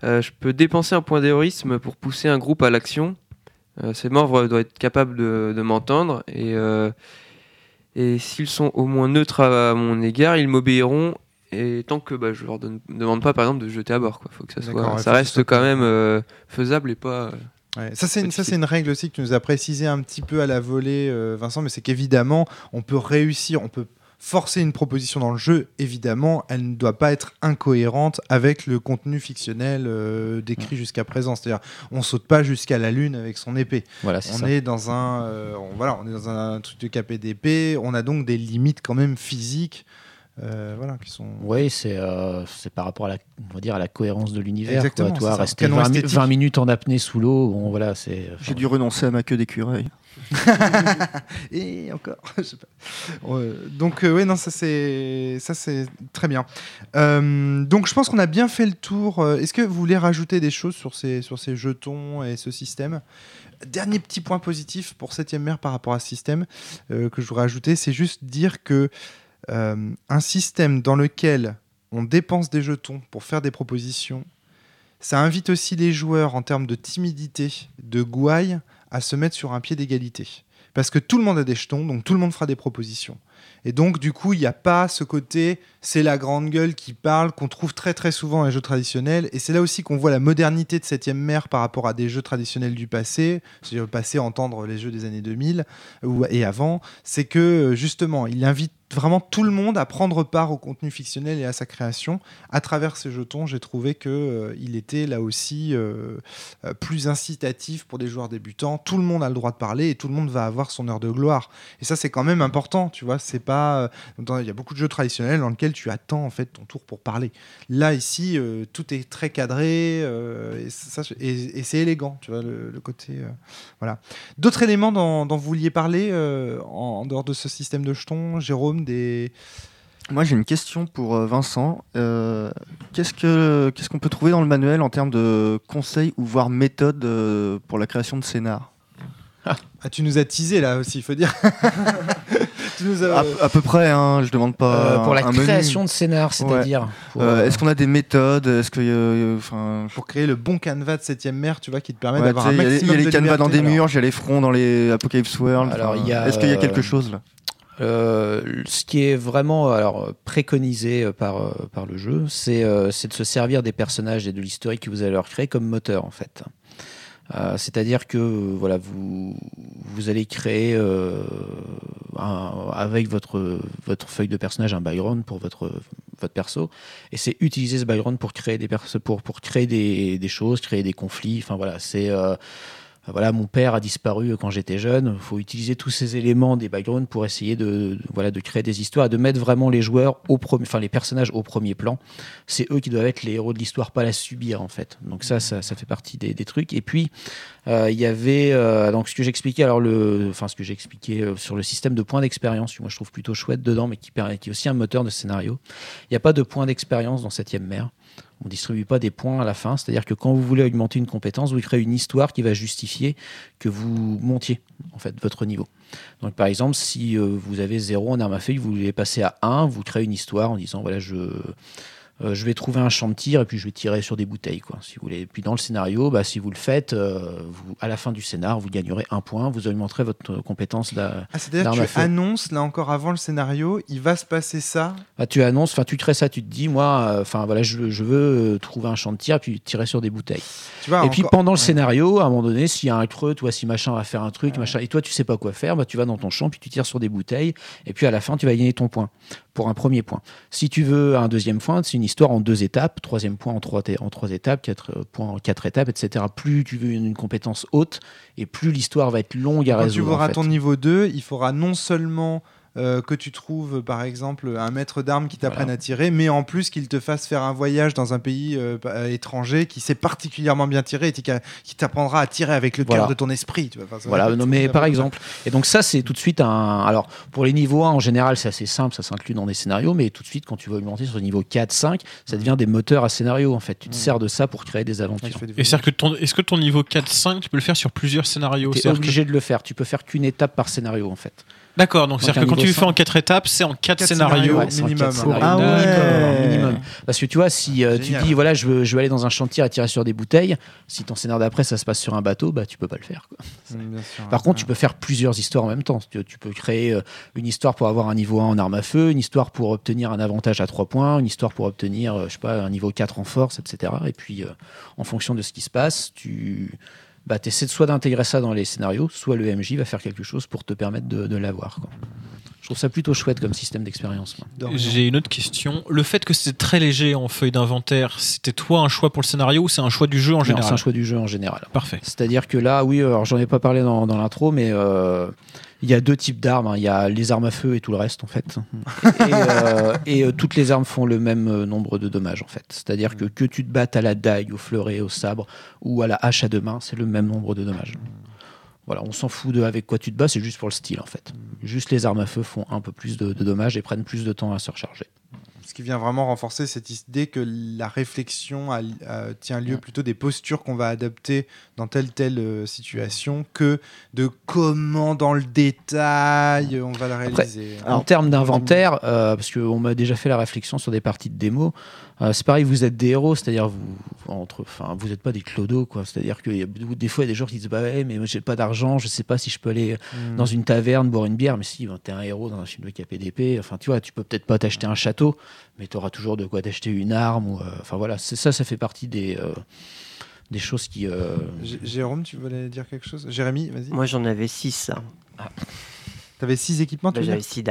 euh, je peux dépenser un point d'héroïsme pour pousser un groupe à l'action. Euh, ces membres doivent être capables de, de m'entendre et, euh, et s'ils sont au moins neutres à, à mon égard, ils m'obéiront. Et tant que bah, je leur donne- demande pas, par exemple, de jeter à bord, quoi. Faut que ça soit, ouais, reste quand même euh, faisable et pas. euh, Ouais, Ça, c'est une, ça, Petit. c'est une règle aussi que tu nous as précisé un petit peu à la volée, euh, Vincent, mais c'est qu'évidemment, on peut réussir, on peut forcer une proposition dans le jeu. Évidemment, elle ne doit pas être incohérente avec le contenu fictionnel décrit jusqu'à présent. C'est-à-dire, on saute pas jusqu'à la lune avec son épée. Voilà, On ça. est dans un, on- voilà, on est dans un truc de KPDP. On a donc des limites quand même physiques, euh, voilà, qui sont. Oui, c'est euh, c'est par rapport à la, on va dire, à la cohérence de l'univers. Exactement, Quoi. c'est Toi, ça. rester Canon 20, mi- esthétique. 20 minutes en apnée sous l'eau, bon, voilà, c'est. enfin, J'ai dû renoncer à ma queue d'écureuil. Et encore, je sais pas. Ouais, donc euh, ouais non ça c'est ça c'est très bien. Euh, donc je pense qu'on a bien fait le tour. Est-ce que vous voulez rajouter des choses sur ces sur ces jetons et ce système? Dernier petit point positif pour septième mer par rapport à ce système euh, que je voudrais ajouter, c'est juste dire que euh, un système dans lequel on dépense des jetons pour faire des propositions, ça invite aussi les joueurs en termes de timidité, de gouaille, à se mettre sur un pied d'égalité. Parce que tout le monde a des jetons, donc tout le monde fera des propositions. Et donc, du coup, il n'y a pas ce côté, c'est la grande gueule qui parle, qu'on trouve très très souvent dans les jeux traditionnels. Et c'est là aussi qu'on voit la modernité de 7ème mer par rapport à des jeux traditionnels du passé. C'est-à-dire le passé, entendre les jeux des années 2000 ou, et avant. C'est que, justement, il invite vraiment tout le monde à prendre part au contenu fictionnel et à sa création. À travers ces jetons, j'ai trouvé que euh, il était là aussi euh, euh, plus incitatif pour des joueurs débutants. Tout le monde a le droit de parler et tout le monde va avoir son heure de gloire. Et ça, c'est quand même important, tu vois. C'est pas. euh, Il y a beaucoup de jeux traditionnels dans lesquels tu attends en fait ton tour pour parler. Là, ici, tout est très cadré et, et, c'est élégant, tu vois, le, côté. voilà. D'autres éléments dont, vous vouliez parler en dehors de ce système de jetons, Jérôme, des. Moi j'ai une question pour euh, Vincent. Euh, Qu'est-ce que qu'est-ce qu'on peut trouver dans le manuel en termes de conseils ou voire méthodes euh, pour la création de scénar? Ah, tu nous as teasé là aussi, il faut dire. tu nous as- à, à peu près, hein, je demande pas. Euh, pour la un menu. création de scénar, c'est-à-dire. pour, Euh, Est-ce qu'on a des méthodes? Est-ce que, euh, enfin, pour créer le bon canevas de 7ème mer, tu vois, qui te permet ouais, d'avoir un sais, il y a- maximum il y a les canevas dans des murs, il y a les fronts dans les Apocalypse World. Alors, Est-ce qu'il y a euh, quelque chose là? Ce qui est vraiment euh, préconisé euh, par, euh, par le jeu, c'est euh, de se servir des personnages et de l'historique que vous allez leur créer comme moteur en fait. Euh, C'est-à-dire que euh, vous, allez créer euh, avec votre, feuille de personnage un background pour votre, perso, et c'est utiliser ce background pour créer des choses, créer des conflits. Enfin voilà, c'est euh, voilà, mon père a disparu quand j'étais jeune. Il faut utiliser tous ces éléments des backgrounds pour essayer de, voilà, de créer des histoires, de mettre vraiment les joueurs au premier, enfin les personnages au premier plan. C'est eux qui doivent être les héros de l'histoire, pas la subir en fait. Donc ça, ça, ça fait partie des, trucs. Et puis euh, il y avait euh, donc ce que j'expliquais, alors le, enfin ce que j'ai expliqué euh, sur le système de points d'expérience, moi je trouve plutôt chouette dedans, mais qui, qui est aussi un moteur de scénario. Il n'y a pas de points d'expérience dans Septième mer. On distribue pas des points à la fin, c'est-à-dire que quand vous voulez augmenter une compétence, vous créez une histoire qui va justifier que vous montiez en fait votre niveau. Donc par exemple, si euh, vous avez 0 en arme à feu, vous voulez passer à 1, vous créez une histoire en disant voilà je euh, je vais trouver un champ de tir et puis je vais tirer sur des bouteilles quoi. Si vous voulez. Et puis dans le scénario, bah, si vous le faites, euh, vous, à la fin du scénar, vous gagnerez un point, vous augmenterez votre compétence. d'a- Ah, c'est-à-dire que tu feu. annonces, là encore avant le scénario, il va se passer ça. Bah, tu annonces, enfin tu crées ça, tu te dis moi, enfin voilà, je, je veux euh, trouver un champ de tir puis tirer sur des bouteilles. Tu vois, et puis pendant le Ouais. scénario, à un moment donné, s'il y a un creux, toi, si machin va faire un truc, machin, et toi tu sais pas quoi faire, bah, tu vas dans ton champ puis tu tires sur des bouteilles, et puis à la fin tu vas gagner ton point pour un premier point. Si tu veux un deuxième point, c'est une une histoire en deux étapes, troisième point en trois, en trois étapes, quatre euh, points en quatre étapes, etc. Plus tu veux une, une compétence haute, et plus l'histoire va être longue à Quand tu résoudre. en auras fait. ton niveau 2, il faudra non seulement euh, que tu trouves, par exemple, un maître d'armes qui t'apprenne Voilà. à tirer, mais en plus qu'il te fasse faire un voyage dans un pays euh, euh, étranger qui sait particulièrement bien tirer et qui t'apprendra à tirer avec le Voilà. cœur de ton esprit. Tu vois. Enfin, Voilà, non, mais par exemple. Et donc ça, c'est tout de suite un... Alors, pour les niveaux 1, en général, c'est assez simple, ça s'inclut dans des scénarios, mais tout de suite, quand tu vas augmenter sur le niveau 4, 5, ça devient des moteurs à scénario, en fait. Tu te Mm. sers de ça pour créer des aventures. Et c'est-à-dire que ton, est-ce que ton niveau 4-5, tu peux le faire sur plusieurs scénarios? Tu es que- obligé de le faire. Tu peux faire qu'une étape par scénario, en fait. D'accord, donc Donc c'est-à-dire que quand tu le fais en 4 étapes, c'est en 4 Quatre scénarios. Ouais, minimum. quatre scénarios. Ah ouais. D'accord, minimum. Parce que tu vois, si euh, tu dis, voilà, je veux, je veux aller dans un chantier à tirer sur des bouteilles, si ton scénario d'après, ça se passe sur un bateau, bah, tu peux pas le faire. quoi. Bien sûr, Par ouais. contre, tu peux faire plusieurs histoires en même temps. Tu, tu peux créer euh, une histoire pour avoir un niveau 1 en arme à feu, une histoire pour obtenir un avantage à 3 points, une histoire pour obtenir, euh, je sais pas, un niveau 4 en force, etc. Et puis, euh, en fonction de ce qui se passe, tu bah, essaies soit d'intégrer ça dans les scénarios, soit le MJ va faire quelque chose pour te permettre de, de l'avoir. quoi. Je trouve ça plutôt chouette comme système d'expérience. J'ai une autre question. Le fait que c'était très léger en feuille d'inventaire, c'était toi un choix pour le scénario ou c'est un choix du jeu en Non, général C'est un choix du jeu en général. Parfait. C'est-à-dire que là, oui, alors j'en ai pas parlé dans, dans l'intro, mais euh, il y a deux types d'armes. hein. Il y a les armes à feu et tout le reste, en fait. et euh, euh, toutes les armes font le même euh, nombre de dommages, en fait. C'est-à-dire que que tu te battes à la dague, au fleuret, au sabre ou à la hache à deux mains, c'est le même nombre de dommages. Voilà, on s'en fout de avec quoi tu te bats, c'est juste pour le style, en fait. Juste les armes à feu font un peu plus de dommages et prennent plus de temps à se recharger. Ce qui vient vraiment renforcer cette idée que la réflexion a- a- tient lieu plutôt des postures qu'on va adapter dans telle telle euh, situation que de comment dans le détail on va la réaliser. en termes d'inventaire, euh, parce qu'on m'a déjà fait la réflexion sur des parties de démo, euh, c'est pareil, vous êtes des héros, c'est-à-dire vous, entre, enfin, vous n'êtes pas des clodos, quoi. C'est-à-dire qu'il y a des fois il y a des gens qui disent bah ouais, mais moi j'ai pas d'argent, je sais pas si je peux aller Mm. dans une taverne boire une bière, mais si, ben, t'es un héros dans un film de KPDP, enfin tu vois, tu peux peut-être pas t'acheter un château, mais tu auras toujours de quoi t'acheter une arme, ou, euh, enfin voilà, c'est ça, ça fait partie des euh, des choses qui. euh, Jérôme, tu voulais dire quelque chose? Jérémy, vas-y. Moi, j'en avais 6. T'avais six équipements, tu veux J'avais dire 6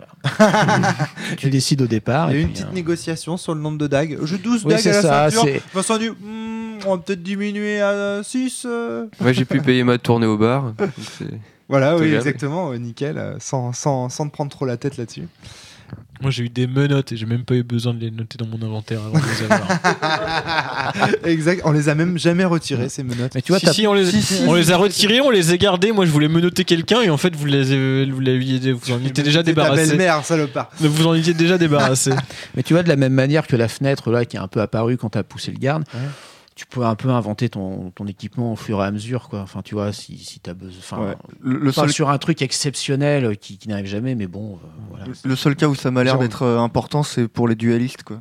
dagues. tu décides au départ. Il y a et eu une puis, petite euh, négociation sur le nombre de dagues. J'ai 12 Oui, dagues à la ça, ceinture. Vincent dit, Hmm, on va peut-être diminuer à 6. Moi, j'ai pu payer ma tournée au bar. Voilà, oui, exactement, euh, nickel, euh, sans, sans, sans te prendre trop la tête là-dessus. Moi j'ai eu des menottes et j'ai même pas eu besoin de les noter dans mon inventaire avant de les avoir. exact, on les a même jamais retirées, ces menottes. Mais tu vois, si, t'as- si, on les, Si, si. on les a retirés, on les a gardés. Moi je voulais menotter quelqu'un et en fait vous les avez- vous, en étiez déjà débarrassé. belle-mère, salopard. Vous en étiez déjà débarrassé. Mais tu vois, de la même manière que la fenêtre là qui est un peu apparue quand tu as poussé le garde, Ouais. Tu peux un peu inventer ton, ton équipement au fur et à mesure. Quoi. Enfin, tu vois, si, si tu as besoin. Enfin, Ouais. Le, seul, sur un truc exceptionnel euh, qui, qui n'arrive jamais, mais bon, euh, voilà. le seul cas où ça m'a l'air d'être euh, important, c'est pour les dualistes. Quoi.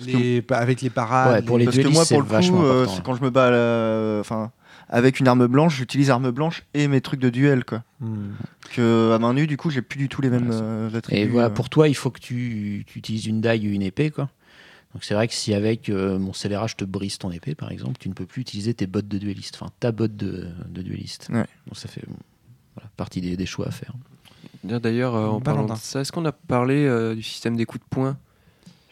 Les, avec les parades. Ouais, pour les Parce que moi, pour le coup, euh, c'est quand je me bats la- enfin, avec une arme blanche, j'utilise arme blanche et mes trucs de duel. Quoi. Hmm. Que à main nue, du coup, j'ai plus du tout les mêmes Voilà, euh, Et attributs. voilà, pour toi, il faut que tu, tu utilises une dague ou une épée. Quoi. Donc c'est vrai que si avec euh, mon scélérat, je te brise ton épée, par exemple, tu ne peux plus utiliser tes bottes de dueliste, enfin ta botte de, de dueliste. Ouais. Donc ça fait voilà, partie des, des choix à faire. D'ailleurs, euh, en parlant Valentin. de ça, est-ce qu'on a parlé euh, du système des coups de poing?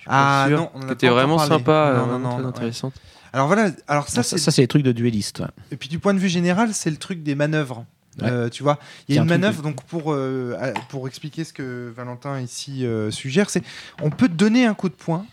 Ah sûr. non, on était encore vraiment parlé. sympa, Non, euh, non, vraiment non, très ouais. intéressante. Alors voilà, alors ça, Ça, c'est ça, c'est les trucs de dueliste. ouais. Et puis du point de vue général, c'est le truc des manœuvres. Ouais. Euh, tu vois, il y a un une manœuvre, de- donc pour, euh, pour expliquer ce que Valentin ici euh, suggère, c'est on peut te donner un coup de poing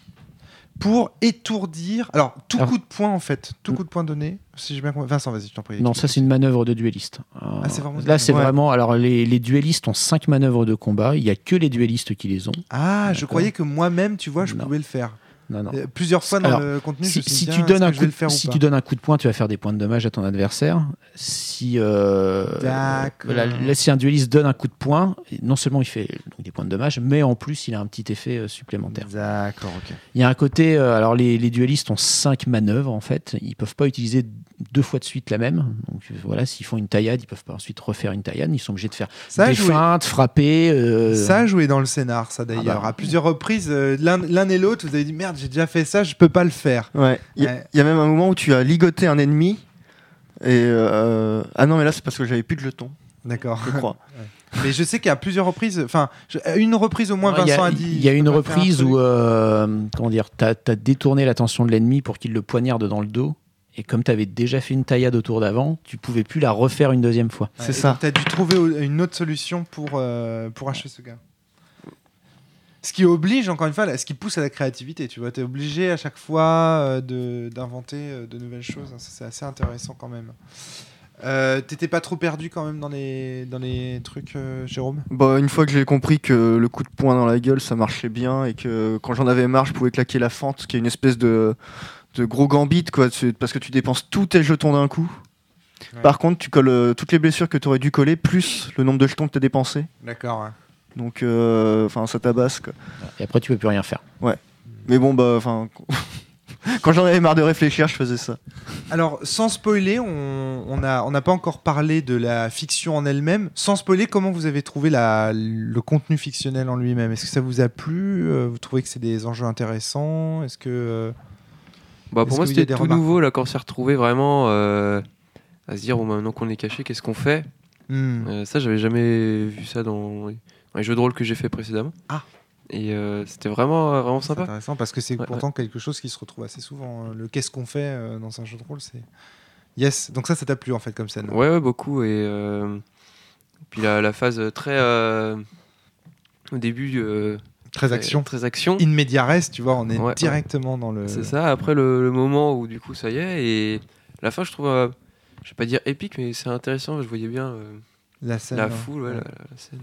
pour étourdir. Alors, tout Alors- coup de poing en fait, tout coup de poing donné, si j'ai bien compris. Vincent, vas-y, je t'en prie. Non, ça c'est une manœuvre de dueliste. Euh, Ah, c'est vraiment- Là, c'est Ouais. vraiment. Alors, les, les duellistes ont cinq manœuvres de combat. Il y a que les duellistes qui les ont. Ah, je croyais que moi-même, tu vois, je Non. pouvais le faire. Non, non. Plusieurs fois dans Alors, le contenu, Si, tu tiens, donnes un coup, ou si tu donnes un coup de poing, tu vas faire des points de dommage à ton adversaire. Si euh, D'accord. voilà, là, si un duelliste donne un coup de poing, non seulement il fait donc, des points de dommage, mais en plus il a un petit effet euh, supplémentaire. D'accord. Il y a un côté, euh, alors les, les duellistes ont cinq manœuvres en fait. Ils peuvent pas utiliser deux fois de suite la même. Donc euh, voilà, s'ils font une taillade, ils peuvent pas ensuite refaire une taillade. Ils sont obligés de faire Ça a des joué. feintes, frapper. euh, Ça a joué dans le scénar, ça d'ailleurs. Ah bah. À plusieurs reprises, euh, l'un l'un et l'autre, vous avez dit merde, j'ai déjà fait ça, je peux pas le faire. Ouais. Il y, a- Ouais. il y a même un moment où tu as ligoté un ennemi. Et euh, ah non, mais là c'est parce que j'avais plus de jetons, D'accord. je crois. Mais je sais qu'il y a plusieurs reprises, enfin, une reprise au moins, a- Vincent a dit. Il y a une un reprise où, euh, comment dire, t'as as détourné l'attention de l'ennemi pour qu'il le poignarde dans le dos. Et comme t'avais déjà fait une taillade autour d'avant, tu pouvais plus la refaire une deuxième fois. C'est ça. donc T'as dû trouver au- une autre solution pour, euh, pour achever ce gars. Ce qui oblige, encore une fois, là, ce qui pousse à la créativité, tu vois. T'es obligé à chaque fois euh, de- d'inventer euh, de nouvelles choses. C'est assez intéressant quand même. Euh, T'étais pas trop perdu quand même dans les, dans les trucs, euh, Jérôme? Bah, une fois que j'ai compris que le coup de poing dans la gueule ça marchait bien et que quand j'en avais marre je pouvais claquer la fente, qui est une espèce de, de gros gambit quoi, parce que tu dépenses tous tes jetons d'un coup. Ouais. Par contre, tu colles euh, toutes les blessures que tu aurais dû coller plus le nombre de jetons que tu as dépensé. D'accord. ouais. Donc, euh, enfin, ça tabasse quoi. Et après, tu peux plus rien faire. Mais bon, bah, enfin, quand j'en avais marre de réfléchir, je faisais ça. Alors, sans spoiler, on n'a on n'a pas encore parlé de la fiction en elle-même. Sans spoiler, comment vous avez trouvé la, le contenu fictionnel en lui-même? Est-ce que ça vous a plu? Euh, Vous trouvez que c'est des enjeux intéressants? Est-ce que euh, Bah, pour moi, c'était tout remarques nouveau là quand on s'est retrouvé vraiment euh, à se dire bon, bah, maintenant qu'on est caché, qu'est-ce qu'on fait? Hmm, Euh, Ça, j'avais jamais vu ça dans les, dans les jeux de rôle que j'ai fait précédemment. Ah. Et euh, c'était vraiment, vraiment c'est sympa. intéressant parce que c'est Ouais, pourtant quelque chose qui se retrouve assez souvent. hein. Le qu'est-ce qu'on fait euh, dans un jeu de rôle, c'est yes. Donc ça, ça t'a plu en fait comme scène. Ouais, ouais, beaucoup. Et puis la, la phase très. au début. Très action. Très action. In media res, tu vois, on est Ouais, ouais. directement dans le. C'est ça. Après le, le moment où du coup ça y est. Et la fin, je trouve. euh, je vais pas dire épique, mais c'est intéressant. Je voyais bien euh, La scène. la hein. foule, ouais, Ouais. la, la scène.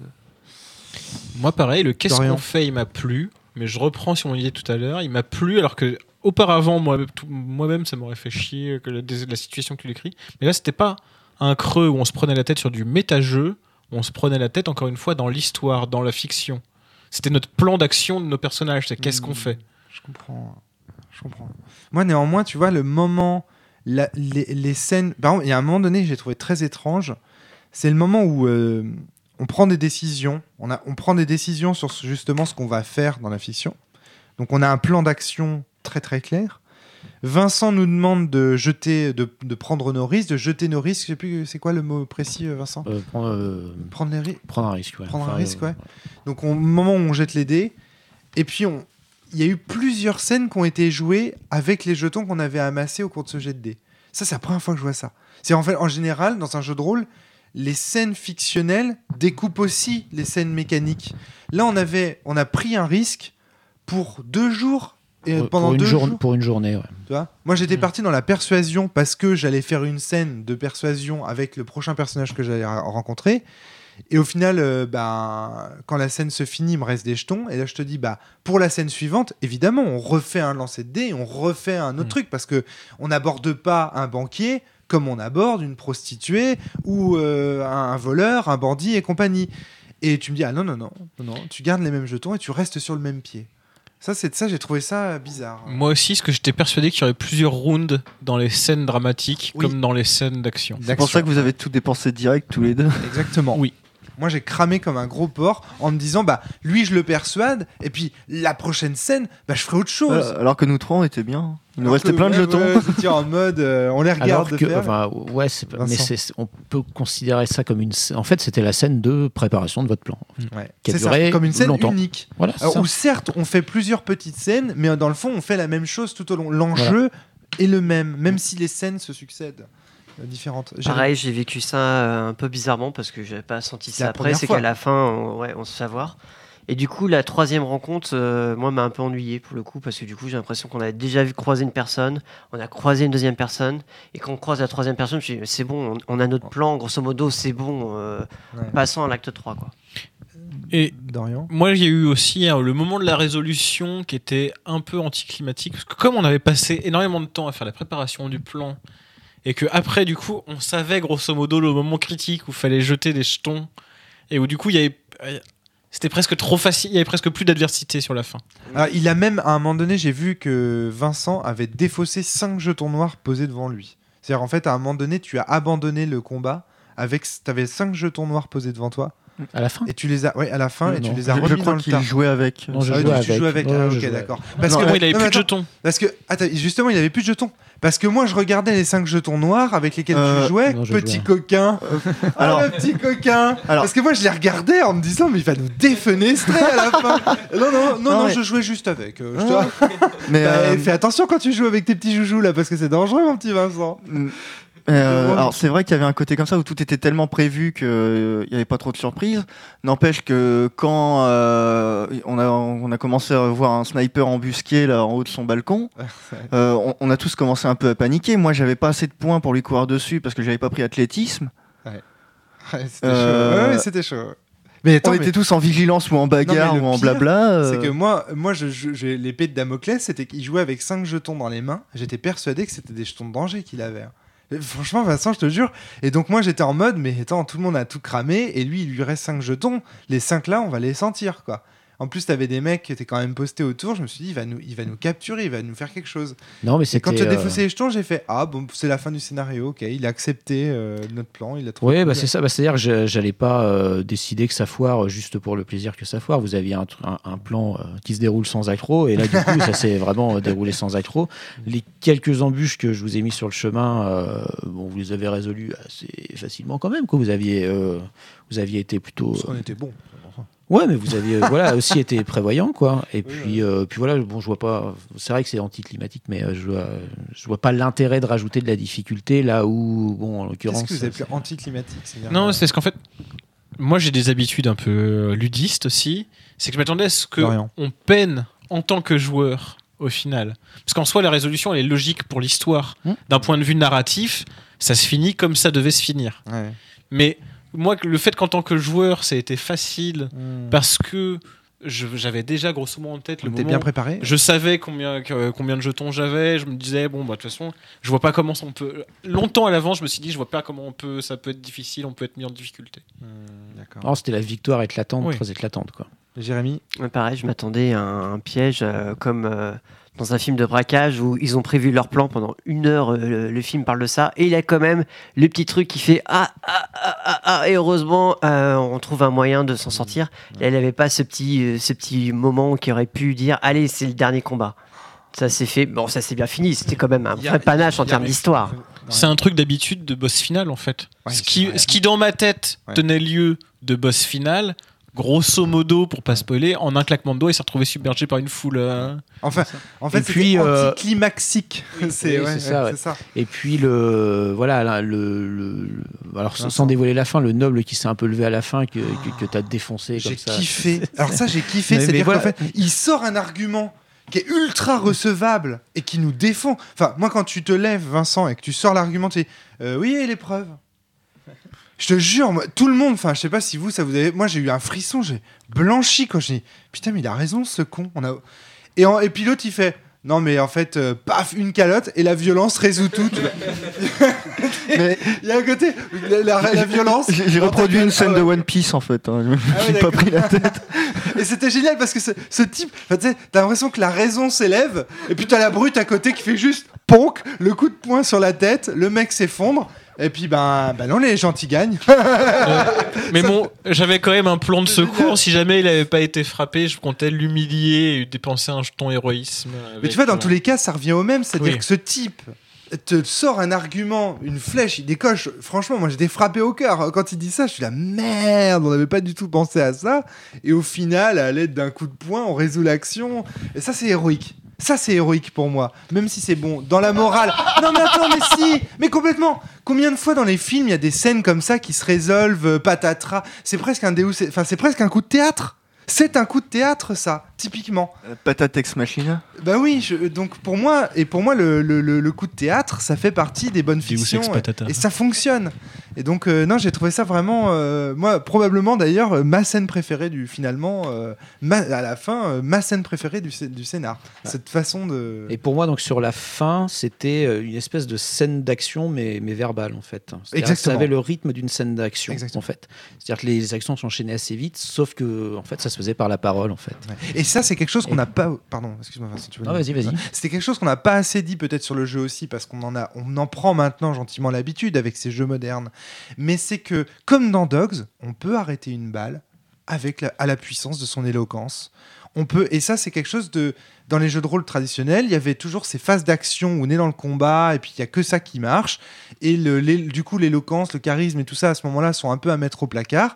Moi, pareil, le qu'est-ce qu'on fait, il m'a plu. Mais je reprends sur mon idée tout à l'heure. Il m'a plu alors que auparavant, moi- moi-même, ça m'aurait fait chier que la, la situation que tu décris. Mais là, c'était pas un creux où on se prenait la tête sur du méta-jeu. On se prenait la tête, encore une fois, dans l'histoire, dans la fiction. C'était notre plan d'action de nos personnages. C'est qu'est-ce qu'on Hmm. fait Je comprends. Je comprends. Moi, néanmoins, tu vois, le moment, la- les, les scènes. Par exemple, il y a un moment donné que j'ai trouvé très étrange. C'est le moment où euh, on prend des décisions. On, a, on prend des décisions sur ce- justement ce qu'on va faire dans la fiction. Donc, on a un plan d'action très très clair. Vincent nous demande de jeter, de, de prendre nos risques, de jeter nos risques. Je sais plus, c'est quoi le mot précis, euh, Vincent Euh, prendre, euh, Prendre les risques. prendre un risque. ouais. Prendre un risque, ouais. Donc au moment où on jette les dés, et puis on, il y a eu plusieurs scènes qui ont été jouées avec les jetons qu'on avait amassés au cours de ce jet de dés. Ça, c'est la première fois que je vois ça. C'est en fait, en général, dans un jeu de rôle, les scènes fictionnelles découpent aussi les scènes mécaniques. Là, on avait, on a pris un risque pour deux jours et pour- pendant pour, une deux jour- jours. pour une journée. ouais. Tu vois? Moi, j'étais Mm. parti dans la persuasion parce que j'allais faire une scène de persuasion avec le prochain personnage que j'allais rencontrer. Et au final, euh, ben, quand la scène se finit, il me reste des jetons. Et là, je te dis, bah, pour la scène suivante, évidemment, on refait un lancer de dés, on refait un autre Mm. truc parce que on n'aborde pas un banquier comme on aborde une prostituée ou euh, un, un voleur, un bandit et compagnie. Et tu me dis, ah non, non, non, non, non, tu gardes les mêmes jetons et tu restes sur le même pied. Ça, c'est ça, j'ai trouvé ça bizarre. Moi aussi, parce que j'étais persuadé qu'il y aurait plusieurs rounds dans les scènes dramatiques Oui. comme dans les scènes d'action. C'est pour ça que vous avez tout dépensé direct tous les deux. Exactement. Oui. Moi, j'ai cramé comme un gros porc en me disant, bah, lui, je le persuade, et puis la prochaine scène, bah, je ferai autre chose. Euh, alors que nous trois, on était bien. Il nous restait plein de ouais, jetons. ouais, j'étais en mode, euh, on les regarde de que, faire. enfin, ouais, c'est mais c'est- on peut considérer ça comme une. En fait, c'était la scène de préparation de votre plan. Ouais. qui a C'est ça, comme une scène longtemps. unique. Voilà. c'est Alors, ça. où certes, on fait plusieurs petites scènes, mais dans le fond, on fait la même chose tout au long. L'enjeu est le même, même si les scènes se succèdent différentes. J'ai- Pareil, j'ai vécu ça euh, un peu bizarrement parce que j'avais pas senti ça la après. C'est qu'à la fin, on, ouais, on se fait avoir. Et du coup, la troisième rencontre, euh, moi, m'a un peu ennuyé pour le coup parce que du coup, j'ai l'impression qu'on avait déjà vu croiser une personne, on a croisé une deuxième personne, et quand on croise la troisième personne, je me c'est bon, on, on a notre plan, grosso modo, c'est bon, euh, Ouais. passons à l'acte 3. Quoi. Et Dorian. Moi, il y a eu aussi hein, le moment de la résolution qui était un peu anticlimatique. Parce que comme on avait passé énormément de temps à faire la préparation du plan, et que après, du coup, on savait grosso modo le moment critique où fallait jeter des jetons, et où du coup, il y avait. euh, C'était presque trop facile, il y avait presque plus d'adversité sur la fin. Alors, il a même, à un moment donné, j'ai vu que Vincent avait défaussé 5 jetons noirs posés devant lui. C'est-à-dire, en fait, à un moment donné, tu as abandonné le combat avec. Tu avais 5 jetons noirs posés devant toi. À la fin Et tu les as, ouais, à la fin, et tu les as remis dans crois le tas. jouait avec. Non, je Ah jouais tu avec. joues avec. Ah, ok, jouais d'accord. Parce Non, que Moi, il avait non, plus de jetons. Parce que attends, justement, il avait plus de jetons. Parce que moi, je regardais les 5 jetons noirs avec lesquels Euh, tu jouais, non, je petit jouais. coquin. alors- ah, le petit coquin. Alors- Parce que moi, je les regardais en me disant, mais il va nous défenestrer à la fin. Non, non, non, non, Non, mais- je jouais juste avec. euh, je Ah. Mais Bah, euh, Fais attention quand tu joues avec tes petits joujoux là, parce que c'est dangereux, mon petit Vincent. Euh, alors c'est vrai qu'il y avait un côté comme ça où tout était tellement prévu qu'il n'y avait pas trop de surprises. N'empêche que quand euh, on, a, on a commencé à voir un sniper embusqué là en haut de son balcon, euh, on, on a tous commencé un peu à paniquer. Moi j'avais pas assez de points pour lui courir dessus parce que j'avais pas pris athlétisme. Ouais, c'était Euh, chaud. Ouais, c'était chaud. Mais attends, on mais était tous en vigilance ou en bagarre Non, ou en pire, blabla. euh, c'est que moi, moi je, l'épée de Damoclès, c'était qu'il jouait avec 5 jetons dans les mains. J'étais persuadé que c'était des jetons de danger qu'il avait. Franchement, Vincent, je te jure. Et donc, moi, j'étais en mode, mais attends, tout le monde a tout cramé, et lui, il lui reste 5 jetons. Les 5 là, on va les sentir, quoi. En plus, t'avais des mecs qui étaient quand même postés autour. Je me suis dit, il va nous, il va nous capturer, il va nous faire quelque chose. Non, mais Et quand tu as euh, défaussé les jetons, j'ai fait, ah bon, c'est la fin du scénario, ok. Il a accepté euh, notre plan, il a trouvé. Oui, bah c'est ça. Bah, C'est-à-dire que je- j'allais pas euh, décider que ça foire juste pour le plaisir que ça foire. Vous aviez un, tr- un- un plan euh, qui se déroule sans accro, et là, du coup, ça s'est vraiment déroulé sans accro. Les quelques embûches que je vous ai mis sur le chemin, bon, vous les avez résolues assez facilement quand même. Quoi. Vous aviez, vous aviez été plutôt. Parce qu'on était bon. Ouais, mais vous aviez euh, voilà aussi été prévoyant quoi. Et puis euh, puis voilà, bon, je vois pas. C'est vrai que c'est anticlimatique, mais euh, je vois je vois pas l'intérêt de rajouter de la difficulté là où bon en l'occurrence. Qu'est-ce que vous avez plus anticlimatique c'est-à-dire, Non, euh, c'est parce qu'en fait, moi j'ai des habitudes un peu euh, ludistes aussi. C'est que je m'attendais à ce que Dorian. on peine en tant que joueur au final. Parce qu'en soi, la résolution elle est logique pour l'histoire. Hmm. D'un point de vue narratif, ça se finit comme ça devait se finir. ouais. Mais moi, le fait qu'en tant que joueur, ça a été facile Hmm. parce que j'avais déjà grosso modo en tête le moment bien préparé je savais combien, combien de jetons j'avais. Je me disais, bon, bah, de toute façon, je vois pas comment on peut. Longtemps à l'avance, je me suis dit, je vois pas comment on peut, ça peut être difficile, on peut être mis en difficulté. D'accord. Non, c'était la victoire éclatante, Oui. très éclatante quoi. Jérémy? Ouais, Pareil, je m'attendais à un, un piège euh, comme euh, dans un film de braquage où ils ont prévu leur plan pendant une heure. euh, le, le film parle de ça et il a quand même le petit truc qui fait ah ah ah ah, ah et heureusement euh, on trouve un moyen de s'en sortir. Là, il n'avait pas ce petit euh, ce petit moment qui aurait pu dire allez c'est le dernier combat. Ça s'est fait bon ça s'est bien fini. C'était quand même un a- vrai panache en termes d'histoire. C'est un truc d'habitude de boss final en fait. Ouais, ce, qui, ce qui dans ma tête Ouais. tenait lieu de boss final, grosso modo, pour pas spoiler, en un claquement de doigts, il s'est retrouvé submergé par une foule. euh, Enfin, en fait, Et puis, c'était euh, anticlimaxique. c'est oui, ouais, c'est ça, ouais, ouais. c'est ça. Et puis le voilà là, le, le- le- alors sans- dévoiler la fin, le noble qui s'est un peu levé à la fin que que, que t'as défoncé J'ai kiffé. Alors ça, j'ai kiffé. C'est-à-dire voilà. qu'en fait, il sort un argument qui est ultra recevable et qui nous défend. Enfin, moi, quand tu te lèves, Vincent, et que tu sors l'argument, tu dis euh, oui, et l'épreuve? Je te jure, moi, tout le monde, enfin, je sais pas si vous, ça vous avez. Moi, j'ai eu un frisson, j'ai blanchi quand je dis putain, mais il a raison, ce con. On a... et, en... et puis l'autre, il fait non, mais en fait, euh, paf, une calotte et la violence résout tout. Mais il y a un côté, la, la- la violence. j'ai j'ai reproduit une scène Ah de. One Piece en fait. hein. Je me Ah ouais, pas pris la tête. Et c'était génial parce que ce, ce type, enfin, tu sais, t'as l'impression que la raison s'élève, et puis t'as la brute à côté qui fait juste ponk, le coup de poing sur la tête, le mec s'effondre, et puis ben, ben non, les gentils gagnent. Mais bon, j'avais quand même un plan de secours. Si jamais il avait pas été frappé, je comptais l'humilier et dépenser un jeton héroïsme. Mais tu vois, dans euh, tous les cas, ça revient au même, c'est-à-dire Oui. que ce type te sort un argument, une flèche, il décoche. Franchement, moi j'étais frappé au cœur. Quand il dit ça, je suis là, merde, on n'avait pas du tout pensé à ça. Et au final, à l'aide d'un coup de poing, on résout l'action. Et ça, c'est héroïque. Ça, c'est héroïque pour moi. Même si c'est bon. Dans la morale. Non, mais attends, mais si Mais complètement Combien de fois dans les films, il y a des scènes comme ça qui se résolvent, euh, patatras C'est presque un. Enfin, c'est presque un coup de théâtre c'est un coup de théâtre, ça, typiquement. Patate ex machina. Bah oui, je- donc pour moi, et pour moi, le, le- le- le coup de théâtre, ça fait partie des bonnes Deus fictions. et-. Et, ça fonctionne. Et donc, euh, non, j'ai trouvé ça vraiment, euh, moi, probablement d'ailleurs, euh, ma scène préférée du, finalement, euh, ma- à la fin, euh, ma scène préférée du, du scénar. Cette façon de. Et pour moi, donc sur la fin, c'était euh, une espèce de scène d'action, mais, mais verbale en fait. Que Exactement. Ça avait le rythme d'une scène d'action Exactement. en fait. C'est-à-dire que les actions s'enchaînaient assez vite, sauf que en fait, ça se faisait par la parole en fait. Et ça, c'est quelque chose qu'on n'a pas. Pardon, excuse-moi, Vincent, tu veux Non, dire vas-y, vas-y. C'était quelque chose qu'on n'a pas assez dit peut-être sur le jeu aussi, parce qu'on en a, on en prend maintenant gentiment l'habitude avec ces jeux modernes. Mais c'est que, comme dans Dogs, on peut arrêter une balle avec la- à la puissance de son éloquence. On peut, et ça, c'est quelque chose de. Dans les jeux de rôle traditionnels, il y avait toujours ces phases d'action où on est dans le combat et puis il y a que ça qui marche. Et le, du coup, l'éloquence, le charisme et tout ça, à ce moment-là, sont un peu à mettre au placard.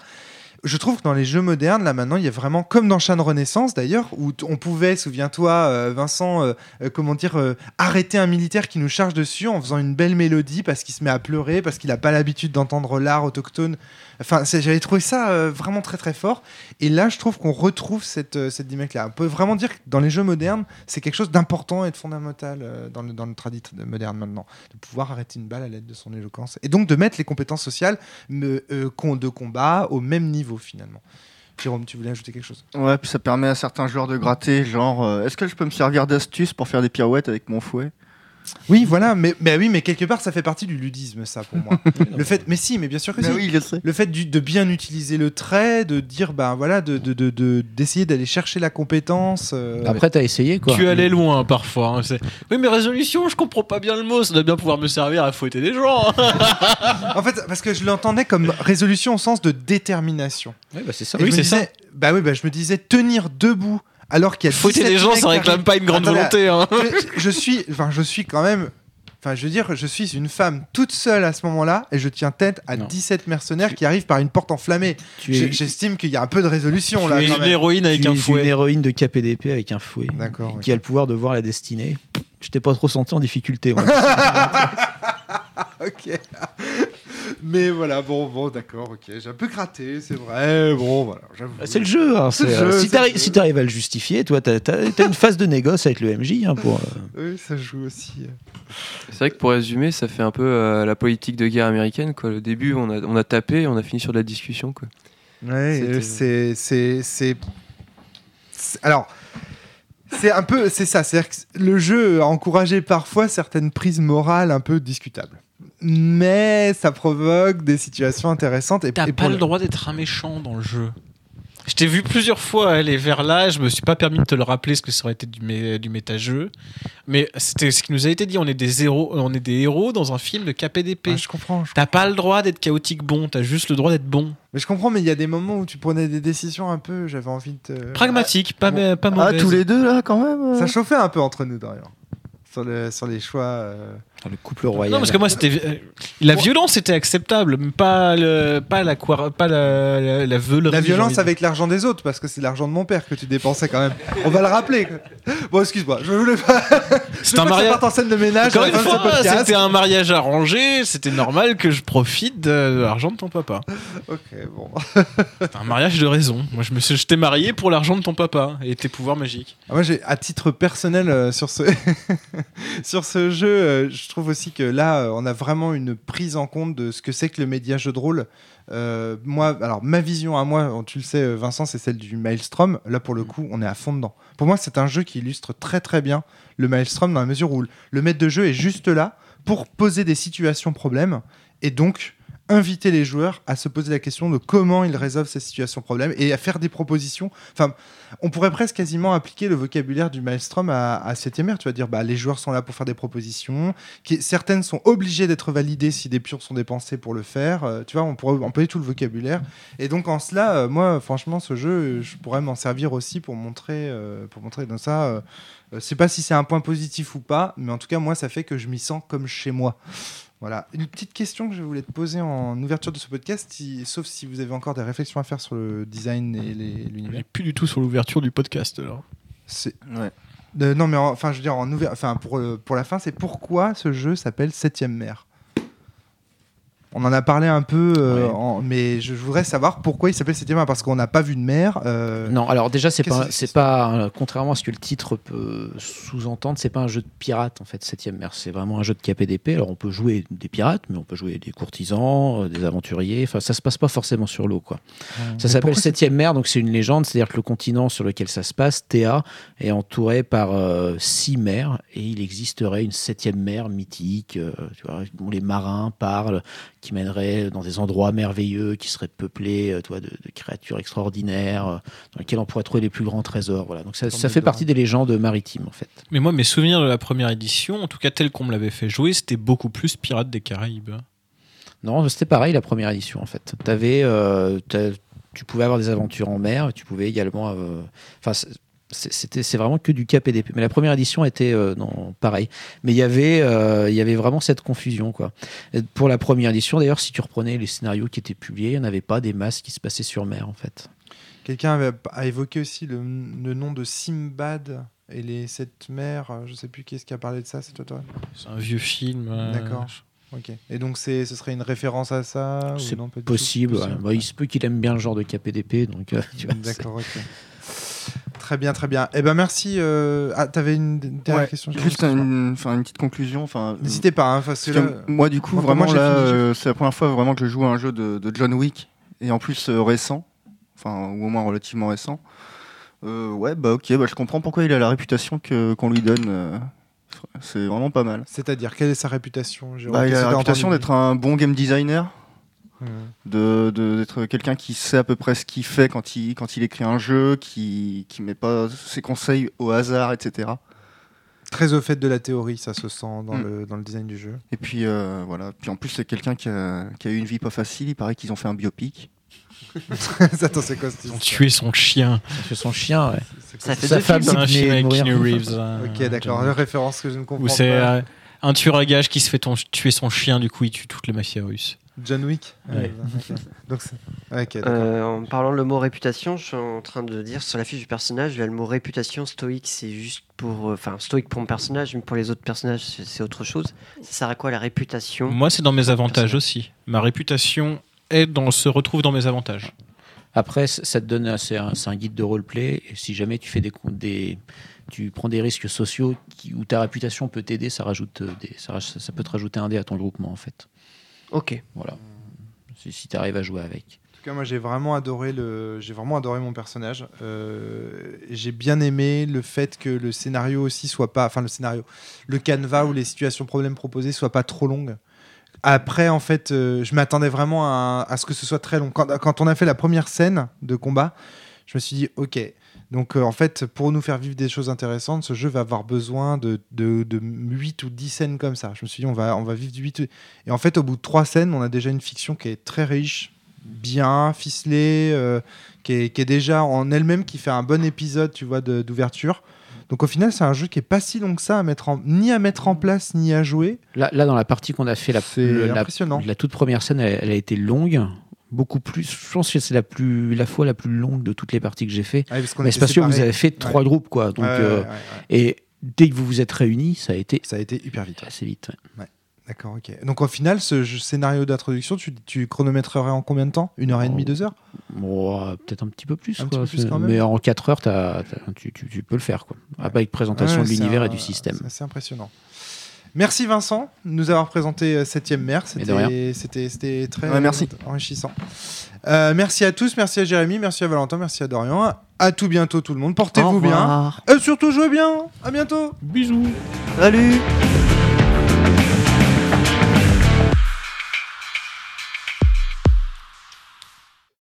Je trouve que dans les jeux modernes, là maintenant, il y a vraiment, comme dans Chan Renaissance d'ailleurs, où on pouvait, souviens-toi, euh, Vincent, euh, euh, comment dire, arrêter un militaire qui nous charge dessus en faisant une belle mélodie parce qu'il se met à pleurer, parce qu'il n'a pas l'habitude d'entendre l'art autochtone. Enfin, j'avais trouvé ça vraiment très très fort. Et là, je trouve qu'on retrouve cette, cette dynamique-là. On peut vraiment dire que dans les jeux modernes, c'est quelque chose d'important et de fondamental dans le, dans le tradit moderne maintenant, de pouvoir arrêter une balle à l'aide de son éloquence. Et donc de mettre les compétences sociales de combat au même niveau finalement. Jérôme, tu voulais ajouter quelque chose? Ouais, puis ça permet à certains joueurs de gratter, genre, euh, est-ce que je peux me servir d'astuce pour faire des pirouettes avec mon fouet? Oui, voilà, mais, mais oui, mais quelque part, ça fait partie du ludisme, ça, pour moi. le fait, mais si, mais bien sûr que Bah si. oui, je sais. Le fait du- de bien utiliser le trait, de dire, ben voilà, de de- de- de- d'essayer d'aller chercher la compétence. euh, Après, t'as essayé quoi. Tu allais loin parfois. hein, c'est- Oui, mais résolution, je comprends pas bien le mot. Ça doit bien pouvoir me servir à fouetter des gens. hein. En fait, parce que je l'entendais comme résolution au sens de détermination. Ouais, bah, c'est ça. Et Oui, c'est ça. Bah oui, bah, je me disais tenir debout alors qu'il y a Fouetter 17 des gens, ça réclame pas une grande Attends, volonté. hein. je, je suis, enfin, je suis quand même. Enfin, je veux dire, je suis une femme toute seule à ce moment-là et je tiens tête à Non. 17 mercenaires qui arrivent par une porte enflammée. Es, J'estime qu'il y a un peu de résolution là. Tu es quand une même. héroïne avec tu un es une fouet. héroïne de KPDP avec un fouet. D'accord. Qui a le pouvoir de voir la destinée. Je t'ai pas trop senti en difficulté. moi. ok. Mais voilà, bon, bon, d'accord, ok. J'ai un peu gratté, c'est vrai. Bon, voilà, j'avoue. c'est le jeu. hein, C'est le c'est, jeu, euh, si c'est t'arri- le jeu. si t'arrives à le justifier, toi, t'as, une phase de négoce avec le MJ hein, pour. euh, Oui, ça joue aussi. C'est vrai que pour résumer, ça fait un peu euh, la politique de guerre américaine. Quoi. Le début, on a, on a tapé et on a fini sur de la discussion. Quoi. Ouais, euh, c'est, c'est, c'est, c'est- alors, c'est un peu, c'est ça, c'est que le jeu a encouragé parfois certaines prises morales un peu discutables, mais ça provoque des situations intéressantes. Et, T'as et pas le droit d'être un méchant dans le jeu. Je t'ai vu plusieurs fois aller vers là, je me suis pas permis de te le rappeler parce que ça aurait été du, mé- du méta-jeu. Mais c'était ce qui nous a été dit, on est des héros, on est des héros dans un film de KPDP. Ah, je comprends, je T'as pas le droit d'être chaotique bon, t'as juste le droit d'être bon. mais je comprends, mais il y a des moments où tu prenais des décisions un peu, j'avais envie de te... Pragmatique, pas, bon. pas Ah, mauvaise. tous les deux là, quand même euh. Ça chauffait un peu entre nous d'ailleurs, sur, le, sur les choix. euh. Le couple royal. Non, parce que moi, c'était. euh, La violence était acceptable, mais pas, le, pas, la, pas la, la, la veulerie, La violence avec l'argent des autres, parce que c'est l'argent de mon père que tu dépensais quand même. On va le rappeler. Bon, excuse-moi, je voulais pas. C'est un mariage. en scène de ménage. Une fois, c'était un mariage arrangé, c'était normal que je profite de l'argent de ton papa. Ok, bon. C'est un mariage de raison. Moi, je me suis, je t'ai marié pour l'argent de ton papa et tes pouvoirs magiques. Ah, Moi, j'ai à titre personnel euh, sur ce sur ce jeu, euh, je trouve aussi que là, euh, on a vraiment une prise en compte de ce que c'est que le média jeu de rôle. Euh, moi, alors ma vision à moi, tu le sais, euh, Vincent, c'est celle du Maelstrom. Là, pour le coup, on est à fond dedans. Pour moi, c'est un jeu qui illustre très très bien le Maelstrom dans la mesure où le maître de jeu est juste là pour poser des situations problèmes et donc inviter les joueurs à se poser la question de comment ils résolvent ces situations problèmes et à faire des propositions. Enfin, on pourrait presque quasiment appliquer le vocabulaire du Maelstrom à, à 7ème ère. Tu vas dire, bah, les joueurs sont là pour faire des propositions, qui, certaines sont obligées d'être validées si des pions sont dépensés pour le faire. Euh, tu vois, on pourrait employer tout le vocabulaire. Et donc, en cela, euh, moi, franchement, ce jeu, je pourrais m'en servir aussi pour montrer, euh, pour montrer dans ça. Je sais pas si c'est un point positif ou pas, mais en tout cas, moi, ça fait que je m'y sens comme chez moi. Voilà. Une petite question que je voulais te poser en ouverture de ce podcast, si- sauf si vous avez encore des réflexions à faire sur le design et l'univers. plus du tout sur l'ouverture du podcast alors. C'est- Ouais. Euh, non, mais en- enfin, je veux dire, en ouver- enfin, pour, euh, pour la fin, c'est pourquoi ce jeu s'appelle Septième Mer? On en a parlé un peu, euh, Ouais. en- mais je voudrais savoir pourquoi il s'appelle Septième Mer. Parce qu'on n'a pas vu de mer. euh, Non, alors déjà, c'est pas, c'est pas, contrairement à ce que le titre peut sous-entendre, c'est pas un jeu de pirate en fait. Septième mer, c'est vraiment un jeu de KPDP. Alors on peut jouer des pirates, mais on peut jouer des courtisans, euh, des aventuriers. Enfin, ça se passe pas forcément sur l'eau, quoi. Ça s'appelle Septième mer, donc c'est une légende, c'est-à-dire que le continent sur lequel ça se passe, Théa, est entouré par euh, six mers et il existerait une septième mer mythique, tu vois, dont les marins parlent, qui mènerait dans des endroits merveilleux, qui seraient peuplés, euh, tu vois, de, de créatures extraordinaires, euh, dans lesquelles on pourrait trouver les plus grands trésors. Voilà. Donc ça, fait partie des légendes maritimes, en fait. Mais moi, mes souvenirs de la première édition, en tout cas tel qu'on me l'avait fait jouer, c'était beaucoup plus Pirates des Caraïbes. Non, c'était pareil la première édition en fait. T'avais, euh, tu pouvais avoir des aventures en mer, tu pouvais également. euh, Enfin, c'était, c'est vraiment que du KPDP. Mais la première édition était euh, non pareil. Mais il y avait, euh, il y avait vraiment cette confusion quoi. Et pour la première édition, d'ailleurs, si tu reprenais les scénarios qui étaient publiés, il n'y en avait pas des masses qui se passaient sur mer en fait. Quelqu'un a évoqué aussi le, le nom de Simbad et les sept mers. Je sais plus qui est-ce qui a parlé de ça, c'est toi, toi? C'est un vieux film. euh, D'accord. Ok. Et donc c'est, ce serait une référence à ça C'est tout? Possible. ouais. Possible. Bah, il se peut qu'il aime bien le genre de KPDP, donc euh, D'accord, ok. Très bien, très bien. Eh ben merci. euh, Ah, t'avais une dernière Ouais, question Juste une, enfin, une petite conclusion. Enfin, N'hésitez pas, hein, parce que là- moi, du coup, vraiment, moi, là, euh, c'est la première fois vraiment que je joue à un jeu de, de John Wick, et en plus euh, récent, enfin, ou au moins relativement récent. Euh, ouais, bah ok, bah, je comprends pourquoi il a la réputation que, qu'on lui donne. euh, c'est vraiment pas mal. C'est-à-dire, quelle est sa réputation? Bah, il a la réputation d'être un bon game designer. De, de- d'être quelqu'un qui sait à peu près ce qu'il fait quand il, quand il écrit un jeu, qui, qui met pas ses conseils au hasard, etc. Très au fait de la théorie, ça se sent dans, Mm. le, dans le design du jeu. Et puis euh, voilà. Puis en plus, c'est quelqu'un qui a, qui a eu une vie pas facile. Il paraît qu'ils ont fait un biopic. Attends, c'est quoi Ils ont tué son chien. c'est son chien. ouais. C'est Ça fait Sa deux femme, films. C'est un venait avec. Keanu Reeves. euh, Ok, d'accord. Wick. référence que je ne comprends Où c'est pas. euh, un tueur à gage qui se fait ton- tuer son chien, du coup il tue toute la mafia russe. John Wick Ouais. Donc, d'accord. Euh, en parlant le mot réputation, je suis en train de dire sur la fiche du personnage, il y a le mot réputation stoïque, c'est juste pour. euh, Enfin, stoïque pour mon personnage, mais pour les autres personnages, c'est autre chose. Ça sert à quoi la réputation? Moi c'est dans mes avantages aussi. Ma réputation est dans, se retrouve dans mes avantages. Après, ça te donne, c'est un, c'est un guide de roleplay. Et si jamais tu fais des, des tu prends des risques sociaux qui, où ta réputation peut t'aider, ça rajoute euh, des, ça, raj- ça peut te rajouter un dé à ton groupement en fait. Ok. Voilà. Si, si tu arrives à jouer avec. En tout cas, moi, j'ai vraiment adoré le, j'ai vraiment adoré mon personnage. Euh, j'ai bien aimé le fait que le scénario aussi soit pas, enfin le scénario, le canevas ou les situations problèmes proposées soient pas trop longues. Après, en fait, euh, je m'attendais vraiment à, à ce que ce soit très long. Quand, quand on a fait la première scène de combat, je me suis dit, ok. Donc, euh, en fait, pour nous faire vivre des choses intéressantes, ce jeu va avoir besoin de, de, de 8 ou 10 scènes comme ça. Je me suis dit, on va, on va vivre du 8. Et en fait, au bout de 3 scènes, on a déjà une fiction qui est très riche, bien ficelée, euh, qui, est, qui est déjà en elle-même, qui fait un bon épisode, tu vois, d'ouverture. Donc, au final, c'est un jeu qui est pas si long que ça à mettre en, ni à mettre en place, ni à jouer. Là, là dans la partie qu'on a fait, la, le- la, la toute première scène, elle, elle a été longue. Beaucoup plus. Je pense que c'est la, plus, la fois la plus longue de toutes les parties que j'ai fait. Ouais, parce qu'on Mais c'est parce que vous avez fait trois Ouais. groupes, quoi. Donc, Ouais, ouais, euh. Et dès que vous vous êtes réunis, ça a été Ça a été hyper vite. assez vite. D'accord, ok. Donc, au final, ce scénario d'introduction, tu, tu chronométrerais en combien de temps? Une heure et demie, Oh. deux heures? Euh, peut-être un petit peu plus. Un quoi. petit peu plus C'est- quand même. Mais en 4 heures, tu, tu- tu peux le faire. Quoi. Après, avec présentation de l'univers un- et du système. C'est impressionnant. Merci Vincent de nous avoir présenté euh, Septième Mer. C'était très Ouais, merci. enrichissant. Euh, merci à tous, merci à Jérémy, merci à Valentin, merci à Dorian. À tout bientôt tout le monde. Portez-vous bien. Et surtout jouez bien. À bientôt. Bisous Salut